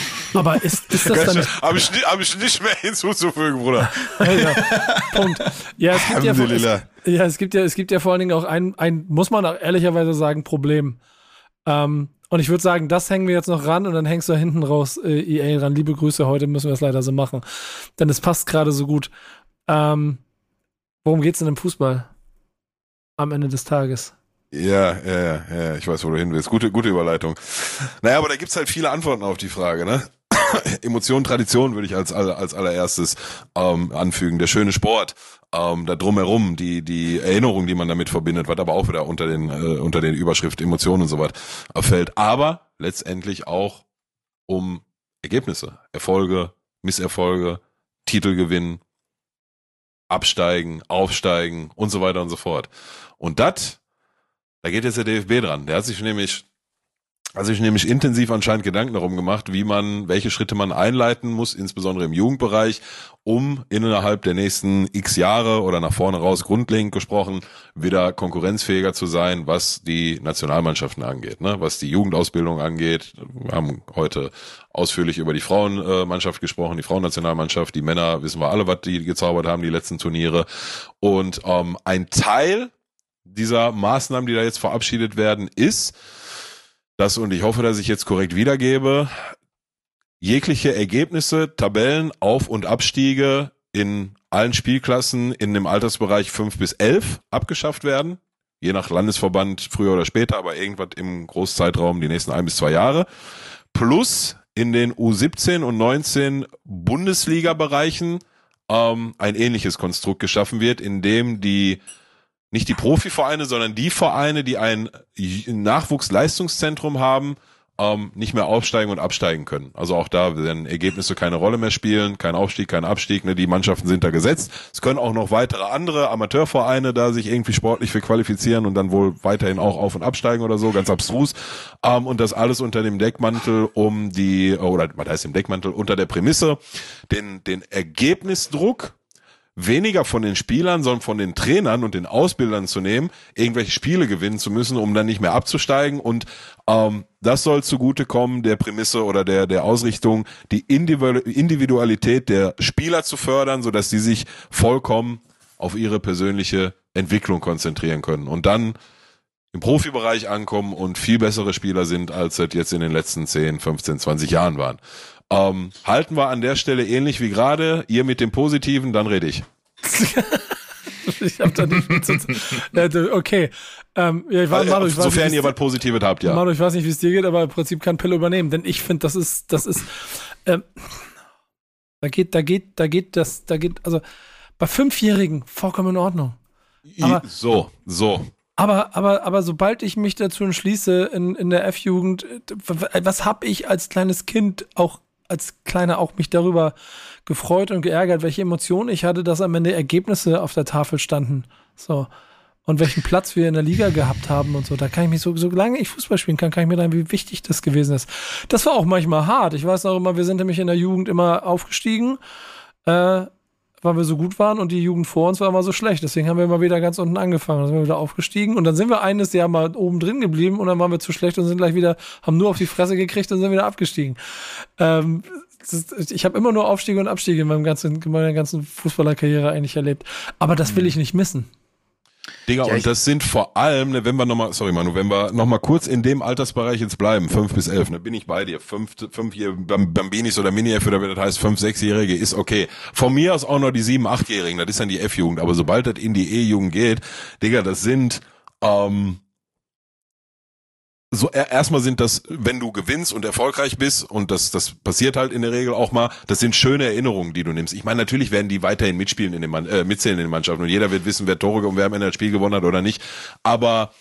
<laughs> Aber ist, ist das dann. <laughs> Habe ich, hab ich nicht mehr <laughs> hinzuzufügen, Bruder. ja, Punkt. Ja, es gibt ja, es, ja, es gibt ja, es gibt ja vor allen Dingen auch ein, ein muss man auch ehrlicherweise sagen, Problem. Ähm, und ich würde sagen, das hängen wir jetzt noch ran und dann hängst du da hinten raus, äh, EA ran. Liebe Grüße, heute müssen wir es leider so machen. Denn es passt gerade so gut. Ähm, worum geht's denn im Fußball? Am Ende des Tages. Ja, ja, ja, ich weiß, wo du hin willst. Gute, gute Überleitung. Naja, aber da gibt's halt viele Antworten auf die Frage, ne? <coughs> Emotion, Tradition würde ich als, als allererstes ähm, anfügen. Der schöne Sport, ähm, da drumherum, die, die Erinnerung, die man damit verbindet, was aber auch wieder unter den, äh, unter den Überschrift Emotionen und so was fällt. Aber letztendlich auch um Ergebnisse, Erfolge, Misserfolge, Titelgewinn, Absteigen, Aufsteigen und so weiter und so fort. Und das, da geht jetzt der DFB dran. Der hat sich nämlich also ich nämlich intensiv anscheinend Gedanken darum gemacht, wie man, welche Schritte man einleiten muss, insbesondere im Jugendbereich, um innerhalb der nächsten x Jahre oder nach vorne raus grundlegend gesprochen wieder konkurrenzfähiger zu sein, was die Nationalmannschaften angeht, ne? was die Jugendausbildung angeht. Wir haben heute ausführlich über die Frauenmannschaft gesprochen, die Frauennationalmannschaft, die Männer wissen wir alle, was die gezaubert haben, die letzten Turniere. Und ähm, ein Teil dieser Maßnahmen, die da jetzt verabschiedet werden, ist, das, und ich hoffe, dass ich jetzt korrekt wiedergebe, jegliche Ergebnisse, Tabellen, Auf- und Abstiege in allen Spielklassen in dem Altersbereich 5 bis 11 abgeschafft werden. Je nach Landesverband früher oder später, aber irgendwas im Großzeitraum die nächsten ein bis zwei Jahre. Plus in den U17 und 19 Bundesliga-Bereichen ähm, ein ähnliches Konstrukt geschaffen wird, in dem die nicht die Profivereine, sondern die Vereine, die ein Nachwuchsleistungszentrum haben, ähm, nicht mehr aufsteigen und absteigen können. Also auch da werden Ergebnisse keine Rolle mehr spielen, kein Aufstieg, kein Abstieg, ne? die Mannschaften sind da gesetzt. Es können auch noch weitere andere Amateurvereine da sich irgendwie sportlich für qualifizieren und dann wohl weiterhin auch auf und absteigen oder so, ganz abstrus. Ähm, und das alles unter dem Deckmantel um die, oder was heißt im Deckmantel, unter der Prämisse, den, den Ergebnisdruck weniger von den Spielern, sondern von den Trainern und den Ausbildern zu nehmen, irgendwelche Spiele gewinnen zu müssen, um dann nicht mehr abzusteigen. Und ähm, das soll zugutekommen der Prämisse oder der, der Ausrichtung, die Individualität der Spieler zu fördern, sodass sie sich vollkommen auf ihre persönliche Entwicklung konzentrieren können. Und dann im Profibereich ankommen und viel bessere Spieler sind, als es jetzt in den letzten 10, 15, 20 Jahren waren. Ähm, halten wir an der Stelle ähnlich wie gerade. Ihr mit dem Positiven, dann rede ich. <laughs> ich habe da nicht viel zu Okay. Ähm, ja, ich war, Manu, ich Sofern ihr was Positives habt, ja. Manu, ich weiß nicht, wie es dir geht, aber im Prinzip kann Pille übernehmen. Denn ich finde, das ist, das ist, ähm, da geht, da geht, da geht das, da geht, also bei Fünfjährigen vollkommen in Ordnung. Aber, so, so. Aber, aber, aber sobald ich mich dazu entschließe, in, in der F-Jugend, was habe ich als kleines Kind auch als Kleiner auch mich darüber gefreut und geärgert, welche Emotionen ich hatte, dass am Ende Ergebnisse auf der Tafel standen. So. und welchen Platz wir in der Liga gehabt haben und so. Da kann ich mich so, solange ich Fußball spielen kann, kann ich mir dann, wie wichtig das gewesen ist. Das war auch manchmal hart. Ich weiß noch immer, wir sind nämlich in der Jugend immer aufgestiegen, äh, weil wir so gut waren und die Jugend vor uns war immer so schlecht. Deswegen haben wir immer wieder ganz unten angefangen. Dann sind wir wieder aufgestiegen und dann sind wir eines Jahr mal oben drin geblieben und dann waren wir zu schlecht und sind gleich wieder, haben nur auf die Fresse gekriegt und sind wieder abgestiegen. Ähm, ist, ich habe immer nur Aufstiege und Abstiege in, meinem ganzen, in meiner ganzen Fußballerkarriere eigentlich erlebt. Aber das will ich nicht missen. Digga, ja, und das sind vor allem, ne, wenn wir nochmal, sorry Manu, wenn wir nochmal kurz in dem Altersbereich jetzt bleiben, fünf bis elf, ne, bin ich bei dir. Fünf, fünf hier Bambinis oder Mini-F oder wie das heißt, fünf, sechsjährige ist okay. Von mir aus auch noch die sieben, achtjährigen, das ist dann die F-Jugend. Aber sobald das in die E-Jugend geht, Digga, das sind, ähm, so erstmal sind das, wenn du gewinnst und erfolgreich bist und das das passiert halt in der Regel auch mal, das sind schöne Erinnerungen, die du nimmst. Ich meine, natürlich werden die weiterhin mitspielen in den Mann, äh, mitzählen in den Mannschaften und jeder wird wissen, wer Tore und wer am Ende das Spiel gewonnen hat oder nicht. Aber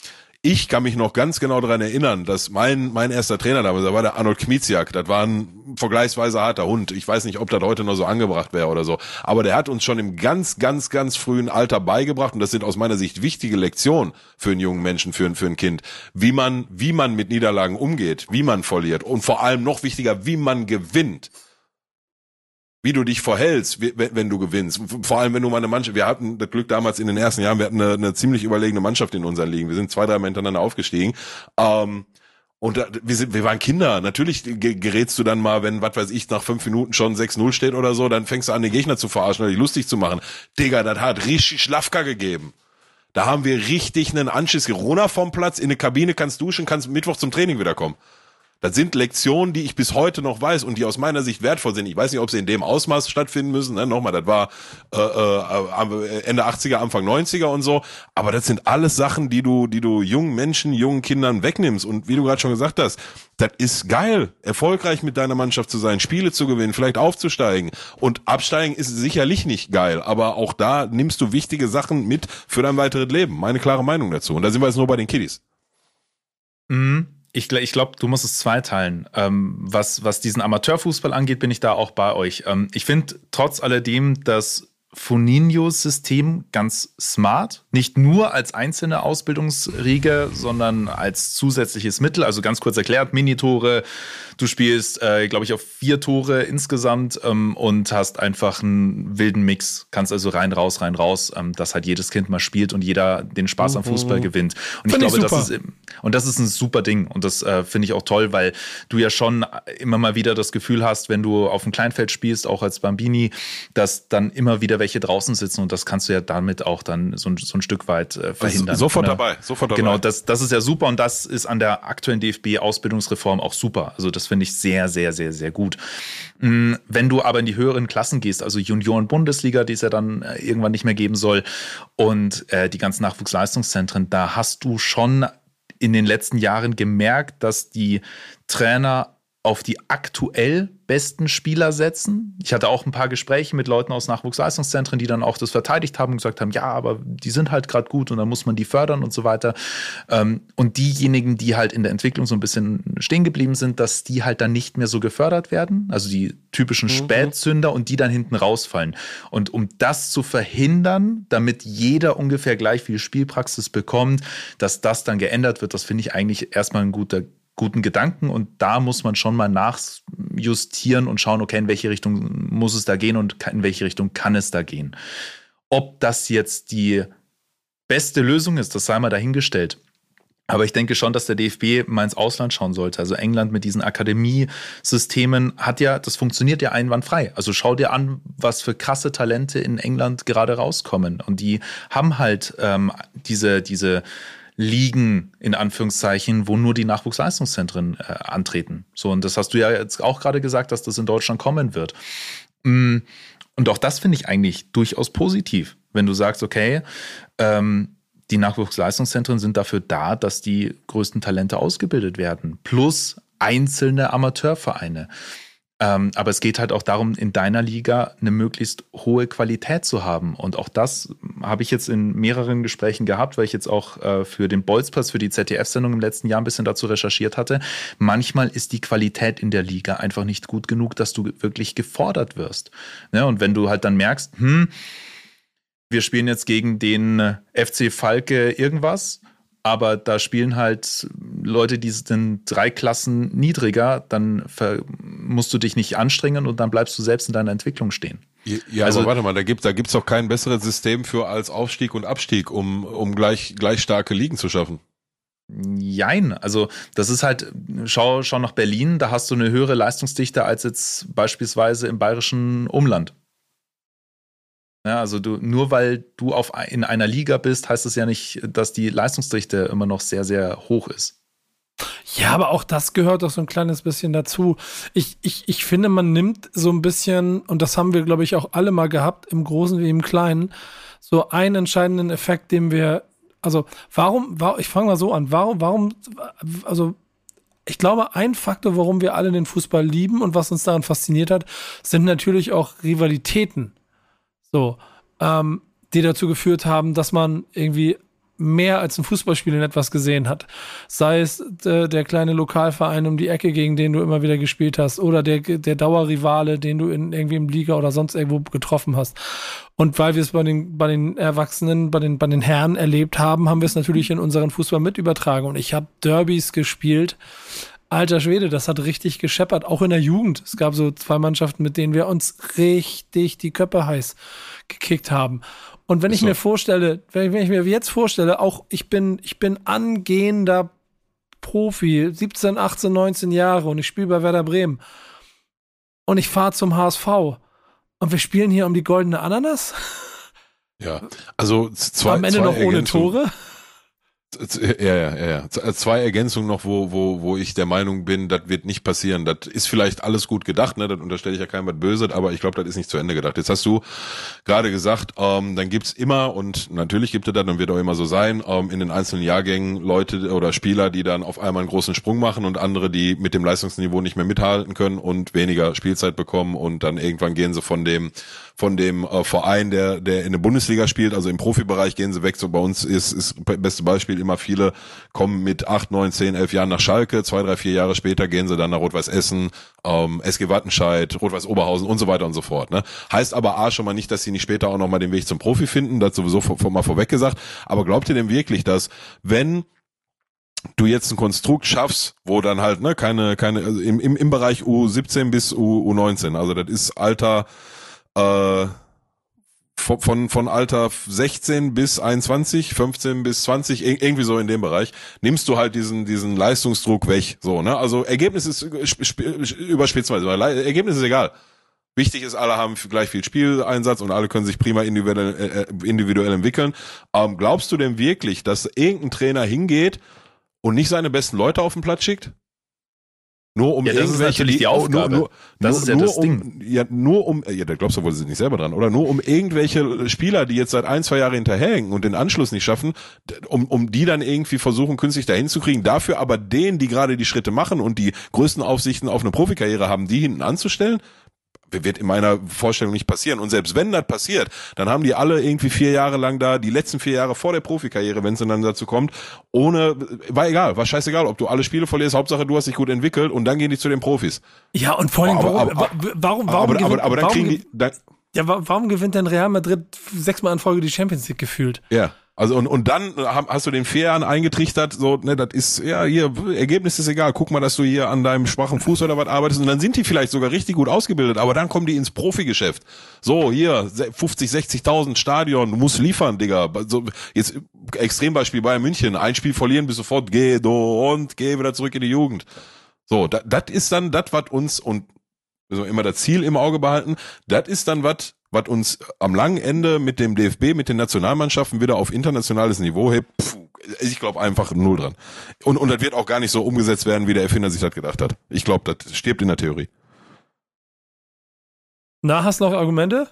ich kann mich noch ganz genau daran erinnern, dass mein, mein erster Trainer damals, da war der Arnold Kmiziak, das war ein vergleichsweise harter Hund. Ich weiß nicht, ob das heute noch so angebracht wäre oder so. Aber der hat uns schon im ganz, ganz, ganz frühen Alter beigebracht, und das sind aus meiner Sicht wichtige Lektionen für einen jungen Menschen, für, für ein Kind, wie man, wie man mit Niederlagen umgeht, wie man verliert und vor allem noch wichtiger, wie man gewinnt wie du dich verhältst, wenn du gewinnst. Vor allem, wenn du mal eine Mannschaft, wir hatten das Glück damals in den ersten Jahren, wir hatten eine, eine ziemlich überlegene Mannschaft in unseren Ligen. Wir sind zwei, drei Mal hintereinander aufgestiegen. Ähm, und da, wir, sind, wir waren Kinder. Natürlich gerätst du dann mal, wenn, was weiß ich, nach fünf Minuten schon 6-0 steht oder so, dann fängst du an, den Gegner zu verarschen oder dich lustig zu machen. Digga, das hat richtig Schlafka gegeben. Da haben wir richtig einen Anschiss. Corona vom Platz, in eine Kabine kannst duschen, kannst Mittwoch zum Training wiederkommen. Das sind Lektionen, die ich bis heute noch weiß und die aus meiner Sicht wertvoll sind. Ich weiß nicht, ob sie in dem Ausmaß stattfinden müssen. Ne? Nochmal, das war äh, äh, Ende 80er, Anfang 90er und so. Aber das sind alles Sachen, die du, die du jungen Menschen, jungen Kindern wegnimmst. Und wie du gerade schon gesagt hast, das ist geil, erfolgreich mit deiner Mannschaft zu sein, Spiele zu gewinnen, vielleicht aufzusteigen. Und absteigen ist sicherlich nicht geil, aber auch da nimmst du wichtige Sachen mit für dein weiteres Leben. Meine klare Meinung dazu. Und da sind wir jetzt nur bei den Kiddies. Mhm. Ich, ich glaube, du musst es zweiteilen. Ähm, was, was diesen Amateurfußball angeht, bin ich da auch bei euch. Ähm, ich finde trotz alledem das Foninho-System ganz smart. Nicht nur als einzelne Ausbildungsriege, sondern als zusätzliches Mittel. Also ganz kurz erklärt, Minitore. Du spielst, äh, glaube ich, auf vier Tore insgesamt ähm, und hast einfach einen wilden Mix. Kannst also rein, raus, rein, raus, ähm, dass halt jedes Kind mal spielt und jeder den Spaß am Fußball mhm. gewinnt. Und Find ich glaube, ich das ist, und das ist ein super Ding. Und das äh, finde ich auch toll, weil du ja schon immer mal wieder das Gefühl hast, wenn du auf dem Kleinfeld spielst, auch als Bambini, dass dann immer wieder welche draußen sitzen und das kannst du ja damit auch dann so ein, so ein Stück weit äh, verhindern. Sofort ne? dabei, sofort dabei. Genau, das, das ist ja super und das ist an der aktuellen DFB-Ausbildungsreform auch super. Also das finde ich sehr, sehr, sehr, sehr gut. Mm, wenn du aber in die höheren Klassen gehst, also Junioren-Bundesliga, die es ja dann äh, irgendwann nicht mehr geben soll, und äh, die ganzen Nachwuchsleistungszentren, da hast du schon in den letzten Jahren gemerkt, dass die Trainer auf die aktuell besten Spieler setzen. Ich hatte auch ein paar Gespräche mit Leuten aus Nachwuchsleistungszentren, die dann auch das verteidigt haben und gesagt haben, ja, aber die sind halt gerade gut und dann muss man die fördern und so weiter. Ähm, und diejenigen, die halt in der Entwicklung so ein bisschen stehen geblieben sind, dass die halt dann nicht mehr so gefördert werden, also die typischen mhm. Spätzünder und die dann hinten rausfallen. Und um das zu verhindern, damit jeder ungefähr gleich viel Spielpraxis bekommt, dass das dann geändert wird, das finde ich eigentlich erstmal ein guter guten Gedanken und da muss man schon mal nachjustieren und schauen, okay, in welche Richtung muss es da gehen und in welche Richtung kann es da gehen. Ob das jetzt die beste Lösung ist, das sei mal dahingestellt. Aber ich denke schon, dass der DFB mal ins Ausland schauen sollte. Also England mit diesen Akademiesystemen hat ja, das funktioniert ja einwandfrei. Also schau dir an, was für krasse Talente in England gerade rauskommen. Und die haben halt ähm, diese, diese Ligen, in Anführungszeichen, wo nur die Nachwuchsleistungszentren äh, antreten. So, und das hast du ja jetzt auch gerade gesagt, dass das in Deutschland kommen wird. Mm, und auch das finde ich eigentlich durchaus positiv, wenn du sagst, okay, ähm, die Nachwuchsleistungszentren sind dafür da, dass die größten Talente ausgebildet werden, plus einzelne Amateurvereine. Ähm, aber es geht halt auch darum, in deiner Liga eine möglichst hohe Qualität zu haben. Und auch das habe ich jetzt in mehreren Gesprächen gehabt, weil ich jetzt auch äh, für den Bolzpass, für die ZDF-Sendung im letzten Jahr ein bisschen dazu recherchiert hatte. Manchmal ist die Qualität in der Liga einfach nicht gut genug, dass du wirklich gefordert wirst. Ne? Und wenn du halt dann merkst, hm, wir spielen jetzt gegen den FC Falke irgendwas, aber da spielen halt Leute, die sind drei Klassen niedriger, dann musst du dich nicht anstrengen und dann bleibst du selbst in deiner Entwicklung stehen. Ja, also, aber warte mal, da gibt da gibt's doch kein besseres System für als Aufstieg und Abstieg, um um gleich gleich starke Ligen zu schaffen. Jein, also das ist halt, schau, schau nach Berlin, da hast du eine höhere Leistungsdichte als jetzt beispielsweise im bayerischen Umland. Ja, also du, nur weil du auf, in einer Liga bist, heißt es ja nicht, dass die Leistungsdichte immer noch sehr, sehr hoch ist. Ja, aber auch das gehört doch so ein kleines bisschen dazu. Ich, ich, ich finde, man nimmt so ein bisschen, und das haben wir, glaube ich, auch alle mal gehabt, im Großen wie im Kleinen, so einen entscheidenden Effekt, den wir, also warum, warum ich fange mal so an, warum, warum, also ich glaube, ein Faktor, warum wir alle den Fußball lieben und was uns daran fasziniert hat, sind natürlich auch Rivalitäten. So, ähm, die dazu geführt haben, dass man irgendwie mehr als ein Fußballspiel in etwas gesehen hat. Sei es äh, der kleine Lokalverein um die Ecke, gegen den du immer wieder gespielt hast, oder der, der Dauerrivale, den du in, irgendwie im Liga oder sonst irgendwo getroffen hast. Und weil wir es bei den, bei den Erwachsenen, bei den, bei den Herren erlebt haben, haben wir es natürlich in unseren Fußball mit übertragen. Und ich habe Derbys gespielt. Alter Schwede, das hat richtig gescheppert, auch in der Jugend. Es gab so zwei Mannschaften, mit denen wir uns richtig die Köpfe heiß gekickt haben. Und wenn ich so. mir vorstelle, wenn ich, mir jetzt vorstelle, auch ich bin, ich bin angehender Profi, 17, 18, 19 Jahre und ich spiele bei Werder Bremen und ich fahre zum HSV und wir spielen hier um die goldene Ananas. Ja, also zwei, am Ende noch ohne Tore. Ja, ja, ja, zwei Ergänzungen noch, wo, wo, wo ich der Meinung bin, das wird nicht passieren. Das ist vielleicht alles gut gedacht, ne? Das unterstelle ich ja keinem was Böse, aber ich glaube, das ist nicht zu Ende gedacht. Jetzt hast du gerade gesagt, ähm, dann gibt's immer, und natürlich gibt es das und wird auch immer so sein, ähm, in den einzelnen Jahrgängen Leute oder Spieler, die dann auf einmal einen großen Sprung machen und andere, die mit dem Leistungsniveau nicht mehr mithalten können und weniger Spielzeit bekommen und dann irgendwann gehen sie von dem von dem äh, Verein, der, der in der Bundesliga spielt, also im Profibereich gehen sie weg. So bei uns ist, ist beste Beispiel immer viele kommen mit acht, neun, zehn, elf Jahren nach Schalke, zwei, drei, vier Jahre später gehen sie dann nach Rot-Weiß Essen, ähm, SG Wattenscheid, Rot-Weiß Oberhausen und so weiter und so fort. Ne? Heißt aber A schon mal nicht, dass sie nicht später auch nochmal den Weg zum Profi finden, das sowieso vor, vor, mal vorweg gesagt. Aber glaubt ihr denn wirklich, dass wenn du jetzt ein Konstrukt schaffst, wo dann halt ne keine keine also im, im im Bereich U17 bis U, U19, also das ist Alter äh, von, von Alter 16 bis 21, 15 bis 20, irgendwie so in dem Bereich, nimmst du halt diesen, diesen Leistungsdruck weg. So, ne? Also Ergebnis ist überspitzt, Ergebnis ist egal. Wichtig ist, alle haben gleich viel Spieleinsatz und alle können sich prima individuell, äh, individuell entwickeln. Ähm, glaubst du denn wirklich, dass irgendein Trainer hingeht und nicht seine besten Leute auf den Platz schickt? Nur um ja, das ist natürlich die Aufgabe. Nur, nur, das nur, ist ja das um, Ding. Ja, nur um, ja, da glaubst du wohl, sie sind nicht selber dran, oder nur um irgendwelche Spieler, die jetzt seit ein, zwei Jahren hinterherhängen und den Anschluss nicht schaffen, um, um die dann irgendwie versuchen, künstlich dahin zu kriegen, dafür aber denen, die gerade die Schritte machen und die größten Aufsichten auf eine Profikarriere haben, die hinten anzustellen, wird in meiner Vorstellung nicht passieren. Und selbst wenn das passiert, dann haben die alle irgendwie vier Jahre lang da, die letzten vier Jahre vor der Profikarriere, wenn es dann dazu kommt, ohne, war egal, war scheißegal, ob du alle Spiele verlierst, Hauptsache du hast dich gut entwickelt und dann gehen die zu den Profis. Ja, und vor allem, warum, aber, aber, warum, warum, aber, gewinnt, aber, aber dann kriegen die, dann, ja, warum gewinnt denn Real Madrid sechsmal in Folge die Champions League gefühlt? Ja. Also und, und dann hast du den Jahren eingetrichtert, so, ne, das ist, ja, hier, Ergebnis ist egal, guck mal, dass du hier an deinem schwachen Fuß oder was arbeitest und dann sind die vielleicht sogar richtig gut ausgebildet, aber dann kommen die ins Profigeschäft. So, hier, 50, 60.000 Stadion, du musst liefern, Digga. So, jetzt Extrembeispiel bei München, ein Spiel verlieren, bis sofort, geh do und geh wieder zurück in die Jugend. So, das ist dann das, was uns und also immer das Ziel im Auge behalten, das ist dann was, was uns am langen Ende mit dem DFB, mit den Nationalmannschaften wieder auf internationales Niveau hebt, pff, ich glaube einfach null dran. Und, und das wird auch gar nicht so umgesetzt werden, wie der Erfinder sich das gedacht hat. Ich glaube, das stirbt in der Theorie. Na, hast du noch Argumente?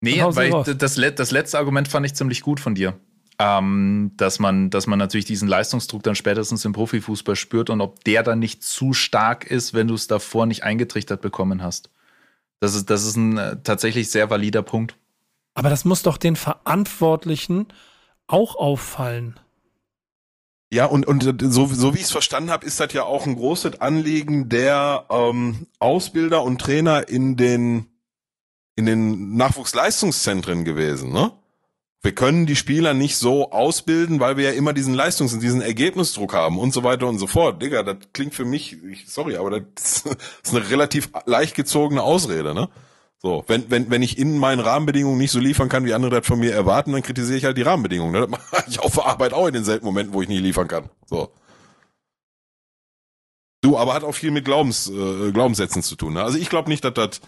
Nee, weil ich, das, das letzte Argument fand ich ziemlich gut von dir. Ähm, dass man, dass man natürlich diesen Leistungsdruck dann spätestens im Profifußball spürt und ob der dann nicht zu stark ist, wenn du es davor nicht eingetrichtert bekommen hast. Das ist, das ist ein äh, tatsächlich sehr valider Punkt. Aber das muss doch den Verantwortlichen auch auffallen. Ja, und, und so, so wie ich es verstanden habe, ist das ja auch ein großes Anliegen der ähm, Ausbilder und Trainer in den, in den Nachwuchsleistungszentren gewesen, ne? Wir können die Spieler nicht so ausbilden, weil wir ja immer diesen Leistungs- und diesen Ergebnisdruck haben und so weiter und so fort. Digga, das klingt für mich, ich, sorry, aber das <laughs> ist eine relativ leicht gezogene Ausrede, ne? So, wenn, wenn, wenn ich in meinen Rahmenbedingungen nicht so liefern kann, wie andere das von mir erwarten, dann kritisiere ich halt die Rahmenbedingungen. Ne? Das <laughs> mache ich auf der Arbeit auch in den seltenen Momenten, wo ich nicht liefern kann. So. Du, aber hat auch viel mit Glaubens, äh, Glaubenssätzen zu tun. Ne? Also ich glaube nicht, dass das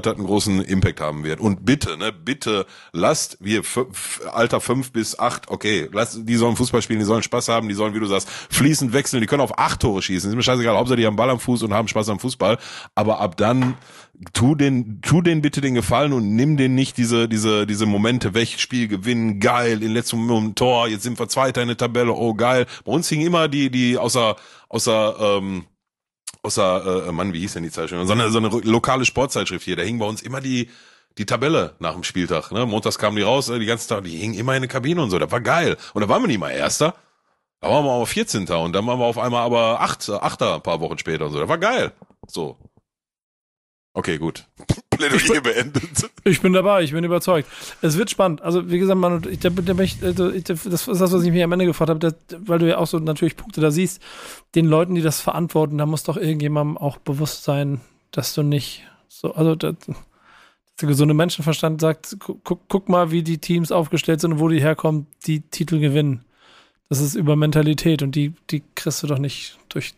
das einen großen Impact haben wird. Und bitte, ne, bitte lasst wir Alter fünf bis acht, okay, lasst, die sollen Fußball spielen, die sollen Spaß haben, die sollen, wie du sagst, fließend wechseln, die können auf acht Tore schießen. Ist mir scheißegal, Hauptsache die haben Ball am Fuß und haben Spaß am Fußball. Aber ab dann tu den, tu den bitte den Gefallen und nimm den nicht diese, diese, diese Momente weg, Spiel gewinnen, geil, in letztem Moment Tor, jetzt sind wir Zweiter in der Tabelle, oh geil. Bei uns hingen immer die, die außer, außer, ähm, außer, äh, Mann, wie hieß denn die Zeitschrift? So eine, so eine lokale Sportzeitschrift hier, da hing bei uns immer die, die Tabelle nach dem Spieltag. Ne? Montags kamen die raus, äh, die ganzen Tag, die hingen immer in der Kabine und so. Das war geil. Und da waren wir nicht mal Erster. Da waren wir aber 14. Und dann waren wir auf einmal aber acht, Achter ein paar Wochen später und so. Das war geil. So. Okay, gut. <laughs> Plädoyer beendet. Ich bin dabei, ich bin überzeugt. Es wird spannend. Also, wie gesagt, man, ich, der, der, also, ich, das ist das, was ich mir am Ende gefragt habe, das, weil du ja auch so natürlich Punkte da siehst, den Leuten, die das verantworten, da muss doch irgendjemandem auch bewusst sein, dass du nicht so, also das, der gesunde Menschenverstand sagt, guck, guck mal, wie die Teams aufgestellt sind und wo die herkommen, die Titel gewinnen. Das ist über Mentalität und die, die kriegst du doch nicht durch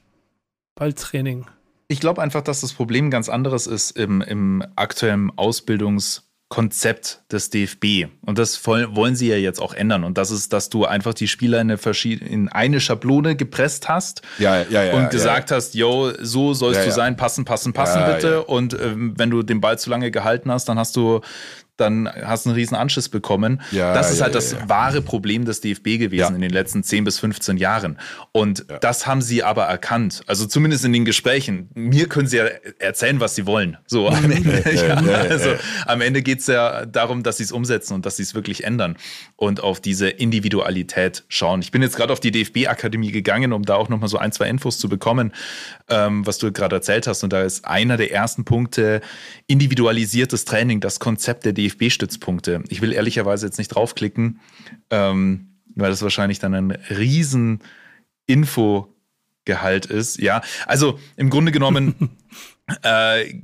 Balltraining. Ich glaube einfach, dass das Problem ganz anderes ist im, im aktuellen Ausbildungskonzept des DFB. Und das wollen sie ja jetzt auch ändern. Und das ist, dass du einfach die Spieler in eine, in eine Schablone gepresst hast ja, ja, ja, und gesagt hast, yo, so sollst du sein, passen, passen, passen bitte. Und ähm, wenn du den Ball zu lange gehalten hast, dann hast du dann hast du einen riesen Anschiss bekommen. Ja, das ist ja, halt das ja. wahre Problem des DFB gewesen in den letzten 10 bis 15 Jahren. Und das haben sie aber erkannt. Also zumindest in den Gesprächen. Mir können sie ja erzählen, was sie wollen. So am Ende, <laughs> also, am Ende geht es ja darum, dass sie es umsetzen und dass sie es wirklich ändern und auf diese Individualität schauen. Ich bin jetzt gerade auf die DFB-Akademie gegangen, um da auch nochmal so ein, zwei Infos zu bekommen, ähm, was du gerade erzählt hast. Und da ist einer der ersten Punkte individualisiertes Training, das Konzept der DFB-Stützpunkte. Ich will ehrlicherweise jetzt nicht draufklicken, ähm, weil das wahrscheinlich dann ein riesen Infogehalt ist. Ja, also im Grunde genommen <laughs> äh,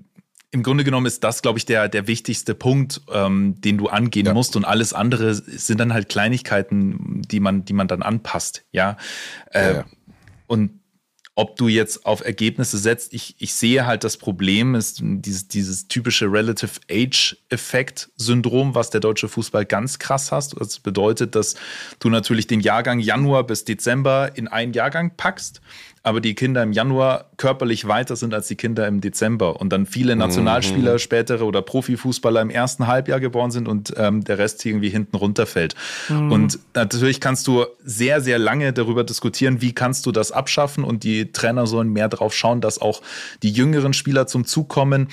im Grunde genommen ist das, glaube ich, der, der wichtigste Punkt, ähm, den du angehen Ja. musst. Und alles andere sind dann halt Kleinigkeiten, die man, die man dann anpasst. Ja. Äh, Ja, ja. Und ob du jetzt auf Ergebnisse setzt, ich, ich sehe halt das Problem, ist dieses, dieses typische Relative Age-Effekt-Syndrom, was der deutsche Fußball ganz krass hast. Das bedeutet, dass du natürlich den Jahrgang Januar bis Dezember in einen Jahrgang packst, aber die Kinder im Januar körperlich weiter sind als die Kinder im Dezember. Und dann viele Nationalspieler, spätere oder Profifußballer im ersten Halbjahr geboren sind und ähm, der Rest irgendwie hinten runterfällt. Und natürlich kannst du sehr, sehr lange darüber diskutieren, wie kannst du das abschaffen? Und die Trainer sollen mehr drauf schauen, dass auch die jüngeren Spieler zum Zug kommen.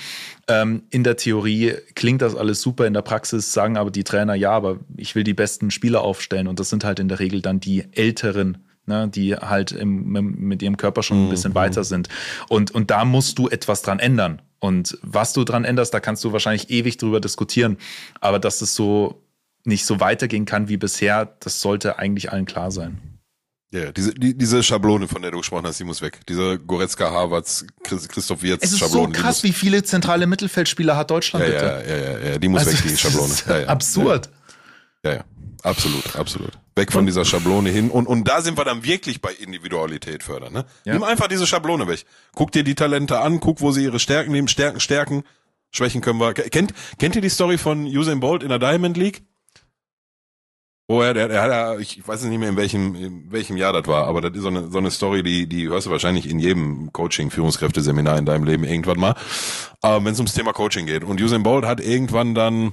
Ähm, in der Theorie klingt das alles super, in der Praxis sagen aber die Trainer, ja, aber ich will die besten Spieler aufstellen. Und das sind halt in der Regel dann die älteren ne, die halt im, mit ihrem Körper schon ein bisschen weiter sind. Und, und da musst du etwas dran ändern. Und was du dran änderst, da kannst du wahrscheinlich ewig drüber diskutieren. Aber dass es so nicht so weitergehen kann wie bisher, das sollte eigentlich allen klar sein. Ja, diese, die, diese Schablone, von der du gesprochen hast, die muss weg. Diese Goretzka, Havertz, Chris, Christoph Wirtz Es ist Schablone. so krass, wie viele zentrale Mittelfeldspieler hat Deutschland ja, bitte. ja, ja, ja, ja, die muss weg, die Schablone. Ja, ja. absurd. Ja, ja. Absolut, absolut. Weg von dieser Schablone hin. Und, und da sind wir dann wirklich bei Individualität fördern. Ne? Ja. Nimm einfach diese Schablone weg. Guck dir die Talente an, guck, wo sie ihre Stärken nehmen, Stärken, Stärken. Schwächen können wir. Kennt, kennt ihr die Story von Usain Bolt in der Diamond League? Oh ja, der, der hat ja, ich weiß nicht mehr in welchem, in welchem Jahr das war, aber das ist so eine, so eine Story, die, die hörst du wahrscheinlich in jedem Coaching, Führungskräfteseminar in deinem Leben irgendwann mal, äh, wenn es ums Thema Coaching geht. Und Usain Bolt hat irgendwann dann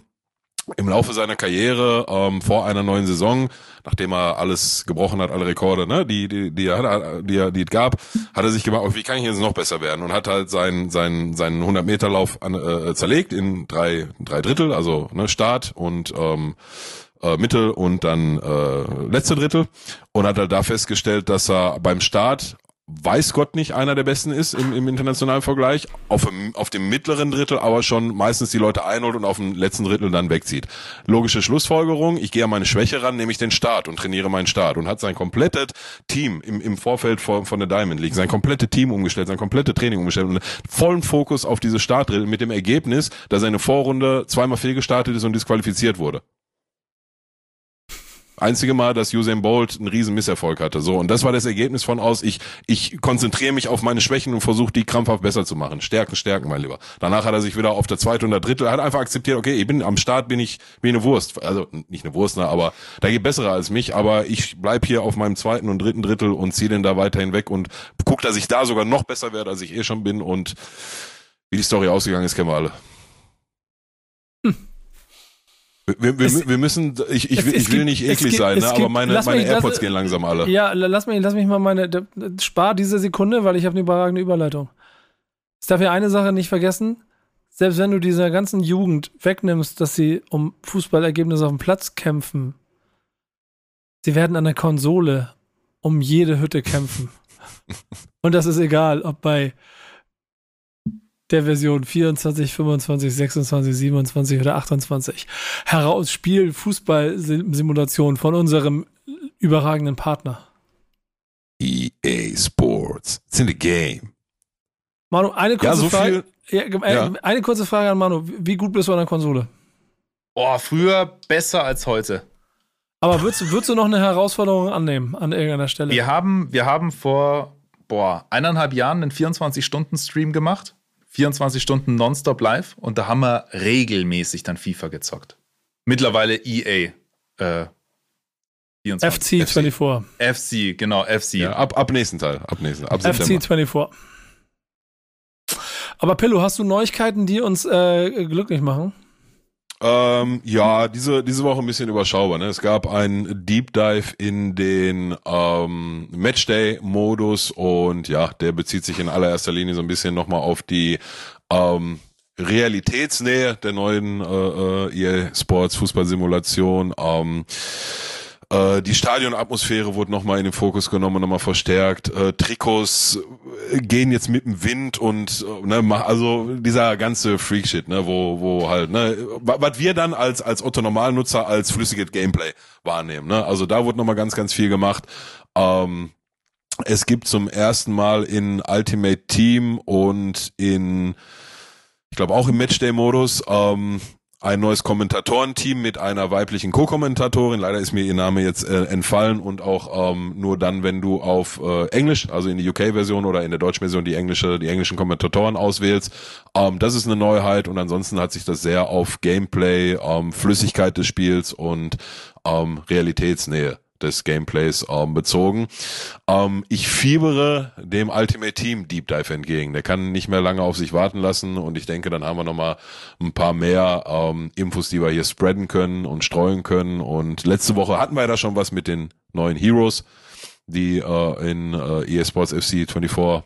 im Laufe seiner Karriere ähm, vor einer neuen Saison, nachdem er alles gebrochen hat, alle Rekorde, ne, die die die er die er die es gab, hat er sich gemacht, oh, wie kann ich jetzt noch besser werden? Und hat halt seinen seinen seinen 100 Meter Lauf an, äh, zerlegt in drei drei Drittel, also ne Start und ähm, äh, Mittel und dann äh, letzte Drittel. Und hat halt da festgestellt, dass er beim Start weiß Gott nicht einer der besten ist im, im internationalen Vergleich, auf, dem- auf dem mittleren Drittel aber schon meistens die Leute einholt und auf dem letzten Drittel dann wegzieht. Logische Schlussfolgerung, ich gehe an meine Schwäche ran, nämlich den Start und trainiere meinen Start und hat sein komplettes Team im, im Vorfeld von, von der Diamond League, sein komplettes Team umgestellt, sein komplette Training umgestellt und vollen Fokus auf diese Startdrittel mit dem Ergebnis, dass seine Vorrunde zweimal fehlgestartet ist und disqualifiziert wurde. Einzige Mal, dass Usain Bolt einen riesen Misserfolg hatte. So, und das war das Ergebnis von aus, ich, ich konzentriere mich auf meine Schwächen und versuche die krampfhaft besser zu machen. Stärken, stärken, mein Lieber. Danach hat er sich wieder auf der zweite und der dritte, er hat einfach akzeptiert, okay, ich bin am Start, bin ich, ich eine Wurst. Also nicht eine Wurst, ne, aber da geht bessere als mich, aber ich bleib hier auf meinem zweiten und dritten Drittel und ziehe den da weiterhin weg und guck, dass ich da sogar noch besser werde, als ich eh schon bin und wie die Story ausgegangen ist, kennen wir alle. Wir, wir, Es- wir müssen, ich, ich, es- ich will gibt- nicht eklig gibt- sein, ne, aber meine, lass meine mich- lass- AirPods gehen langsam alle. Ja, la- lass mich, lass mich mal meine. Spar diese Sekunde, weil ich habe eine überragende Überleitung. Ich darf ja eine Sache nicht vergessen. Selbst wenn du dieser ganzen Jugend wegnimmst, dass sie um Fußballergebnisse auf dem Platz kämpfen, sie werden an der Konsole um jede Hütte kämpfen. <laughs> Und das ist egal, ob bei der Version 24, 25, 26, 27 oder 28. Heraus Spiel Fußball-Simulation von unserem überragenden Partner. EA Sports. It's in the game. Manu, eine kurze Ja, so Frage. Ja, äh, Ja. Eine kurze Frage an Manu. Wie gut bist du an der Konsole? Boah, früher besser als heute. Aber würdest, du- würdest du noch eine Herausforderung annehmen an irgendeiner Stelle? Wir haben, wir haben vor boah, eineinhalb Jahren einen 24-Stunden-Stream gemacht. 24 Stunden nonstop live und da haben wir regelmäßig dann FIFA gezockt. Mittlerweile EA. Äh, 24. FC 24. FC, genau, FC. Ja, ab, ab nächsten Teil. Ab nächsten, ab FC September. 24. Aber Pillow, hast du Neuigkeiten, die uns äh, glücklich machen? Ähm, ja, diese, diese Woche ein bisschen überschaubar. Ne? Es gab einen Deep Dive in den ähm, Matchday-Modus und ja, der bezieht sich in allererster Linie so ein bisschen nochmal auf die ähm, Realitätsnähe der neuen äh, äh, EA Sports Fußballsimulation. Ähm, äh, die Stadionatmosphäre wurde nochmal in den Fokus genommen, nochmal verstärkt. Äh, Trikots äh, gehen jetzt mit dem Wind und äh, ne, also dieser ganze Freak-Shit, ne, wo, wo halt, ne, wa- was wir dann als, als Otto Normalnutzer als flüssiges Gameplay wahrnehmen. Ne? Also da wurde nochmal ganz, ganz viel gemacht. Ähm, es gibt zum ersten Mal in Ultimate Team und in, ich glaube auch im Matchday-Modus, ähm, ein neues Kommentatorenteam mit einer weiblichen Co-Kommentatorin. Leider ist mir ihr Name jetzt äh, entfallen und auch ähm, nur dann, wenn du auf äh, Englisch, also in die UK-Version oder in der deutschen Version die englische, die englischen Kommentatoren auswählst. Ähm, das ist eine Neuheit und ansonsten hat sich das sehr auf Gameplay, ähm, Flüssigkeit des Spiels und ähm, Realitätsnähe des Gameplays ähm, bezogen. Ähm, ich fiebere dem Ultimate Team Deep Dive entgegen. Der kann nicht mehr lange auf sich warten lassen und ich denke, dann haben wir noch mal ein paar mehr ähm, Infos, die wir hier spreaden können und streuen können. Und letzte Woche hatten wir da schon was mit den neuen Heroes, die äh, in äh, EA Sports FC 24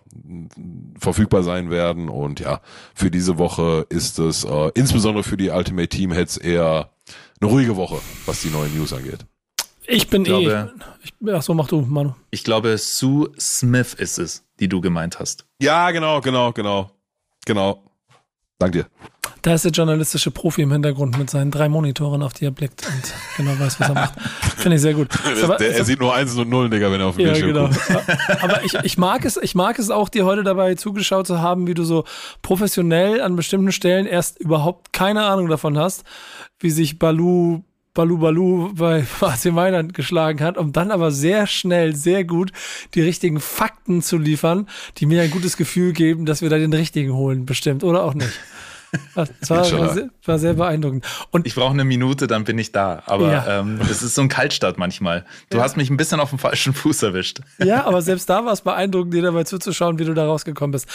verfügbar sein werden. Und ja, für diese Woche ist es äh, insbesondere für die Ultimate Team Heads eher eine ruhige Woche, was die neuen News angeht. Ich bin Ich eh. glaube- Ich, ach so, mach du, Manu. Ich glaube, Sue Smith ist es, die du gemeint hast. Ja, genau, genau, genau. Genau. Dank dir. Da ist der journalistische Profi im Hintergrund mit seinen drei Monitoren, auf die er blickt und genau weiß, was er macht. <laughs> Finde ich sehr gut. Aber- Der, er sieht nur Einsen und Nullen, Digga, wenn er auf den Ja, Bildschirm genau. guckt. Aber ich, ich mag es, ich mag es auch, dir heute dabei zugeschaut zu haben, wie du so professionell an bestimmten Stellen erst überhaupt keine Ahnung davon hast, wie sich Balu Balu Balu bei <laughs> AC Mailand geschlagen hat, um dann aber sehr schnell, sehr gut die richtigen Fakten zu liefern, die mir ein gutes Gefühl geben, dass wir da den richtigen holen, bestimmt, oder auch nicht. <laughs> Das war, war, sehr, war sehr beeindruckend. Und Ich brauche eine Minute, dann bin ich da. Aber Ja. ähm, es ist so ein Kaltstart manchmal. Du hast mich ein bisschen auf dem falschen Fuß erwischt. Ja, aber selbst da war es beeindruckend, dir dabei zuzuschauen, wie du da rausgekommen bist.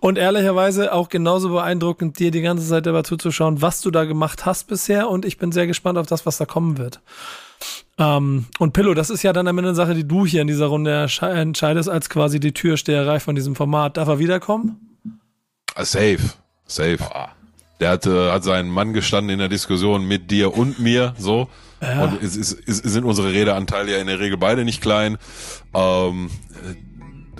Und ehrlicherweise auch genauso beeindruckend, dir die ganze Zeit dabei zuzuschauen, was du da gemacht hast bisher. Und ich bin sehr gespannt auf das, was da kommen wird. Ähm, und Pillow, das ist ja dann am Ende eine Sache, die du hier in dieser Runde entscheidest, als quasi die Türsteherei von diesem Format. Darf er wiederkommen? Safe. Safe. Der hat, äh, hat seinen Mann gestanden in der Diskussion mit dir und mir, so. Und es, ist, es sind unsere Redeanteile ja in der Regel beide nicht klein. Ähm,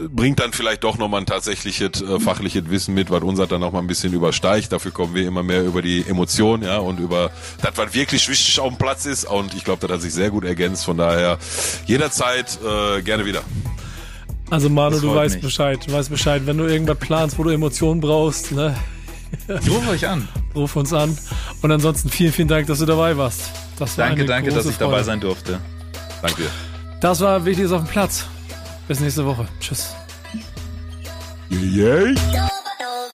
bringt dann vielleicht doch nochmal ein tatsächliches äh, fachliches Wissen mit, was uns dann noch mal ein bisschen übersteigt. Dafür kommen wir immer mehr über die Emotionen, ja, und über das, was wirklich wichtig auf dem Platz ist. Und ich glaube, das hat sich sehr gut ergänzt. Von daher jederzeit äh, gerne wieder. Also Manu, du weißt mich. Bescheid, du weißt Bescheid. Wenn du irgendwas planst, wo du Emotionen brauchst, ne, <laughs> Ich rufe euch an. ruf uns an. Und ansonsten vielen, vielen Dank, dass du dabei warst. Das war Danke, danke, dass ich dabei Freude. sein durfte. Danke dir. Das war Wichtiges auf dem Platz. Bis nächste Woche. Tschüss. Yay. Don't